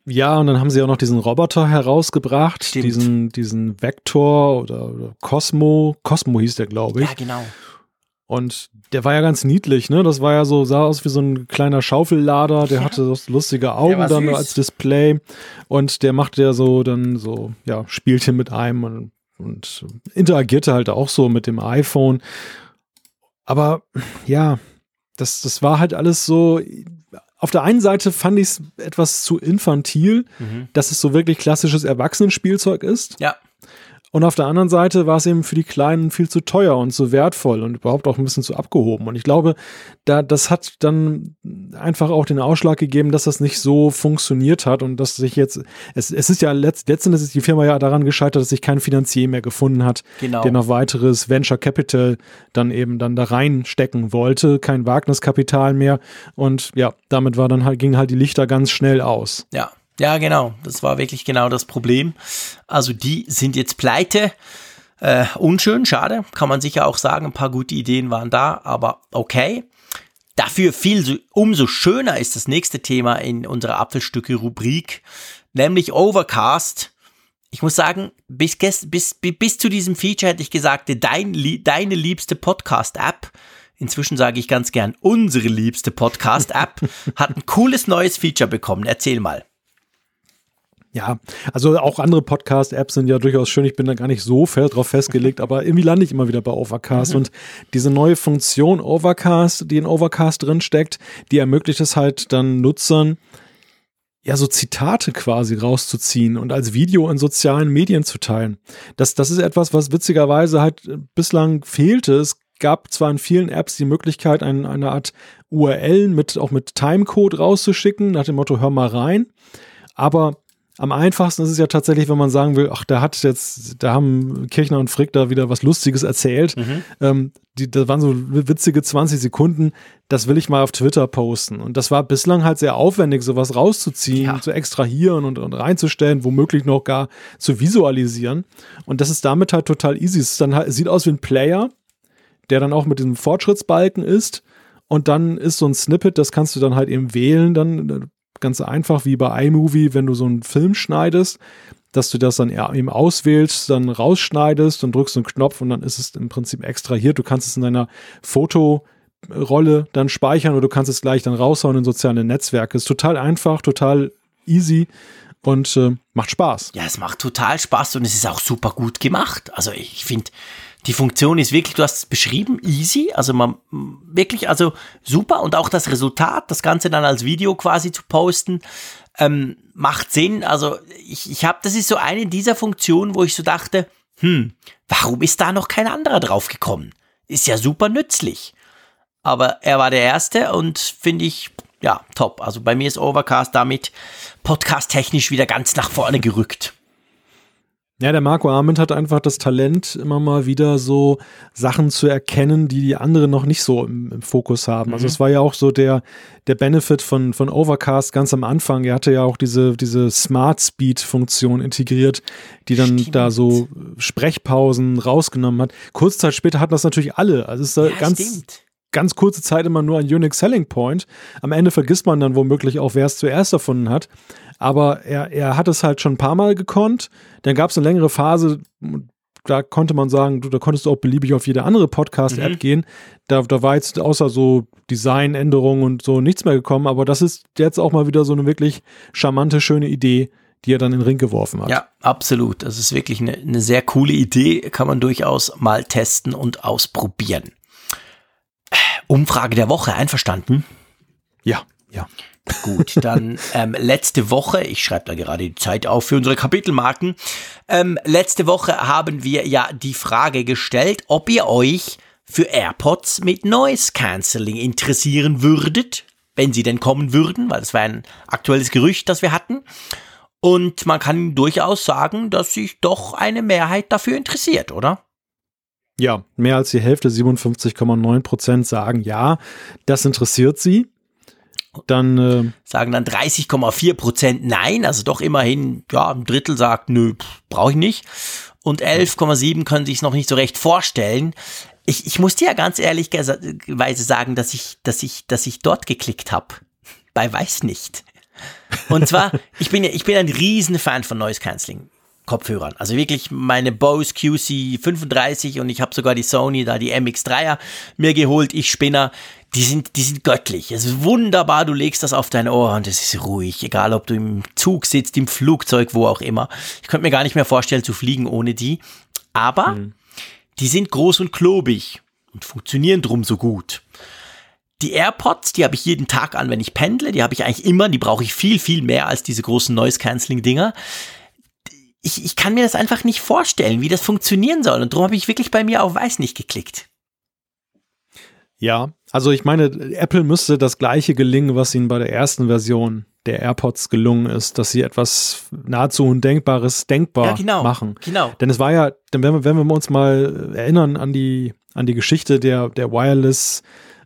Ja, und dann haben sie auch noch diesen Roboter herausgebracht, Stimmt. diesen, diesen Vector oder, oder Cosmo. Cosmo hieß der, glaube ich. Ja, genau. Und der war ja ganz niedlich, ne? Das war ja so, sah aus wie so ein kleiner Schaufellader, der Ja. hatte so lustige Augen dann süß. als Display. Und der machte ja so dann so, ja, spielte mit einem und, und interagierte halt auch so mit dem iPhone. Aber ja, das, das war halt alles so. Auf der einen Seite fand ich es etwas zu infantil, Mhm. dass es so wirklich klassisches Erwachsenenspielzeug ist. Ja, Und auf der anderen Seite war es eben für die Kleinen viel zu teuer und zu wertvoll und überhaupt auch ein bisschen zu abgehoben. Und ich glaube, da, das hat dann einfach auch den Ausschlag gegeben, dass das nicht so funktioniert hat und dass sich jetzt, es, es ist ja letzt, letztendlich ist die Firma ja daran gescheitert, dass sich kein Finanzier mehr gefunden hat, Genau. der noch weiteres Venture Capital dann eben dann da reinstecken wollte, kein Wagniskapital mehr. Und ja, damit war dann halt, ging halt die Lichter ganz schnell aus. Ja, ja, genau. Das war wirklich genau das Problem. Also die sind jetzt pleite. Äh, unschön, schade, kann man sicher auch sagen. Ein paar gute Ideen waren da, aber okay. Dafür viel so, umso schöner ist das nächste Thema in unserer Apfelstücke-Rubrik, nämlich Overcast. Ich muss sagen, bis, ges- bis, bi- bis zu diesem Feature hätte ich gesagt, dein, deine liebste Podcast-App, inzwischen sage ich ganz gern, unsere liebste Podcast-App, *laughs* hat ein cooles neues Feature bekommen. Erzähl mal. Ja, also auch andere Podcast-Apps sind ja durchaus schön. Ich bin da gar nicht so fest drauf festgelegt, aber irgendwie lande ich immer wieder bei Overcast. Und diese neue Funktion Overcast, die in Overcast drin steckt, die ermöglicht es halt dann Nutzern, ja, so Zitate quasi rauszuziehen und als Video in sozialen Medien zu teilen. Das, das ist etwas, was witzigerweise halt bislang fehlte. Es gab zwar in vielen Apps die Möglichkeit, ein, eine Art URL mit, auch mit Timecode rauszuschicken, nach dem Motto, hör mal rein. Aber am einfachsten ist es ja tatsächlich, wenn man sagen will, ach, da hat jetzt, da haben Kirchner und Frick da wieder was Lustiges erzählt. Ähm, die, das waren so witzige 20 Sekunden, das will ich mal auf Twitter posten. Und das war bislang halt sehr aufwendig, sowas rauszuziehen, Ja. zu extrahieren und, und reinzustellen, womöglich noch gar zu visualisieren. Und das ist damit halt total easy. Es dann halt, sieht aus wie ein Player, der dann auch mit diesem Fortschrittsbalken ist. Und dann ist so ein Snippet, das kannst du dann halt eben wählen, dann äh, ganz einfach wie bei iMovie, wenn du so einen Film schneidest, dass du das dann eben auswählst, dann rausschneidest und drückst einen Knopf und dann ist es im Prinzip extrahiert. Du kannst es in deiner Fotorolle dann speichern oder du kannst es gleich dann raushauen in soziale Netzwerke. Ist total einfach, total easy und äh, macht Spaß. Ja, es macht total Spaß und es ist auch super gut gemacht. Also ich finde, die Funktion ist wirklich, du hast es beschrieben, easy. Also man wirklich, also super und auch das Resultat, das Ganze dann als Video quasi zu posten, ähm, macht Sinn. Also ich, ich habe, das ist so eine dieser Funktionen, wo ich so dachte, hm, warum ist da noch kein anderer drauf gekommen? Ist ja super nützlich. Aber er war der Erste und finde ich, ja, top. Also bei mir ist Overcast damit podcast-technisch wieder ganz nach vorne gerückt. Ja, der Marco Arment hat einfach das Talent, immer mal wieder so Sachen zu erkennen, die die anderen noch nicht so im, im Fokus haben. Also es war ja auch so der, der Benefit von, von Overcast ganz am Anfang. Er hatte ja auch diese, diese Smart Speed Funktion integriert, die dann Stimmt. da so Sprechpausen rausgenommen hat. Kurz Zeit später hatten das natürlich alle. Also es ist da Ja, ganz, stimmt. Ganz kurze Zeit immer nur ein Unique Selling Point. Am Ende vergisst man dann womöglich auch, wer es zuerst erfunden hat. Aber er, er hat es halt schon ein paar Mal gekonnt. Dann gab es eine längere Phase, da konnte man sagen, du, da konntest du auch beliebig auf jede andere Podcast-App Mhm. gehen. Da, da war jetzt außer so Designänderungen und so nichts mehr gekommen. Aber das ist jetzt auch mal wieder so eine wirklich charmante, schöne Idee, die er dann in den Ring geworfen hat. Ja, absolut. Das ist wirklich eine, eine sehr coole Idee. Kann man durchaus mal testen und ausprobieren. Umfrage der Woche, einverstanden? ja. Ja. Gut, dann *laughs* ähm, letzte Woche, ich schreibe da gerade die Zeit auf für unsere Kapitelmarken. Ähm, letzte Woche haben wir ja die Frage gestellt, ob ihr euch für AirPods mit Noise Cancelling interessieren würdet, wenn sie denn kommen würden, weil das war ein aktuelles Gerücht, das wir hatten. Und man kann durchaus sagen, dass sich doch eine Mehrheit dafür interessiert, oder? Ja, mehr als die Hälfte, 57,9 Prozent sagen ja, das interessiert sie. Dann äh, sagen dann 30,4 Prozent nein, also doch immerhin, ja, ein Drittel sagt, nö, brauche ich nicht. Und 11,7 können sich es noch nicht so recht vorstellen. Ich, ich muss dir ja ganz ehrlicherweise sagen, dass ich, dass ich, dass ich dort geklickt habe. Bei Weiß nicht. Und zwar, *laughs* ich bin ja, ich bin ein riesen Fan von Noise Cancelling. Kopfhörern. Also wirklich meine Bose QC35 und ich habe sogar die Sony, da die MX3er mir geholt. Ich Spinner, die sind, die sind göttlich. Es ist wunderbar, du legst das auf dein Ohr und es ist ruhig, egal ob du im Zug sitzt, im Flugzeug, wo auch immer. Ich könnte mir gar nicht mehr vorstellen zu fliegen ohne die. Aber mhm. die sind groß und klobig und funktionieren drum so gut. Die AirPods, die habe ich jeden Tag an, wenn ich pendle. Die habe ich eigentlich immer. Die brauche ich viel, viel mehr als diese großen Noise-Canceling-Dinger ich, ich kann mir das einfach nicht vorstellen, wie das funktionieren soll. Und darum habe ich wirklich bei mir auf Weiß nicht geklickt. Ja, also ich meine, Apple müsste das gleiche gelingen, was ihnen bei der ersten Version der AirPods gelungen ist, dass sie etwas nahezu Undenkbares denkbar ja, genau, machen. Genau. Denn es war ja, wenn wir, wenn wir uns mal erinnern an die, an die Geschichte der, der Wireless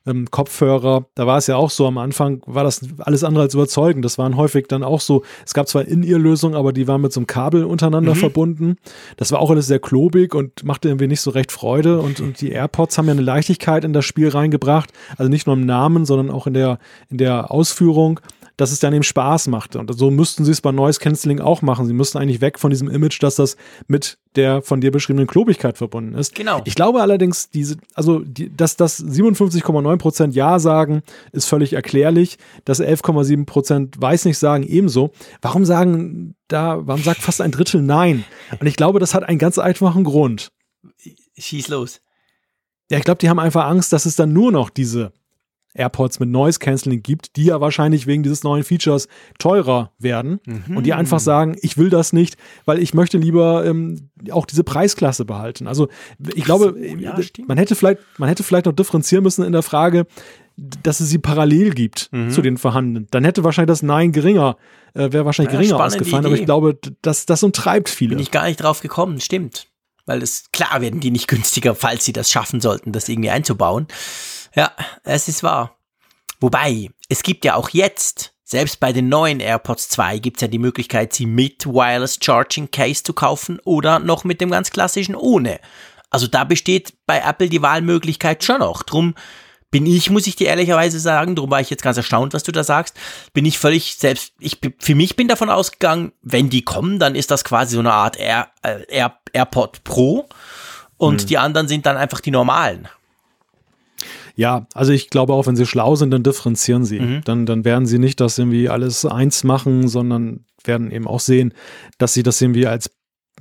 ähm, Kopfhörer, da war es ja auch so, am Anfang war das alles andere als überzeugend. Das waren häufig dann auch so, es gab zwar In-Ear-Lösungen, aber die waren mit so einem Kabel untereinander mhm. verbunden. Das war auch alles sehr klobig und machte irgendwie nicht so recht Freude. Und, und die AirPods haben ja eine Leichtigkeit in das Spiel reingebracht. Also nicht nur im Namen, sondern auch in der, in der Ausführung dass es dann eben Spaß machte. Und so müssten sie es bei Noise Cancelling auch machen. Sie müssten eigentlich weg von diesem Image, dass das mit der von dir beschriebenen Klobigkeit verbunden ist. Genau. Ich glaube allerdings, diese, also die, dass das 57,9 Prozent Ja sagen, ist völlig erklärlich. Dass 11,7 Prozent Weiß nicht sagen, ebenso. Warum sagen da, warum sagt fast ein Drittel Nein? Und ich glaube, das hat einen ganz einfachen Grund. Schieß los. Ja, ich glaube, die haben einfach Angst, dass es dann nur noch diese AirPods mit Noise Cancelling gibt, die ja wahrscheinlich wegen dieses neuen Features teurer werden mhm. und die einfach sagen, ich will das nicht, weil ich möchte lieber ähm, auch diese Preisklasse behalten. Also ich glaube, so, ja, man hätte vielleicht, man hätte vielleicht noch differenzieren müssen in der Frage, dass es sie parallel gibt mhm. zu den vorhandenen. Dann hätte wahrscheinlich das Nein geringer, äh, wäre wahrscheinlich ja, geringer ausgefallen, aber ich glaube, das, das umtreibt viele. Bin ich gar nicht drauf gekommen, stimmt. Weil es, klar werden die nicht *laughs* günstiger, falls sie das schaffen sollten, das irgendwie einzubauen. Ja, es ist wahr. Wobei, es gibt ja auch jetzt, selbst bei den neuen AirPods 2 gibt es ja die Möglichkeit, sie mit Wireless Charging Case zu kaufen oder noch mit dem ganz klassischen ohne. Also da besteht bei Apple die Wahlmöglichkeit schon noch. Drum bin ich, muss ich dir ehrlicherweise sagen, darum war ich jetzt ganz erstaunt, was du da sagst, bin ich völlig selbst, ich, für mich bin davon ausgegangen, wenn die kommen, dann ist das quasi so eine Art Air, äh, Air, AirPod Pro und hm. die anderen sind dann einfach die normalen. Ja, also ich glaube auch, wenn sie schlau sind, dann differenzieren sie. Mhm. Dann, dann werden sie nicht das irgendwie alles eins machen, sondern werden eben auch sehen, dass sie das irgendwie als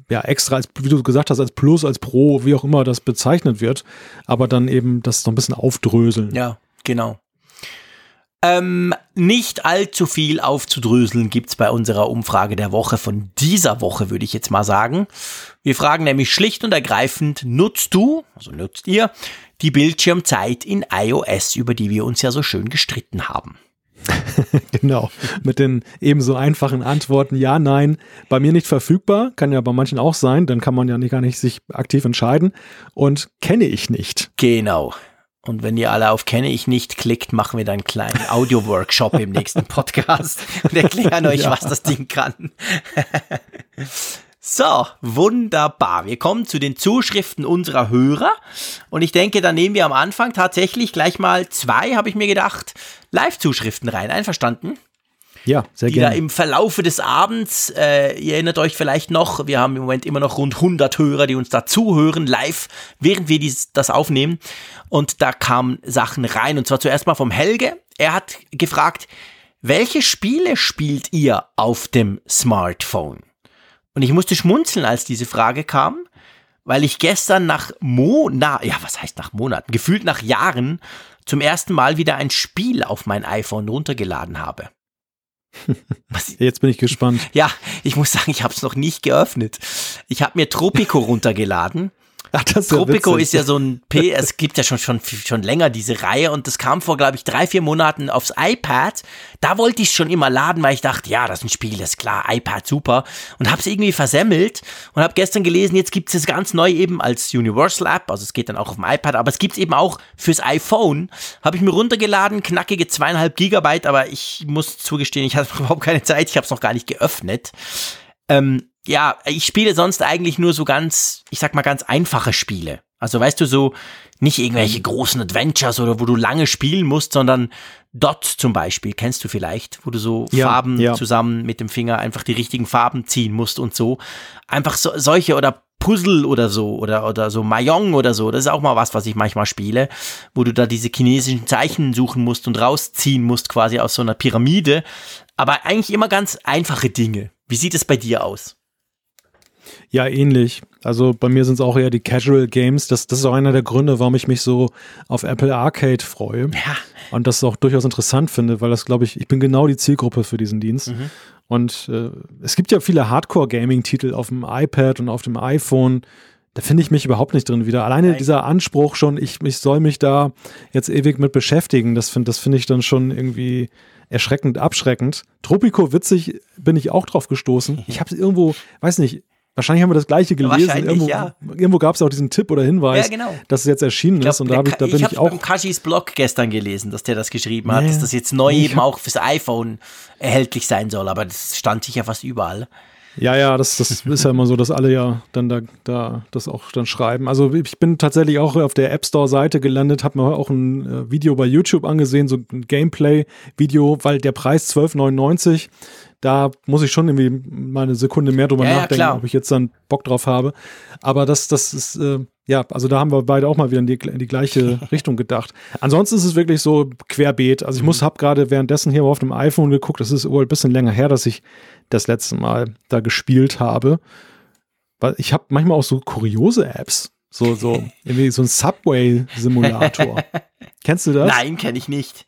ja, extra, als, wie du gesagt hast, als Plus, als Pro, wie auch immer das bezeichnet wird, aber dann eben das so ein bisschen aufdröseln. Ja, genau. Ähm, nicht allzu viel aufzudröseln gibt's bei unserer Umfrage der Woche von dieser Woche, würde ich jetzt mal sagen. Wir fragen nämlich schlicht und ergreifend, nutzt du, also nutzt ihr, die Bildschirmzeit in iOS, über die wir uns ja so schön gestritten haben. *laughs* genau, mit den ebenso einfachen Antworten ja, nein, bei mir nicht verfügbar, kann ja bei manchen auch sein, dann kann man ja nicht, gar nicht sich aktiv entscheiden und kenne ich nicht. Genau. Und wenn ihr alle auf kenne ich nicht klickt, machen wir dann einen kleinen Audio-Workshop im nächsten *laughs* Podcast und erklären euch, ja. was das Ding kann. *laughs* So, wunderbar. Wir kommen zu den Zuschriften unserer Hörer. Und ich denke, da nehmen wir am Anfang tatsächlich gleich mal zwei, habe ich mir gedacht, Live-Zuschriften rein. Einverstanden? Ja, sehr die gerne. Da im Verlaufe des Abends, äh, ihr erinnert euch vielleicht noch, wir haben im Moment immer noch rund 100 Hörer, die uns da zuhören, live, während wir dies, das aufnehmen. Und da kamen Sachen rein. Und zwar zuerst mal vom Helge. Er hat gefragt, welche Spiele spielt ihr auf dem Smartphone? Und ich musste schmunzeln, als diese Frage kam, weil ich gestern nach Monaten, ja, was heißt nach Monaten, gefühlt nach Jahren zum ersten Mal wieder ein Spiel auf mein iPhone runtergeladen habe. *laughs* Was? Jetzt bin ich gespannt. Ja, ich muss sagen, ich habe es noch nicht geöffnet. Ich habe mir Tropico runtergeladen *laughs* Ach, das ist Tropico ist ja so ein P, es gibt ja schon, schon, schon länger diese Reihe und das kam vor, glaube ich, drei, vier Monaten aufs iPad. Da wollte ich es schon immer laden, weil ich dachte, ja, das ist ein Spiel, das ist klar, iPad super. Und habe es irgendwie versemmelt und habe gestern gelesen, jetzt gibt es ganz neu eben als Universal App, also es geht dann auch auf dem iPad, aber es gibt es eben auch fürs iPhone. Habe ich mir runtergeladen, knackige zweieinhalb Gigabyte, aber ich muss zugestehen, ich hatte *laughs* überhaupt keine Zeit, ich habe es noch gar nicht geöffnet. Ähm, ja, ich spiele sonst eigentlich nur so ganz, ich sag mal, ganz einfache Spiele. Also weißt du, so nicht irgendwelche mhm. großen Adventures oder wo du lange spielen musst, sondern Dot zum Beispiel, kennst du vielleicht, wo du so ja, Farben ja. zusammen mit dem Finger einfach die richtigen Farben ziehen musst und so. Einfach so, solche oder Puzzle oder so oder, oder so Mahjong oder so. Das ist auch mal was, was ich manchmal spiele, wo du da diese chinesischen Zeichen suchen musst und rausziehen musst quasi aus so einer Pyramide. Aber eigentlich immer ganz einfache Dinge. Wie sieht es bei dir aus? Ja, ähnlich. Also bei mir sind es auch eher die Casual Games. Das, das ist auch einer der Gründe, warum ich mich so auf Apple Arcade freue. Ja. Und das auch durchaus interessant finde, weil das, glaube ich, ich bin genau die Zielgruppe für diesen Dienst. Mhm. Und äh, es gibt ja viele Hardcore-Gaming-Titel auf dem iPad und auf dem iPhone. Da finde ich mich überhaupt nicht drin wieder. Alleine Nein. dieser Anspruch schon, ich, ich soll mich da jetzt ewig mit beschäftigen, das finde das find ich dann schon irgendwie erschreckend, abschreckend. Tropico witzig bin ich auch drauf gestoßen. Ich habe es irgendwo, weiß nicht, Wahrscheinlich haben wir das gleiche gelesen. Irgendwo, ja. irgendwo gab es auch diesen Tipp oder Hinweis, ja, genau. dass es jetzt erschienen glaub, ist. Und da, hab ich, da bin ich, ich auch. Ich habe Kashis Blog gestern gelesen, dass der das geschrieben hat, nee. dass das jetzt neu eben auch fürs iPhone erhältlich sein soll. Aber das stand sicher fast überall. Ja, ja, das, das *laughs* ist ja immer so, dass alle ja dann da, da das auch dann schreiben. Also ich bin tatsächlich auch auf der App Store Seite gelandet, habe mir auch ein äh, Video bei YouTube angesehen, so ein Gameplay-Video, weil der Preis 12,99 da muss ich schon irgendwie mal eine Sekunde mehr drüber ja, nachdenken, ja, ob ich jetzt dann Bock drauf habe. Aber das, das ist, äh, ja, also da haben wir beide auch mal wieder in die, in die gleiche *laughs* Richtung gedacht. Ansonsten ist es wirklich so querbeet. Also ich muss, mhm. habe gerade währenddessen hier auf dem iPhone geguckt, das ist wohl ein bisschen länger her, dass ich das letzte Mal da gespielt habe. Weil ich habe manchmal auch so kuriose Apps. So, so, *laughs* irgendwie so ein Subway-Simulator. *laughs* Kennst du das? Nein, kenne ich nicht.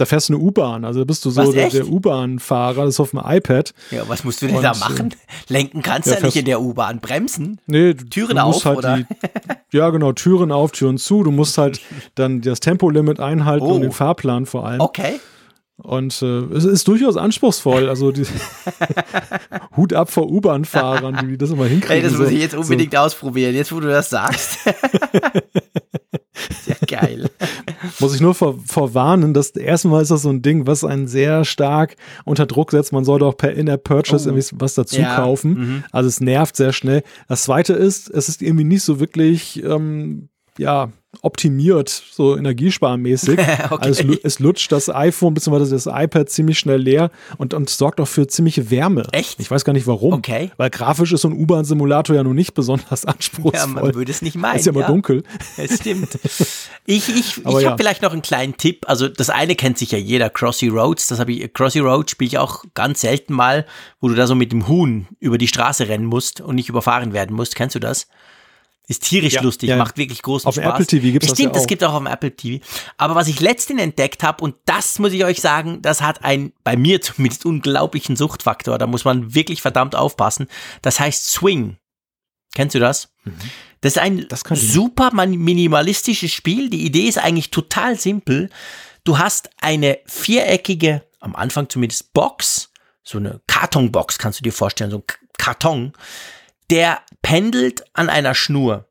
Da fährst du eine U-Bahn, also bist du so was, der, der U-Bahn-Fahrer, das ist auf dem iPad. Ja, was musst du denn und, da machen? Lenken kannst du ja, ja nicht in der U-Bahn, bremsen? Nee, Türen auf, halt oder? Die, ja, genau, Türen auf, Türen zu. Du musst halt *laughs* dann das Tempolimit einhalten oh. und den Fahrplan vor allem. Okay. Und äh, es ist durchaus anspruchsul. Also die, *laughs* Hut ab vor U-Bahn-Fahrern, die das immer hinkriegen. Hey, das muss ich jetzt unbedingt so. ausprobieren, jetzt wo du das sagst. *laughs* Sehr geil. Muss ich nur vor, vorwarnen, dass erstmal ist das so ein Ding, was einen sehr stark unter Druck setzt. Man soll doch per In-App-Purchase oh. irgendwie was dazu ja. kaufen. Mhm. Also es nervt sehr schnell. Das zweite ist, es ist irgendwie nicht so wirklich ähm, ja, optimiert, so energiesparmäßig. *laughs* okay. Also es, lutscht das iPhone bzw. das iPad ziemlich schnell leer und, und sorgt auch für ziemliche Wärme. Echt? Ich weiß gar nicht warum. Okay. Weil grafisch ist so ein U-Bahn-Simulator ja nun nicht besonders *laughs* anspruchsvoll. Ja, man würde es nicht meinen. Ist ja immer ja. dunkel. *laughs* Es stimmt. Ich, ich, ich habe ja. vielleicht noch einen kleinen Tipp. Also das eine kennt sich ja jeder, Crossy Roads. Das habe ich, Crossy Roads spiele ich auch ganz selten mal, wo du da so mit dem Huhn über die Straße rennen musst und nicht überfahren werden musst. Kennst du das? Ist tierisch ja, lustig, ja. macht wirklich großen auf Spaß. Auf Apple TV gibt es das Stimmt, ja auch. gibt auch auf dem Apple TV. Aber was ich letztens entdeckt habe, und das muss ich euch sagen, das hat einen, bei mir *laughs* zumindest, unglaublichen Suchtfaktor. Da muss man wirklich verdammt aufpassen. Das heißt Swing. Kennst du das? Mhm. Das ist ein das super minimalistisches Spiel. Die Idee ist eigentlich total simpel. Du hast eine viereckige, am Anfang zumindest, Box, so eine Kartonbox, kannst du dir vorstellen, so ein Karton der pendelt an einer Schnur.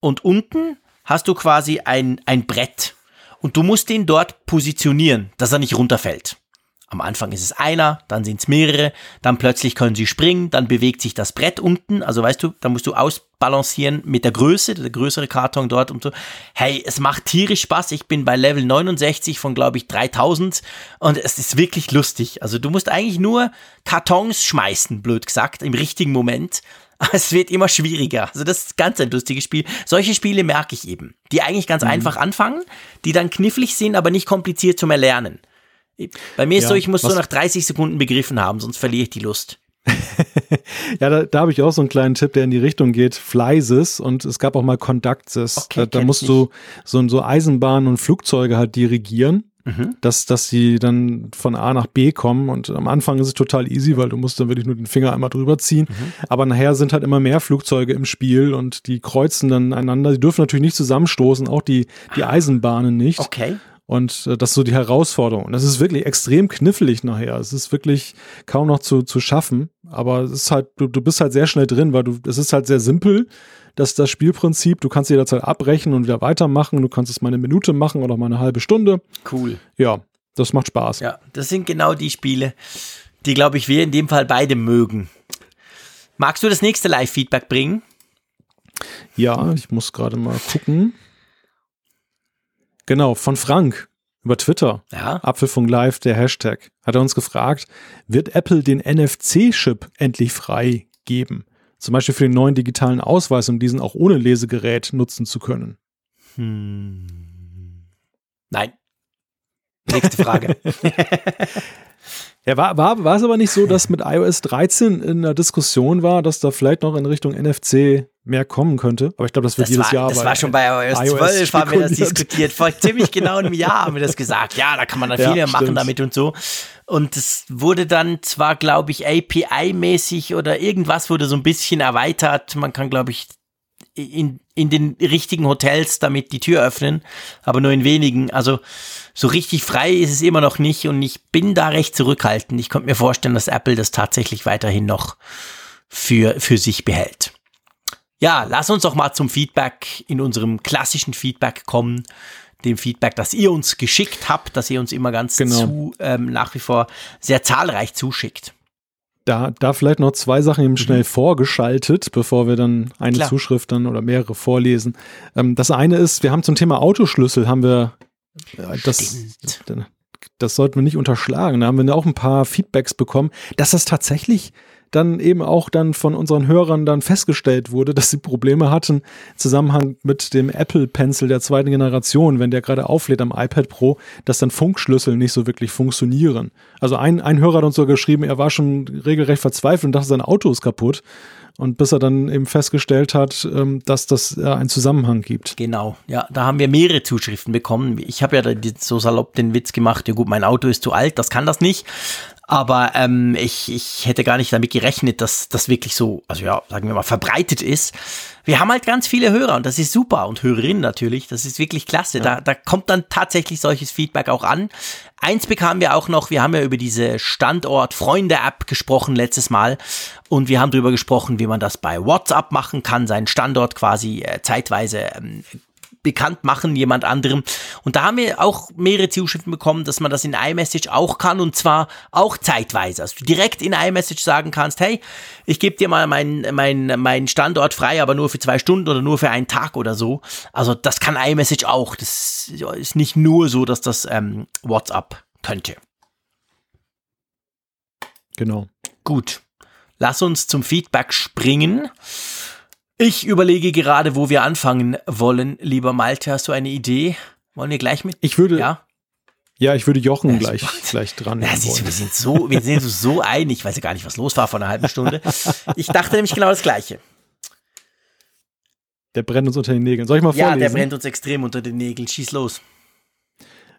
Und unten hast du quasi ein, ein Brett. Und du musst den dort positionieren, dass er nicht runterfällt. Am Anfang ist es einer, dann sind es mehrere, dann plötzlich können sie springen, dann bewegt sich das Brett unten. Also weißt du, da musst du ausbalancieren mit der Größe, der größere Karton dort und so. Hey, es macht tierisch Spaß. Ich bin bei Level 69 von, glaube ich, 3000 und es ist wirklich lustig. Also du musst eigentlich nur Kartons schmeißen, blöd gesagt, im richtigen Moment. *laughs* Es wird immer schwieriger. Also das ist ganz ein lustiges Spiel. Solche Spiele merke ich eben, die eigentlich ganz mhm. einfach anfangen, die dann knifflig sind, aber nicht kompliziert zum Erlernen. Bei mir ist ja, so, ich muss so nach 30 Sekunden begriffen haben, sonst verliere ich die Lust. *laughs* ja, da, da habe ich auch so einen kleinen Tipp, der in die Richtung geht. Flysys und es gab auch mal Conductsys. Okay, da, da musst du so, so Eisenbahnen und Flugzeuge halt dirigieren. Mhm. Dass, dass sie dann von A nach B kommen und am Anfang ist es total easy, weil du musst dann wirklich nur den Finger einmal drüber ziehen. Mhm. Aber nachher sind halt immer mehr Flugzeuge im Spiel und die kreuzen dann einander. Die dürfen natürlich nicht zusammenstoßen, auch die, die ah. Eisenbahnen nicht. Okay. Und äh, das ist so die Herausforderung. Und das ist wirklich extrem knifflig nachher. Es ist wirklich kaum noch zu, zu schaffen. Aber es ist halt, du, du bist halt sehr schnell drin, weil du, es ist halt sehr simpel, das, das Spielprinzip. Du kannst jederzeit abbrechen und wieder weitermachen. Du kannst es mal eine Minute machen oder mal eine halbe Stunde. Cool. Ja, das macht Spaß. Ja, das sind genau die Spiele, die, glaube ich, wir in dem Fall beide mögen. Magst du das nächste Live-Feedback bringen? Ja, ich muss gerade mal gucken. Genau, von Frank über Twitter. Ja. Apfelfunk Live, der Hashtag. Hat er uns gefragt, wird Apple den NFC-Chip endlich frei geben? Zum Beispiel für den neuen digitalen Ausweis, um diesen auch ohne Lesegerät nutzen zu können. Hm. Nein. Nächste Frage. *laughs* Ja, war, war, war es aber nicht so, dass mit iOS 13 in der Diskussion war, dass da vielleicht noch in Richtung NFC mehr kommen könnte? Aber ich glaube, das wird das jedes war, Jahr. Das war schon bei iOS, iOS 12, haben wir das diskutiert. Vor ziemlich genau einem Jahr haben wir das gesagt. Ja, da kann man dann *laughs* ja, viele machen damit und so. Und es wurde dann zwar, glaube ich, API-mäßig oder irgendwas wurde so ein bisschen erweitert. Man kann, glaube ich, in, in den richtigen Hotels damit die Tür öffnen, aber nur in wenigen. Also so richtig frei ist es immer noch nicht und ich bin da recht zurückhaltend. Ich könnte mir vorstellen, dass Apple das tatsächlich weiterhin noch für, für sich behält. Ja, lass uns doch mal zum Feedback in unserem klassischen Feedback kommen. Dem Feedback, das ihr uns geschickt habt, das ihr uns immer ganz genau. zu, ähm, nach wie vor sehr zahlreich zuschickt. Da, da vielleicht noch zwei Sachen eben schnell mhm. vorgeschaltet, bevor wir dann eine Klar. Zuschrift dann oder mehrere vorlesen. Ähm, das eine ist, wir haben zum Thema Autoschlüssel haben wir äh, das, das sollten wir nicht unterschlagen. Da haben wir auch ein paar Feedbacks bekommen, dass das tatsächlich dann eben auch dann von unseren Hörern dann festgestellt wurde, dass sie Probleme hatten im Zusammenhang mit dem Apple Pencil der zweiten Generation, wenn der gerade auflädt am iPad Pro, dass dann Funkschlüssel nicht so wirklich funktionieren. Also ein, ein Hörer hat uns so geschrieben, er war schon regelrecht verzweifelt und dachte, sein Auto ist kaputt. Und bis er dann eben festgestellt hat, ähm, dass das einen Zusammenhang gibt. Genau, ja, da haben wir mehrere Zuschriften bekommen. Ich habe ja so salopp den Witz gemacht, ja gut, mein Auto ist zu alt, das kann das nicht. Aber ähm, ich, ich hätte gar nicht damit gerechnet, dass das wirklich so, also ja, sagen wir mal, verbreitet ist. Wir haben halt ganz viele Hörer und das ist super und Hörerinnen natürlich. Das ist wirklich klasse. Ja. Da, da kommt dann tatsächlich solches Feedback auch an. Eins bekamen wir auch noch, wir haben ja über diese Standort-Freunde-App gesprochen letztes Mal und wir haben darüber gesprochen, wie man das bei WhatsApp machen kann, seinen Standort quasi äh, zeitweise ähm, bekannt machen jemand anderem. Und da haben wir auch mehrere Zuschriften bekommen, dass man das in iMessage auch kann und zwar auch zeitweise. Also du direkt in iMessage sagen kannst, hey, ich gebe dir mal meinen mein, mein Standort frei, aber nur für zwei Stunden oder nur für einen Tag oder so. Also das kann iMessage auch. Das ist nicht nur so, dass das ähm, WhatsApp könnte. Genau. Gut. Lass uns zum Feedback springen. Ich überlege gerade, wo wir anfangen wollen. Lieber Malte, hast du eine Idee? Wollen wir gleich mit? Ich würde. Ja. Ja, ich würde Jochen ja, gleich, gleich dran. Ja, siehst du, wir sind so, wir sind so einig. Ich weiß ja gar nicht, was los war vor einer halben Stunde. Ich dachte nämlich genau das Gleiche. Der brennt uns unter den Nägeln. Soll ich mal vorlesen? Ja, der brennt uns extrem unter den Nägeln. Schieß los.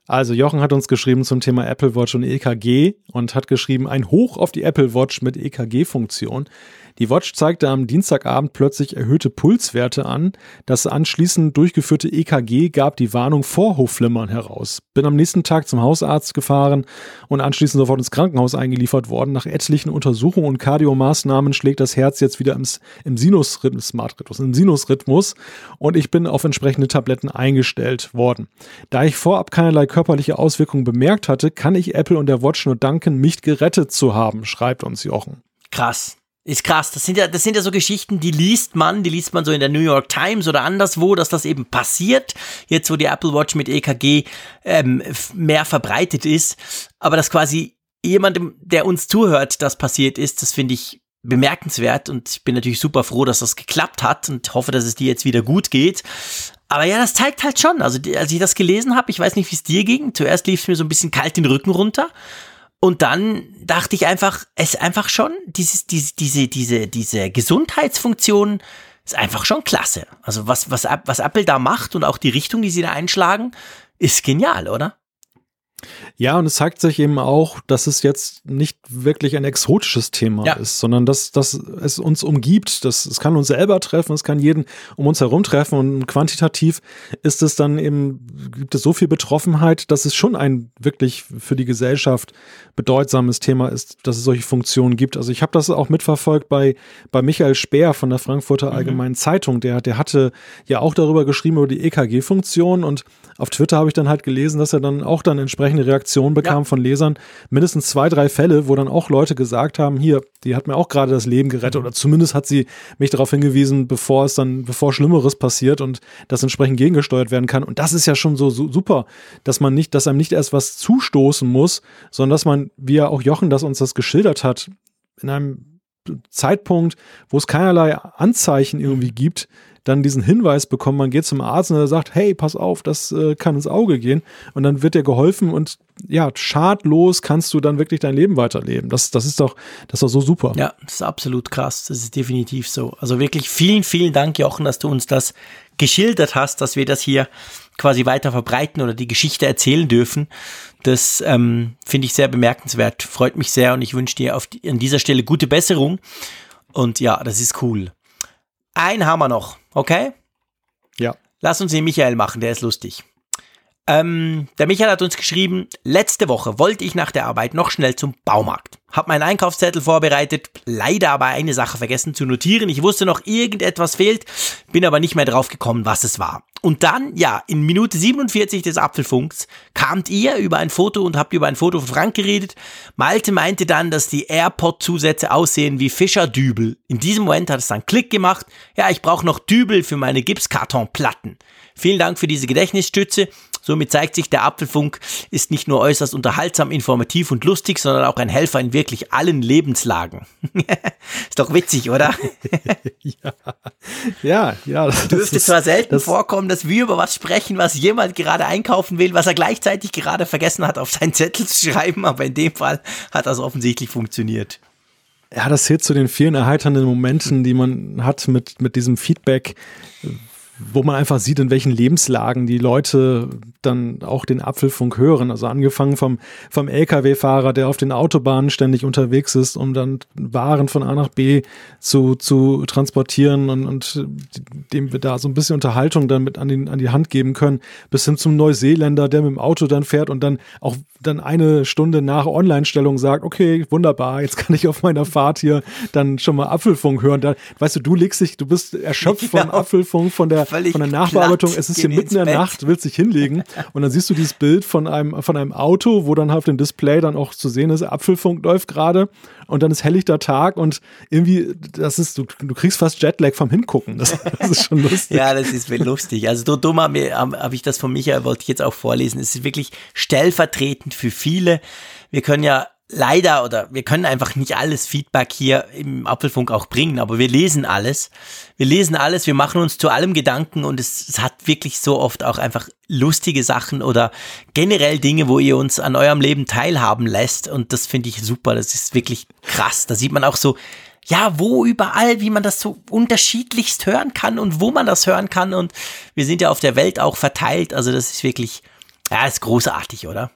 Also Jochen hat uns geschrieben zum Thema Apple Watch und EKG und hat geschrieben ein Hoch auf die Apple Watch mit EKG-Funktion. Die Watch zeigte am Dienstagabend plötzlich erhöhte Pulswerte an. Das anschließend durchgeführte EKG gab die Warnung Vorhofflimmern heraus. Bin am nächsten Tag zum Hausarzt gefahren und anschließend sofort ins Krankenhaus eingeliefert worden. Nach etlichen Untersuchungen und Kardiomaßnahmen schlägt das Herz jetzt wieder im, im Sinusrhythmus, im Sinusrhythmus und ich bin auf entsprechende Tabletten eingestellt worden. Da ich vorab keinerlei körperliche Auswirkungen bemerkt hatte, kann ich Apple und der Watch nur danken, mich gerettet zu haben, schreibt uns Jochen. Krass. Ist krass. Das sind ja, das sind ja so Geschichten, die liest man, die liest man so in der New York Times oder anderswo, dass das eben passiert. Jetzt, wo die Apple Watch mit EKG ähm, mehr verbreitet ist. Aber dass quasi jemandem, der uns zuhört, das passiert ist, das finde ich bemerkenswert und ich bin natürlich super froh, dass das geklappt hat und hoffe, dass es dir jetzt wieder gut geht. Aber ja, das zeigt halt schon. Also, als ich das gelesen habe, ich weiß nicht, wie es dir ging. Zuerst lief es mir so ein bisschen kalt den Rücken runter. Und dann dachte ich einfach, es ist einfach schon, dieses, diese, diese, diese, diese Gesundheitsfunktion ist einfach schon klasse. Also was, was, was Apple da macht und auch die Richtung, die sie da einschlagen, ist genial, oder? Ja, und es zeigt sich eben auch, dass es jetzt nicht wirklich ein exotisches Thema ja. ist, sondern dass, dass es uns umgibt. Das, es kann uns selber treffen, es kann jeden um uns herum treffen und quantitativ ist es dann eben, gibt es so viel Betroffenheit, dass es schon ein wirklich für die Gesellschaft bedeutsames Thema ist, dass es solche Funktionen gibt. Also ich habe das auch mitverfolgt bei, bei Michael Speer von der Frankfurter mhm. Allgemeinen mhm. Zeitung. Der, der hatte ja auch darüber geschrieben, über die EKG-Funktion und auf Twitter habe ich dann halt gelesen, dass er dann auch dann entsprechende Reaktionen bekam ja. von Lesern. Mindestens zwei, drei Fälle, wo dann auch Leute gesagt haben, hier, die hat mir auch gerade das Leben gerettet oder zumindest hat sie mich darauf hingewiesen, bevor es dann, bevor Schlimmeres passiert und das entsprechend gegengesteuert werden kann. Und das ist ja schon so, so super, dass man nicht, dass einem nicht erst was zustoßen muss, sondern dass man, wie ja auch Jochen das uns das geschildert hat, in einem Zeitpunkt, wo es keinerlei Anzeichen irgendwie gibt, dann diesen Hinweis bekommen, man geht zum Arzt und er sagt, hey, pass auf, das äh, kann ins Auge gehen. Und dann wird dir geholfen und ja, schadlos kannst du dann wirklich dein Leben weiterleben. Das, das ist doch, das ist doch so super. Ja, das ist absolut krass. Das ist definitiv so. Also wirklich vielen, vielen Dank, Jochen, dass du uns das geschildert hast, dass wir das hier quasi weiter verbreiten oder die Geschichte erzählen dürfen. Das ähm, finde ich sehr bemerkenswert, freut mich sehr und ich wünsche dir auf die, an dieser Stelle gute Besserung. Und ja, das ist cool. Ein haben wir noch, okay? Ja. Lass uns den Michael machen, der ist lustig. Ähm, der Michael hat uns geschrieben, letzte Woche wollte ich nach der Arbeit noch schnell zum Baumarkt. Hab meinen Einkaufszettel vorbereitet, leider aber eine Sache vergessen zu notieren. Ich wusste noch, irgendetwas fehlt, bin aber nicht mehr drauf gekommen, was es war. Und dann, ja, in Minute 47 des Apfelfunks kamt ihr über ein Foto und habt über ein Foto von Frank geredet. Malte meinte dann, dass die AirPod-Zusätze aussehen wie Fischerdübel. In diesem Moment hat es dann Klick gemacht. Ja, ich brauche noch Dübel für meine Gipskartonplatten. Vielen Dank für diese Gedächtnisstütze. Somit zeigt sich, der Apfelfunk ist nicht nur äußerst unterhaltsam, informativ und lustig, sondern auch ein Helfer in wirklich allen Lebenslagen. *laughs* ist doch witzig, oder? *laughs* ja, ja. ja Dürfte zwar selten das vorkommen, dass wir über was sprechen, was jemand gerade einkaufen will, was er gleichzeitig gerade vergessen hat, auf seinen Zettel zu schreiben, aber in dem Fall hat das offensichtlich funktioniert. Ja, das zählt zu den vielen erheiternden Momenten, die man hat mit, mit diesem Feedback, wo man einfach sieht, in welchen Lebenslagen die Leute dann auch den Apfelfunk hören. Also angefangen vom, vom Lkw-Fahrer, der auf den Autobahnen ständig unterwegs ist, um dann Waren von A nach B zu, zu transportieren und, und dem wir da so ein bisschen Unterhaltung dann mit an, den, an die Hand geben können, bis hin zum Neuseeländer, der mit dem Auto dann fährt und dann auch dann eine Stunde nach Online-Stellung sagt, okay, wunderbar, jetzt kann ich auf meiner Fahrt hier dann schon mal Apfelfunk hören. Da, weißt du, du legst dich, du bist erschöpft *laughs* genau. vom Apfelfunk, von der, von der Nachbearbeitung. Es ist hier mitten in der Nacht, willst dich hinlegen *laughs* und dann siehst du dieses Bild von einem, von einem Auto, wo dann auf dem Display dann auch zu sehen ist, Apfelfunk läuft gerade und dann ist helllichter Tag und irgendwie, das ist, du, du kriegst fast Jetlag vom Hingucken. Das, das ist schon *laughs* lustig. ja, das ist lustig. Also so dumm habe hab ich das von Michael, wollte ich jetzt auch vorlesen. Es ist wirklich stellvertretend für viele. Wir können ja leider oder wir können einfach nicht alles Feedback hier im Apfelfunk auch bringen, aber wir lesen alles. Wir lesen alles, wir machen uns zu allem Gedanken und es, es, hat wirklich so oft auch einfach lustige Sachen oder generell Dinge, wo ihr uns an eurem Leben teilhaben lässt und das finde ich super, das ist wirklich krass. Da sieht man auch so, ja, wo überall, wie man das so unterschiedlichst hören kann und wo man das hören kann und wir sind ja auf der Welt auch verteilt, also das ist wirklich, ja, ist großartig, oder?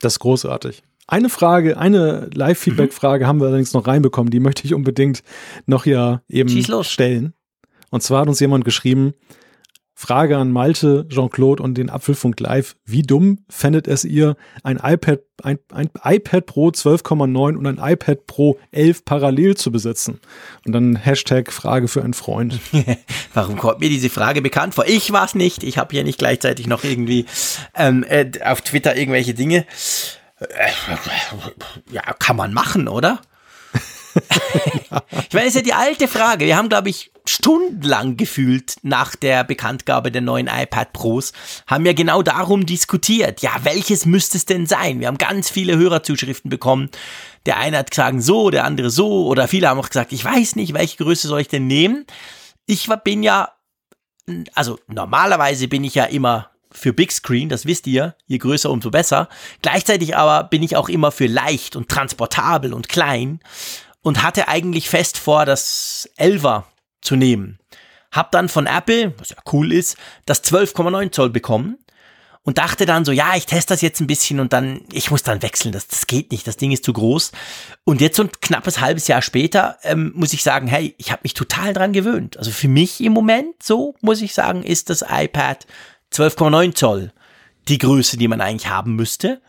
Das ist großartig. Eine Frage, eine Live-Feedback-Frage mhm. haben wir allerdings noch reinbekommen, die möchte ich unbedingt noch ja eben stellen. Und zwar hat uns jemand geschrieben, Frage an Malte, Jean-Claude und den Apfelfunk Live. Wie dumm fändet es ihr, ein iPad, ein, ein iPad Pro 12,9 und ein iPad Pro 11 parallel zu besitzen? Und dann Hashtag Frage für einen Freund. *laughs* Warum kommt mir diese Frage bekannt vor? Ich war es nicht. Ich habe hier nicht gleichzeitig noch irgendwie ähm, äh, auf Twitter irgendwelche Dinge. Ja, kann man machen, oder? ich meine, es ist ja die alte Frage. Wir haben, glaube ich, stundenlang gefühlt nach der Bekanntgabe der neuen iPad Pros, haben ja genau darum diskutiert. Ja, welches müsste es denn sein? Wir haben ganz viele Hörerzuschriften bekommen. Der eine hat gesagt so, der andere so, oder viele haben auch gesagt, ich weiß nicht, welche Größe soll ich denn nehmen? Ich bin ja, also normalerweise bin ich ja immer für Big Screen, das wisst ihr, je größer, umso besser. Gleichzeitig aber bin ich auch immer für leicht und transportabel und klein und hatte eigentlich fest vor, das 11er zu nehmen. Hab dann von Apple, was ja cool ist, das 12,9 Zoll bekommen und dachte dann so, ja, ich teste das jetzt ein bisschen und dann, ich muss dann wechseln, das, das geht nicht, das Ding ist zu groß. Und jetzt so ein knappes halbes Jahr später ähm, muss ich sagen, hey, ich habe mich total dran gewöhnt. Also für mich im Moment, so muss ich sagen, ist das iPad 12,9 Zoll die Größe, die man eigentlich haben müsste.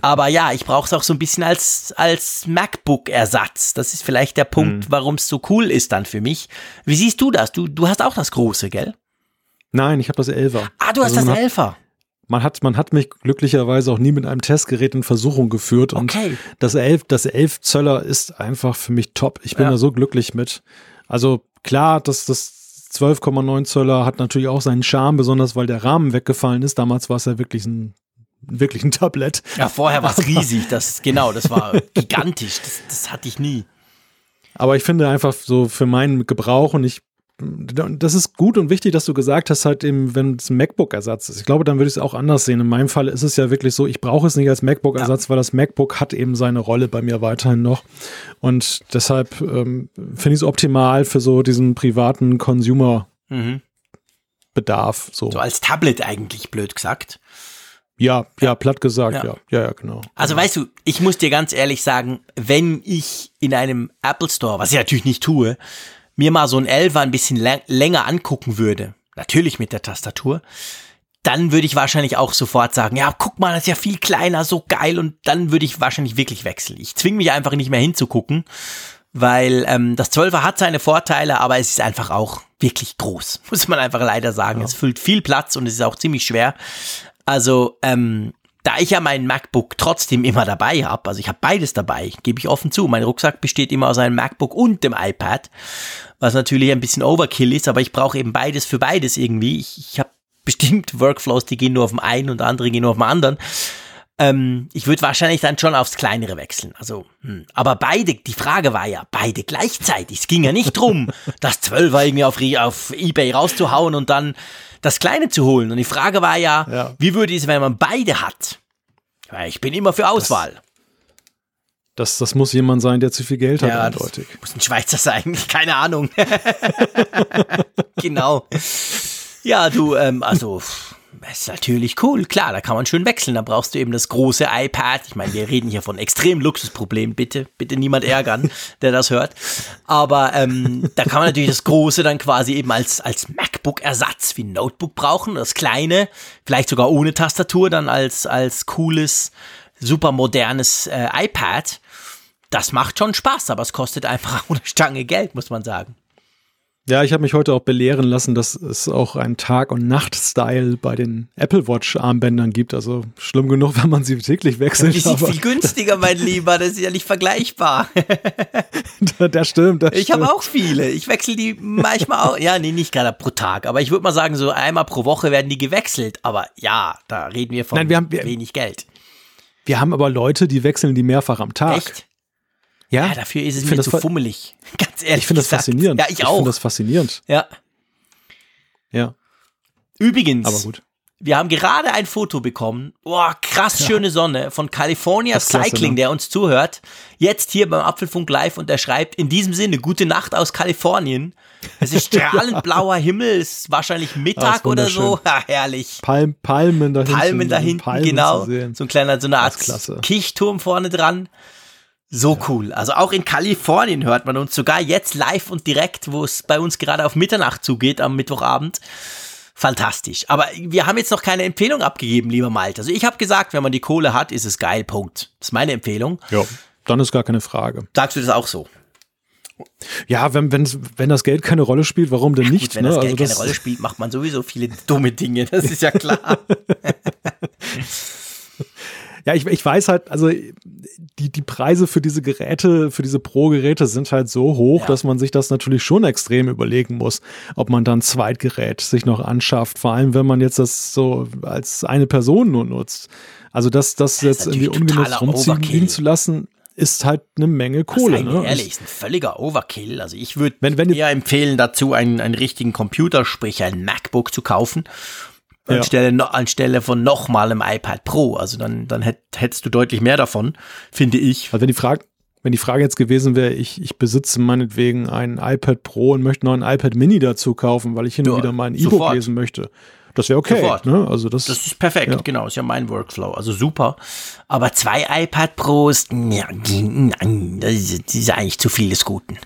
Aber ja, ich brauche es auch so ein bisschen als, als MacBook-Ersatz. Das ist vielleicht der Punkt, mhm. warum es so cool ist dann für mich. Wie siehst du das? Du, du hast auch das Große, gell? Nein, ich habe das 11er. Ah, du hast also das 11er man hat, man hat mich glücklicherweise auch nie mit einem Testgerät in Versuchung geführt. Und okay. das 11, das 11 Zöller ist einfach für mich top. Ich bin ja. da so glücklich mit. Also klar, dass das 12,9 Zöller hat natürlich auch seinen Charme, besonders weil der Rahmen weggefallen ist. Damals war es ja wirklich ein wirklich ein Tablett. Ja, vorher war es riesig. Das, genau, das war gigantisch. Das, das hatte ich nie. Aber ich finde einfach so für meinen Gebrauch und ich das ist gut und wichtig, dass du gesagt hast, halt eben, wenn es ein MacBook-Ersatz ist. Ich glaube, dann würde ich es auch anders sehen. In meinem Fall ist es ja wirklich so, ich brauche es nicht als MacBook-Ersatz, ja. weil das MacBook hat eben seine Rolle bei mir weiterhin noch. Und deshalb ähm, finde ich es optimal für so diesen privaten Consumer-Bedarf. Mhm. So. so als Tablet eigentlich, blöd gesagt. Ja, ja, platt gesagt, ja. ja, ja, ja genau. Also weißt du, ich muss dir ganz ehrlich sagen, wenn ich in einem Apple Store, was ich natürlich nicht tue, mir mal so ein Elfer ein bisschen länger angucken würde, natürlich mit der Tastatur, dann würde ich wahrscheinlich auch sofort sagen, ja, guck mal, das ist ja viel kleiner, so geil und dann würde ich wahrscheinlich wirklich wechseln. Ich zwinge mich einfach nicht mehr hinzugucken, weil ähm, das 12er hat seine Vorteile, aber es ist einfach auch wirklich groß, *laughs* muss man einfach leider sagen. Ja. Es füllt viel Platz und es ist auch ziemlich schwer. Also ähm, da ich ja mein MacBook trotzdem immer dabei habe, also ich habe beides dabei, gebe ich offen zu. Mein Rucksack besteht immer aus einem MacBook und dem iPad, was natürlich ein bisschen Overkill ist, aber ich brauche eben beides für beides irgendwie. Ich, ich habe bestimmt Workflows, die gehen nur auf dem einen und andere gehen nur auf dem anderen. Ähm, ich würde wahrscheinlich dann schon aufs kleinere wechseln. Also, hm. aber beide, die Frage war ja, beide gleichzeitig. Es ging ja nicht drum, *laughs* das 12er irgendwie auf, auf Ebay rauszuhauen und dann das Kleine zu holen. Und die Frage war ja, ja. wie würde es, wenn man beide hat? Ich bin immer für Auswahl. Das, das muss jemand sein, der zu viel Geld hat, ja, eindeutig. Muss ein Schweizer sein, *laughs* keine Ahnung. *laughs* genau. Ja, du, ähm, also ist natürlich cool, klar, da kann man schön wechseln. Da brauchst du eben das große iPad. Ich meine, wir reden hier von extrem Luxusproblemen. Bitte, bitte niemand ärgern, *laughs* der das hört. Aber ähm, da kann man natürlich das große dann quasi eben als, als MacBook-Ersatz wie ein Notebook brauchen. Das kleine, vielleicht sogar ohne Tastatur, dann als, als cooles, super modernes äh, iPad. Das macht schon Spaß, aber es kostet einfach *laughs* eine Stange Geld, muss man sagen. Ja, ich habe mich heute auch belehren lassen, dass es auch einen Tag- und Nacht-Style bei den Apple Watch-Armbändern gibt. Also schlimm genug, *laughs* wenn man sie täglich wechselt. Die sind viel günstiger, mein Lieber. Das ist ja nicht vergleichbar. *laughs* das stimmt. Das ich habe auch viele. Ich wechsle die manchmal auch. Ja, nee, nicht gerade pro Tag. Aber ich würde mal sagen, so einmal pro Woche werden die gewechselt. Aber ja, da reden wir von Nein, wir haben, wir, wenig Geld. Wir haben aber Leute, die wechseln die mehrfach am Tag. Echt? Ja, ja dafür ist es mir zu fummelig. *laughs* Ganz ehrlich. Ich finde das faszinierend. Ja, ich auch. Ich finde das faszinierend. Ja. Ja. Übrigens. Aber gut. Wir haben gerade ein Foto bekommen. Boah, krass ja. schöne Sonne von California klasse, Cycling, ne? der uns zuhört. Jetzt hier beim Apfelfunk Live und er schreibt in diesem Sinne gute Nacht aus Kalifornien. Es ist strahlend *laughs* blauer Himmel, ist wahrscheinlich Mittag oder so. Ja, herrlich. Palm, Palmen da hinten. Palmen da hinten, Palmen genau. So ein kleiner, so eine Art Kichturm vorne dran. So cool. Also auch in Kalifornien hört man uns sogar jetzt live und direkt, wo es bei uns gerade auf Mitternacht zugeht am Mittwochabend. Fantastisch. Aber wir haben jetzt noch keine Empfehlung abgegeben, lieber Malte. Also ich habe gesagt, wenn man die Kohle hat, ist es geil. Punkt. Das ist meine Empfehlung. Ja, dann ist gar keine Frage. Sagst du das auch so? Ja, wenn, wenn, wenn das Geld keine Rolle spielt, warum denn ja, nicht? wenn ne? das Geld also keine Rolle *laughs* spielt, macht man sowieso viele dumme Dinge. Das ist ja klar. *laughs* Ja, ich, ich weiß halt, also die, die Preise für diese Geräte, für diese Pro-Geräte sind halt so hoch, ja. dass man sich das natürlich schon extrem überlegen muss, ob man dann Zweitgerät sich noch anschafft. Vor allem, wenn man jetzt das so als eine Person nur nutzt. Also das, das, das jetzt irgendwie ungenutzt rumziehen zu lassen, ist halt eine Menge Kohle. Ne? Ehrlich, ist ein völliger Overkill. Also ich würde eher empfehlen, dazu einen, einen richtigen Computer, sprich ein MacBook zu kaufen Ja. Anstelle, anstelle von nochmal einem iPad Pro. Also dann, dann hätt, hättest du deutlich mehr davon, finde ich. Also wenn die Frage, wenn die Frage jetzt gewesen wäre, ich, ich besitze meinetwegen ein iPad Pro und möchte noch ein iPad Mini dazu kaufen, weil ich hin und Ja, wieder mal ein E-Book lesen möchte. Das wäre okay. Sofort. Ne? Also das, Das ist perfekt, Ja. genau, ist ja mein Workflow. Also super. Aber zwei iPad Pros, ja, nein, das ist, eigentlich zu viel des Guten.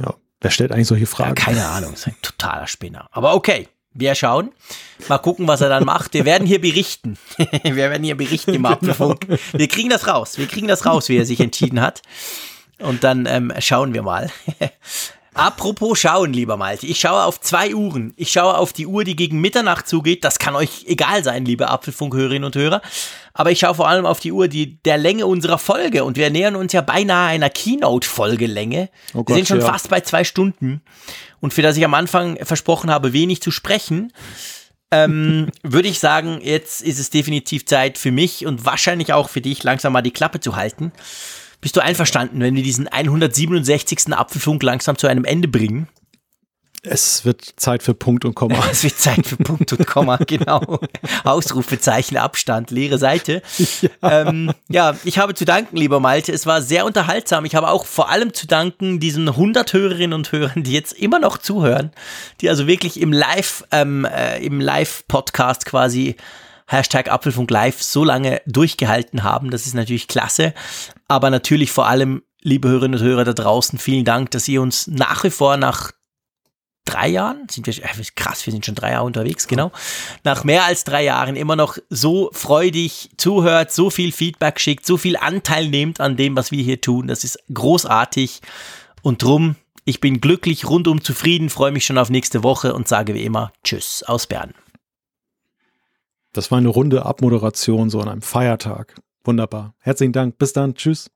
ja. Wer stellt eigentlich solche Ja, Fragen? keine Ahnung, ist ein totaler Spinner. Aber okay, wir schauen. Mal gucken, was er dann macht. Wir werden hier berichten. *laughs* wir werden hier berichten im Apfelfunk. Wir kriegen das raus. Wir kriegen das raus, wie er sich entschieden hat. Und dann ähm, schauen wir mal. *laughs* Apropos schauen, lieber Malte. Ich schaue auf zwei Uhren. Ich schaue auf die Uhr, die gegen Mitternacht zugeht. Das kann euch egal sein, liebe Apfelfunkhörerinnen und Hörer. Aber ich schaue vor allem auf die Uhr, die der Länge unserer Folge. Und wir nähern uns ja beinahe einer Keynote-Folgelänge. Oh wir sind schon ja. fast bei zwei Stunden. Und für das ich am Anfang versprochen habe, wenig zu sprechen, ähm, *laughs* würde ich sagen, jetzt ist es definitiv Zeit für mich und wahrscheinlich auch für dich, langsam mal die Klappe zu halten. Bist du einverstanden, wenn wir diesen 167. Apfelfunk langsam zu einem Ende bringen? Es wird Zeit für Punkt und Komma. *laughs* Es wird Zeit für Punkt und Komma, *laughs* genau. Ausrufezeichen, Abstand, leere Seite. Ja. Ähm, ja, ich habe zu danken, lieber Malte. Es war sehr unterhaltsam. Ich habe auch vor allem zu danken diesen 100 Hörerinnen und Hörern, die jetzt immer noch zuhören, die also wirklich im Live, ähm, äh, im Live-Podcast quasi Hashtag Apfelfunk Live so lange durchgehalten haben. Das ist natürlich klasse. Aber natürlich vor allem, liebe Hörerinnen und Hörer da draußen, vielen Dank, dass ihr uns nach wie vor nach drei Jahren, sind wir, äh, krass, wir sind schon drei Jahre unterwegs, genau, nach mehr als drei Jahren immer noch so freudig zuhört, so viel Feedback schickt, so viel Anteil nehmt an dem, was wir hier tun. Das ist großartig. Und drum, ich bin glücklich, rundum zufrieden, freue mich schon auf nächste Woche und sage wie immer Tschüss aus Bern. Das war eine runde Abmoderation so an einem Feiertag. Wunderbar. Herzlichen Dank. Bis dann. Tschüss.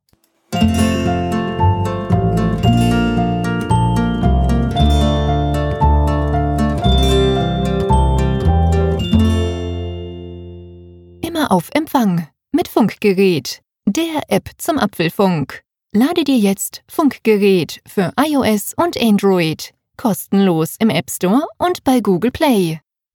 Immer auf Empfang mit Funkgerät, der App zum Apfelfunk. Lade dir jetzt Funkgerät für iOS und Android kostenlos im App Store und bei Google Play.